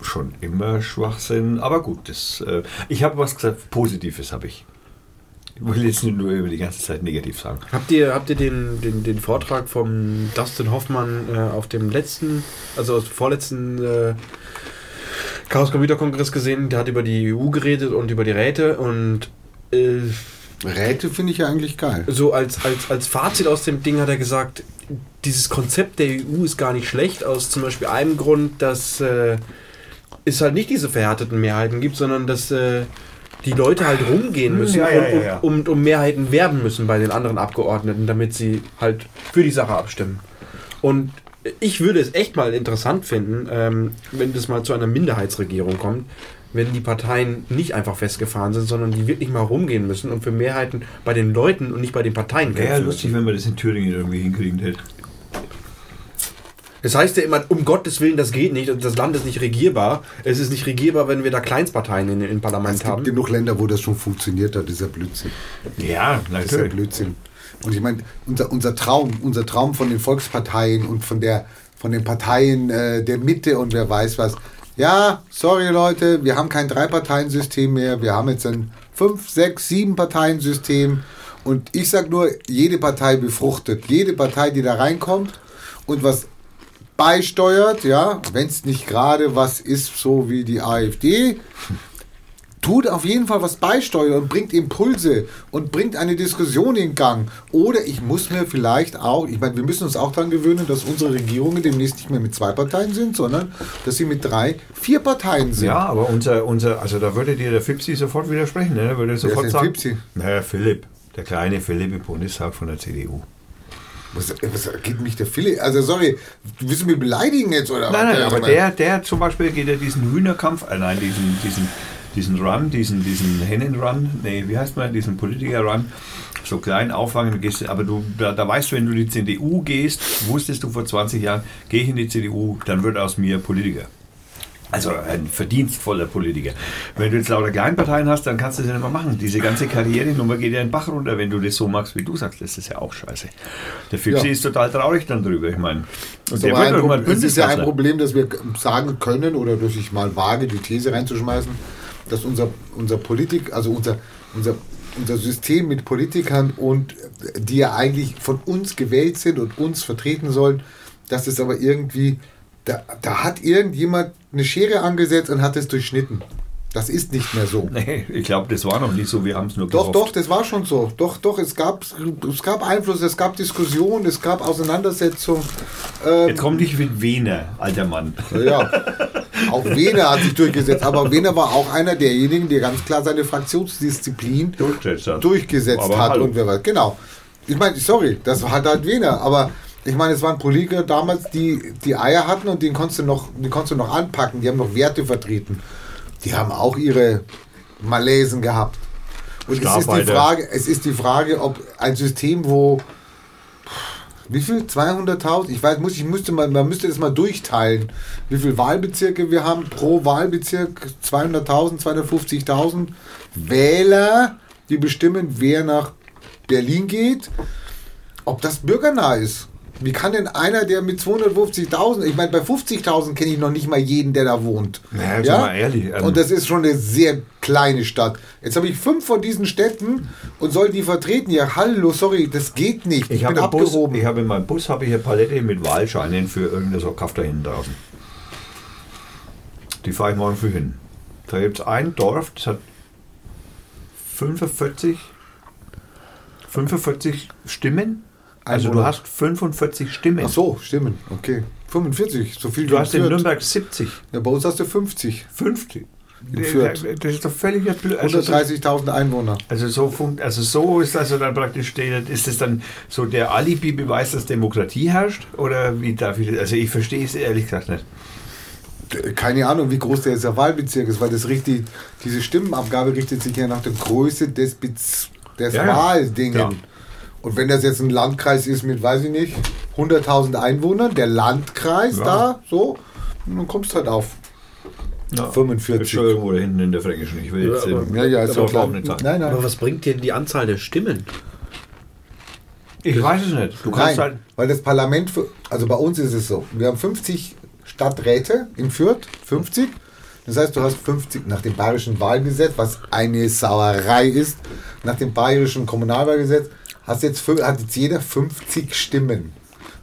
schon immer Schwachsinn. Aber gut, das, äh, ich habe was gesagt, Positives habe ich. Ich will jetzt nicht nur über die ganze Zeit negativ sagen. Habt ihr, habt ihr den, den, den Vortrag vom Dustin Hoffmann äh, auf dem letzten, also aus dem vorletzten äh, Chaos Computer Kongress gesehen? Der hat über die EU geredet und über die Räte und äh, Räte finde ich ja eigentlich geil. so als, als, als Fazit aus dem Ding hat er gesagt, dieses Konzept der EU ist gar nicht schlecht, aus zum Beispiel einem Grund, dass äh, es halt nicht diese verhärteten Mehrheiten gibt, sondern dass äh, die Leute halt rumgehen müssen Ja, ja, und, ja, und, und um Mehrheiten werben müssen bei den anderen Abgeordneten, damit sie halt für die Sache abstimmen. Und ich würde es echt mal interessant finden, ähm, wenn das mal zu einer Minderheitsregierung kommt, wenn die Parteien nicht einfach festgefahren sind, sondern die wirklich mal rumgehen müssen und für Mehrheiten bei den Leuten und nicht bei den Parteien Wäre ja kämpfen lustig, wenn wir das in Thüringen irgendwie hinkriegen hätten. Das heißt ja immer, um Gottes Willen, das geht nicht und das Land ist nicht regierbar. Es ist nicht regierbar, wenn wir da Kleinstparteien in, im Es Parlament gibt haben. genug Länder, wo das schon funktioniert hat, dieser Blödsinn. Ja, Das ist ja natürlich. Blödsinn. Und ich meine, unser, unser Traum, unser Traum von den Volksparteien und von der von den Parteien äh, der Mitte und wer weiß was. Ja, sorry Leute, wir haben kein Drei-Parteien-System mehr. Wir haben jetzt ein fünf, sechs, sieben Parteien-System. Und ich sag nur, jede Partei befruchtet. Jede Partei, die da reinkommt und was beisteuert, ja, wenn es nicht gerade was ist, so wie die AfD, tut auf jeden Fall was beisteuern und bringt Impulse und bringt eine Diskussion in Gang. Oder ich muss mir vielleicht auch, ich meine, wir müssen uns auch daran gewöhnen, dass unsere Regierungen demnächst nicht mehr mit zwei Parteien sind, sondern dass sie mit drei, vier Parteien sind. Ja, aber unser, unser, also da würde dir der Fipsi sofort widersprechen, ne? Er würde sofort denn sagen. Fipsi? Naja, Philipp, der kleine Philipp im Bundestag von der CDU. Was, was geht mich der Philipp? Also sorry, willst du mich beleidigen jetzt oder Nein, nein, aber der, der zum Beispiel geht ja diesen Hühnerkampf, äh, nein, diesen, diesen, diesen Run, diesen, diesen Hennenrun, nee, wie heißt man, diesen Politiker-Run, so klein auffangen, gehst, aber du, da, da weißt du, wenn du in die CDU gehst, wusstest du vor 20 Jahren, gehe ich in die CDU, dann wird aus mir Politiker. Also ein verdienstvoller Politiker. Wenn du jetzt lauter Kleinparteien hast, dann kannst du das ja nicht mehr machen. Diese ganze Karrierenummer geht ja in den Bach runter, wenn du das so machst, wie du sagst. Das ist ja auch scheiße. Der Fipsi Ja. ist total traurig dann drüber, ich meine. Problem, es ist ja ein. Problem, dass wir sagen können, oder dass ich mal wage, die These reinzuschmeißen, dass unser, unser Politik, also unser, unser, unser System mit Politikern und die ja eigentlich von uns gewählt sind und uns vertreten sollen, dass es aber irgendwie, da, da hat irgendjemand eine Schere angesetzt und hat es durchschnitten. Das ist nicht mehr so. Nee, ich glaube, das war noch nicht so. Wir haben es nur Doch, gehofft. doch, das war schon so. Doch, doch, es gab, es gab Einfluss, es gab Diskussion, es gab Auseinandersetzung. Ähm, Jetzt kommt nicht mit Wiener, alter Mann. Ja, auch Wehner hat sich durchgesetzt, aber Wehner war auch einer derjenigen, der ganz klar seine Fraktionsdisziplin Durchgesetzt hat. durchgesetzt hat und wer weiß. Genau. Ich meine, sorry, das hat halt Wehner, aber ich meine, es waren Politiker damals, die die Eier hatten und den konntest du noch, die konntest du noch anpacken, die haben noch Werte vertreten. Die haben auch ihre Malaisen gehabt. Und es ist, die. Frage, es ist die Frage, ob ein System, wo wie viel? 200.000? Ich weiß, muss, ich müsste mal, man müsste das mal durchteilen. Wie viele Wahlbezirke wir haben pro Wahlbezirk? 200.000, 250.000 Wähler, die bestimmen, wer nach Berlin geht. Ob das bürgernah ist. Wie kann denn einer, der mit 250.000, ich meine, bei 50.000 kenne ich noch nicht mal jeden, der da wohnt. Naja, sind wir ehrlich, ähm, und das ist schon eine sehr kleine Stadt. Jetzt habe ich fünf von diesen Städten und soll die vertreten. Ja, hallo, sorry, das geht nicht. Ich, Ich habe bin im Bus, abgehoben. ich habe in meinem Bus habe ich eine Palette mit Wahlscheinen für irgendeine so Kaff da hinten draußen. Die fahre ich morgen früh hin. Da gibt es ein Dorf, das hat 45, 45 Stimmen. Also du Einwohner. hast 45 Stimmen. Ach so, stimmen. Okay. 45, so viel Du hast in Fürth. Nürnberg 70, Ja, bei uns hast du 50. 50. In Fürth. Das ist doch völlig blöd. Also so- 130.000 Einwohner. Also so, funkt, also so ist also dann praktisch, steht- ist es dann so der Alibi-Beweis, dass Demokratie herrscht? Oder wie darf ich das? Also ich verstehe es ehrlich gesagt nicht. keine Ahnung, wie groß der der Wahlbezirk ist, weil das richtig, diese Stimmenabgabe richtet sich ja nach der Größe des, Bez des ja. Wahldingen. Ja. Und wenn das jetzt ein Landkreis ist mit, weiß ich nicht, 100.000 Einwohnern, der Landkreis Ja. da, so, dann kommst du halt auf Ja. 45. Entschuldigung, oder hinten in der Fränkischen. Ich will Ja, jetzt aber- den Ja, ja, ist aber ja klar. Nein, nein. Aber was bringt dir die Anzahl der Stimmen? Ich weiß es nicht. Du kannst Nein, halt. weil das Parlament, für, also bei uns ist es so, wir haben 50 Stadträte in Fürth, 50. Das heißt, du hast 50 nach dem bayerischen Wahlgesetz, was eine Sauerei ist, nach dem bayerischen Kommunalwahlgesetz, hast jetzt, hat jetzt jeder 50 Stimmen,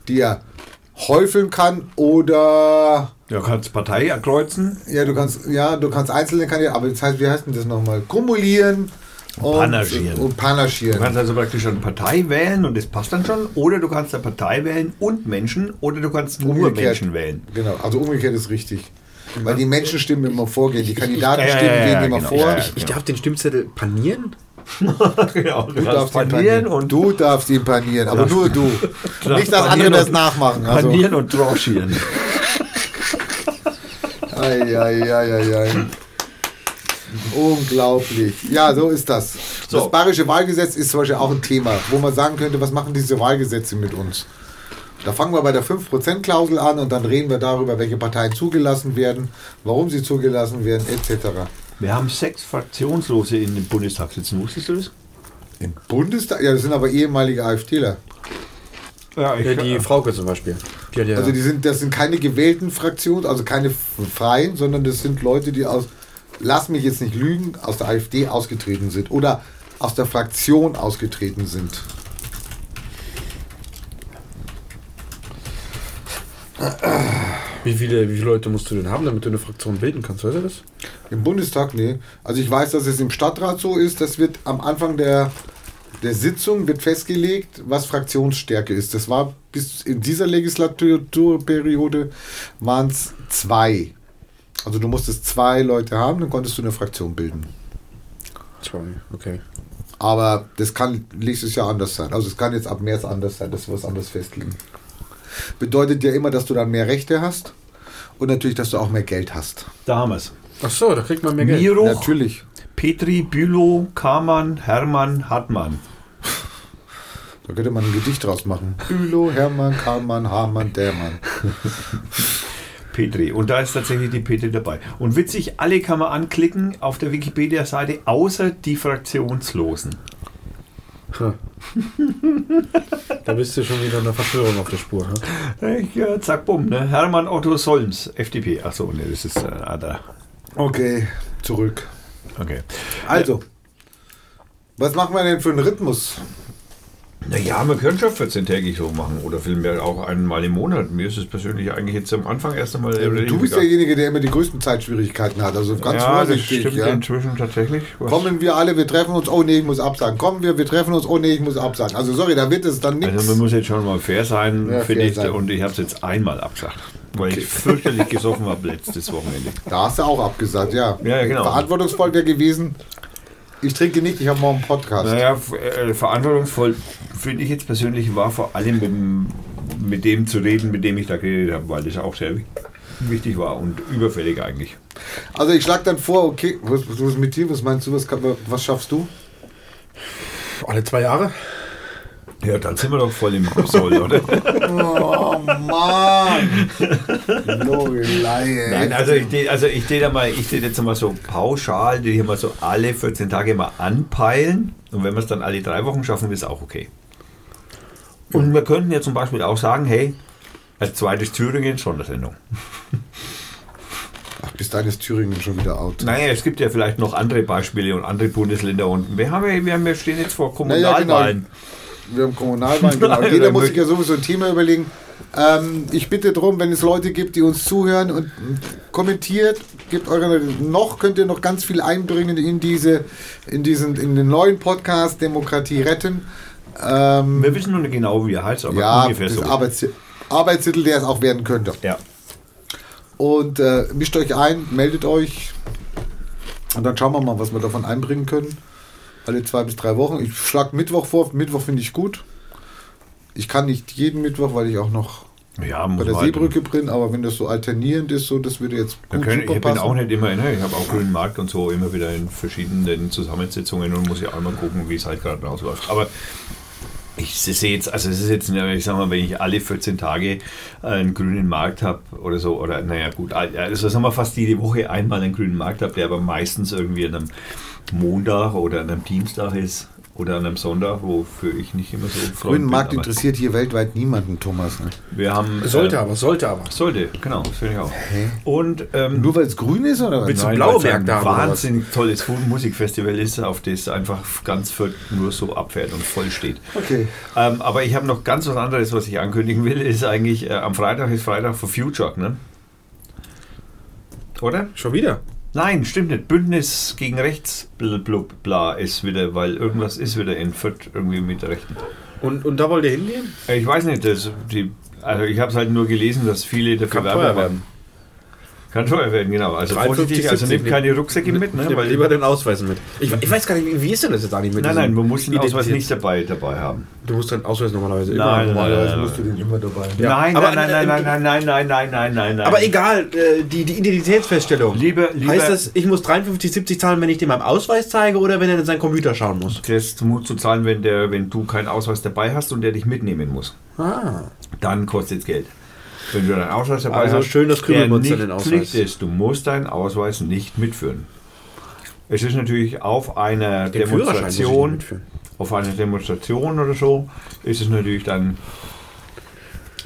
die er häufeln kann oder Du kannst Partei kreuzen. ja, du kannst ja, du kannst einzelne Kandidaten, aber das heißt, wie heißt denn das nochmal? Kumulieren und Panaschieren. Und Du panaschieren. kannst also praktisch eine Partei wählen und das passt dann schon. Oder du kannst eine Partei wählen und Menschen. Oder du kannst nur Umgekehrt. Menschen wählen. Genau, also umgekehrt ist richtig. Weil die Menschen stimmen immer vorgehen, die Kandidaten Ja, ja, stimmen ja, gehen ja, immer genau. vor. Ja, ja. Ich darf den Stimmzettel panieren? genau. Du, Du darfst ihn panieren und du darfst ihn panieren, aber nur du. Nicht, dass andere panieren das nachmachen. Also, panieren und tranchieren. ei, ei, ei, ei, ei. Unglaublich. Ja, so ist das. So. Das bayerische Wahlgesetz ist zum Beispiel auch ein Thema, wo man sagen könnte, was machen diese Wahlgesetze mit uns? Da fangen wir bei der 5%-Klausel an und dann reden wir darüber, welche Parteien zugelassen werden, warum sie zugelassen werden, etc. Wir haben sechs Fraktionslose in dem Bundestag sitzen. Wusstest du das? Im Bundestag? Ja, das sind aber ehemalige AfDler. Ja, Ja, die Frauke zum Beispiel. Die ja Also die sind, das sind keine gewählten Fraktionen, also keine freien, sondern das sind Leute, die aus, lass mich jetzt nicht lügen, aus der AfD ausgetreten sind oder aus der Fraktion ausgetreten sind. Wie, viele, wie viele Leute musst du denn haben, damit du eine Fraktion bilden kannst? Weißt du das? Im Bundestag, nee. Also ich weiß, dass es im Stadtrat so ist, das wird am Anfang der, der Sitzung wird festgelegt, was Fraktionsstärke ist. Das war bis in dieser Legislaturperiode waren es zwei. Also du musstest zwei Leute haben, dann konntest du eine Fraktion bilden. Zwei, okay. Aber das kann nächstes Jahr anders sein. Also es kann jetzt ab März anders sein, dass wir was anderes festlegen. Bedeutet ja immer, dass du dann mehr Rechte hast und natürlich, dass du auch mehr Geld hast. Da haben wir es. Ach so, da kriegt man mehr Geld. Natürlich. Petri, Bülow, Kamann, Hermann, Hartmann. Da könnte man ein Gedicht draus machen. Bülow, Hermann, Karlmann, Hamann, Dermann. Petri. Und da ist tatsächlich die Petri dabei. Und witzig, alle kann man anklicken auf der Wikipedia-Seite, außer die Fraktionslosen. Da bist du schon wieder einer Verschwörung auf der Spur. Ha? Ja, zack, bumm. Ne? Hermann Otto Solms, FDP. Achso, ne, das ist äh, ah, da. Okay, zurück. Okay. Also, was machen wir denn für einen Rhythmus? Naja, man könnte schon 14-tägig so machen oder vielmehr auch einmal im Monat. Mir ist es persönlich eigentlich jetzt am Anfang erst einmal. Du bist derjenige, der immer die größten Zeitschwierigkeiten hat. Also ganz ja, das vorsichtig. stimmt Ja. inzwischen tatsächlich. Was- Kommen wir alle, wir treffen uns, oh nee, ich muss absagen. Kommen wir, wir treffen uns, oh nee, ich muss absagen. Also sorry, da wird es dann nichts. Also man muss jetzt schon mal fair sein, Ja, finde ich. sein. Und ich habe es jetzt einmal abgesagt, weil ich fürchterlich gesoffen habe letztes Wochenende. Da hast du auch abgesagt, ja. Ja, ja, genau. Verantwortungsvoll wäre gewesen, ich trinke nicht, ich habe morgen einen Podcast. Naja, äh, verantwortungsvoll finde ich jetzt persönlich war vor allem mit, dem- mit dem zu reden, mit dem ich da geredet habe, weil das auch sehr wi- wichtig war und überfällig eigentlich. Also ich schlage dann vor, okay, was, was ist mit dir? Was meinst du, was, was schaffst du? Alle zwei Jahre? Ja, dann sind wir doch voll im Soll, oder? Oh Mann! Lorelei, ey. Nein, also ich tät- also ich tät mal, ich tät jetzt mal so pauschal, die hier mal so alle 14 Tage mal anpeilen. Und wenn wir es dann alle drei Wochen schaffen, ist auch okay. Und wir könnten ja zum Beispiel auch sagen, hey, als zweites Thüringen Sondersendung. Ach, bis dahin ist Thüringen schon wieder out. Naja, es gibt ja vielleicht noch andere Beispiele und andere Bundesländer und wir, haben ja, wir, haben, stehen jetzt vor Naja, genau. Wir haben Kommunalwahlen, genau. Jeder muss sich ja sowieso ein Thema überlegen. Ähm, ich bitte darum, wenn es Leute gibt, die uns zuhören und kommentiert, gebt eure noch könnt ihr noch ganz viel einbringen in diese, in diesen, in den neuen Podcast Demokratie retten. Ähm, Wir wissen noch nicht genau, wie er heißt, aber ja, ungefähr so. Arbeits Arbeitstitel, der es auch werden könnte. ja. Und äh, mischt euch ein, meldet euch und dann schauen wir mal, was wir davon einbringen können. Alle zwei bis drei Wochen. Ich schlage Mittwoch vor. Mittwoch finde ich gut. Ich kann nicht jeden Mittwoch, weil ich auch noch Ja, bei der Seebrücke drin, aber wenn das so alternierend ist, so das würde jetzt gut können, ich bin auch nicht immer, ne, ich habe auch grünen Markt und so immer wieder in verschiedenen Zusammensetzungen und muss ja auch mal gucken, wie es halt gerade rausläuft. Aber ich sehe jetzt, also es ist jetzt, ich sag mal, wenn ich alle 14 Tage einen grünen Markt habe oder so, oder naja gut, also sagen wir fast jede Woche einmal einen grünen Markt habe, der aber meistens irgendwie an einem Montag oder an einem Dienstag ist oder an einem Sonntag, wofür ich nicht immer so Freund Grünen Markt interessiert hier weltweit niemanden, Thomas. Ne? Wir haben, Sollte äh, aber, sollte aber. Sollte, genau, das finde ich auch. Hä? Und ähm, Nur weil es grün ist oder was? Willst Nein, blaue weil es ein Märkte haben, oder was? wahnsinnig tolles Musikfestival ist, auf das einfach ganz Fürth nur so abfährt und voll steht. Okay. Ähm, aber ich habe noch ganz was anderes, was ich ankündigen will, ist eigentlich, äh, am Freitag ist Freitag for Future, ne? Oder? Schon wieder? Nein, stimmt nicht. Bündnis gegen rechts, bla, bla, bla ist wieder, weil irgendwas ist wieder in Fürth irgendwie mit der Rechten. Und, und da wollt ihr hingehen? Äh, Ich weiß nicht, das, die, also ich habe es halt nur gelesen, dass viele dafür Kann Werbe teuer machen. werden. Kann teuer werden, genau. Also 53, vorsichtig, also 70 nehmt keine Rucksäcke mit, ne? Weil lieber den Ausweis mit. Ich, ich weiß gar nicht, wie ist denn das jetzt eigentlich mit Nein, nein, man muss den Ausweis nicht dabei, dabei haben. Du musst deinen Ausweis normalerweise Nein, immer. nein, Normalerweise nein, musst du den immer dabei haben. Ja, nein, aber, nein, nein, nein, nein, nein, nein, nein, nein, nein, nein. Aber egal, äh, die, die Identitätsfeststellung. Lieber, lieber Heißt das, ich muss 53,70 zahlen, wenn ich dem meinen Ausweis zeige oder wenn er in seinen Computer schauen muss? das musst du zahlen, wenn, der, wenn du keinen Ausweis dabei hast und der dich mitnehmen muss. Ah. Dann kostet es Geld. Wenn du deinen Ausweis dabei Also hast, schön das der Krümelmonster nicht den Ausweis. Pflicht ist, du musst deinen Ausweis nicht mitführen. Es ist natürlich auf einer Den Demonstration, auf einer Demonstration oder so, ist es natürlich dann.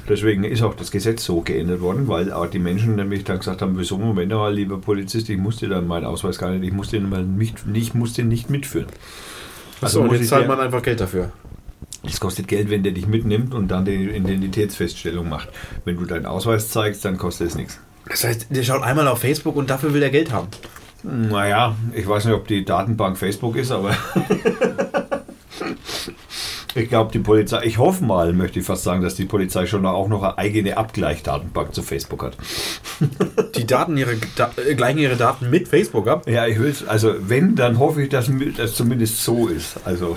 Deswegen ist auch das Gesetz so geändert worden, weil auch die Menschen nämlich dann gesagt haben: Wieso, Moment mal, lieber Polizist, ich musste dann meinen Ausweis gar nicht, ich musste mal nicht, ich musste ihn nicht mitführen. Achso, und jetzt zahlt man einfach Geld dafür. Es kostet Geld, wenn der dich mitnimmt und dann die Identitätsfeststellung macht. Wenn du deinen Ausweis zeigst, dann kostet es nichts. Das heißt, der schaut einmal auf Facebook und dafür will er Geld haben. Naja, ich weiß nicht, ob die Datenbank Facebook ist, aber ich glaube, die Polizei, ich hoffe mal, möchte ich fast sagen, dass die Polizei schon auch noch eine eigene Abgleichdatenbank zu Facebook hat. Die Daten ihre, da, äh, gleichen ihre Daten mit Facebook ab. Ja, ich will also wenn, dann hoffe ich, dass das zumindest so ist. Also,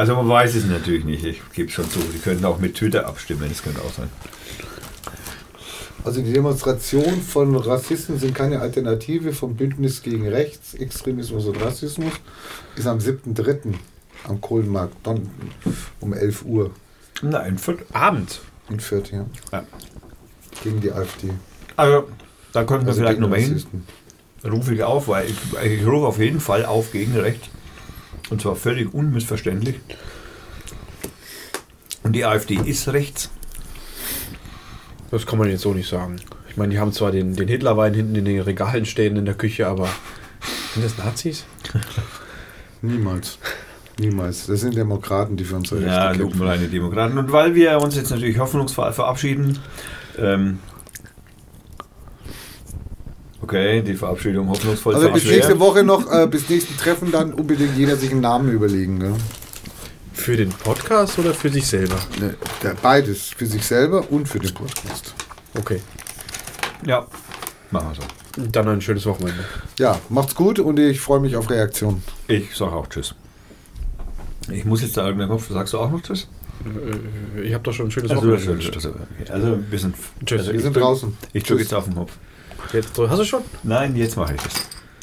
also man weiß es natürlich nicht, ich gebe schon zu. Die könnten auch mit Twitter abstimmen, das könnte auch sein. Also die Demonstration von Rassisten sind keine Alternative vom Bündnis gegen Rechts, Extremismus und Rassismus. Ist am 7.3. am Kohlenmarkt dann um 11 Uhr Nein, für, Abend. in Fürth, ja. Ja. Gegen die AfD. also da könnten wir Also vielleicht nochmal hin. Rufe ich auf, weil ich, ich rufe auf jeden Fall auf gegen Recht. Und zwar völlig unmissverständlich. Und die AfD ist rechts. Das kann man jetzt so nicht sagen. Ich meine, die haben zwar den, den Hitlerwein hinten in den Regalen stehen in der Küche, aber sind das Nazis? Niemals. Niemals. Das sind Demokraten, die für unsere Ja, Rechte loben kämpfen. wir eine Demokraten. Und weil wir uns jetzt natürlich hoffnungsvoll verabschieden, ähm, okay, die Verabschiedung hoffnungsvoll Also bis nächste Woche noch, äh, bis nächsten Treffen dann unbedingt jeder sich einen Namen überlegen. Ne? Für den Podcast oder für sich selber? Ne, der- Beides, für sich selber und für den Podcast. Okay. Ja, machen wir so. Dann ein schönes Wochenende. Ja, macht's gut und ich freue mich auf Reaktionen. Ich sage auch Tschüss. Ich muss jetzt da irgendeinen Kopf. Sagst du auch noch Tschüss? Äh, Ich habe doch schon ein schönes Also, Wochenende. also, also, also wir sind. Tschüss. Also Wir ich sind drück- draußen. Ich drücke jetzt auf den Knopf. Jetzt, hast du schon? Nein, jetzt mache ich es.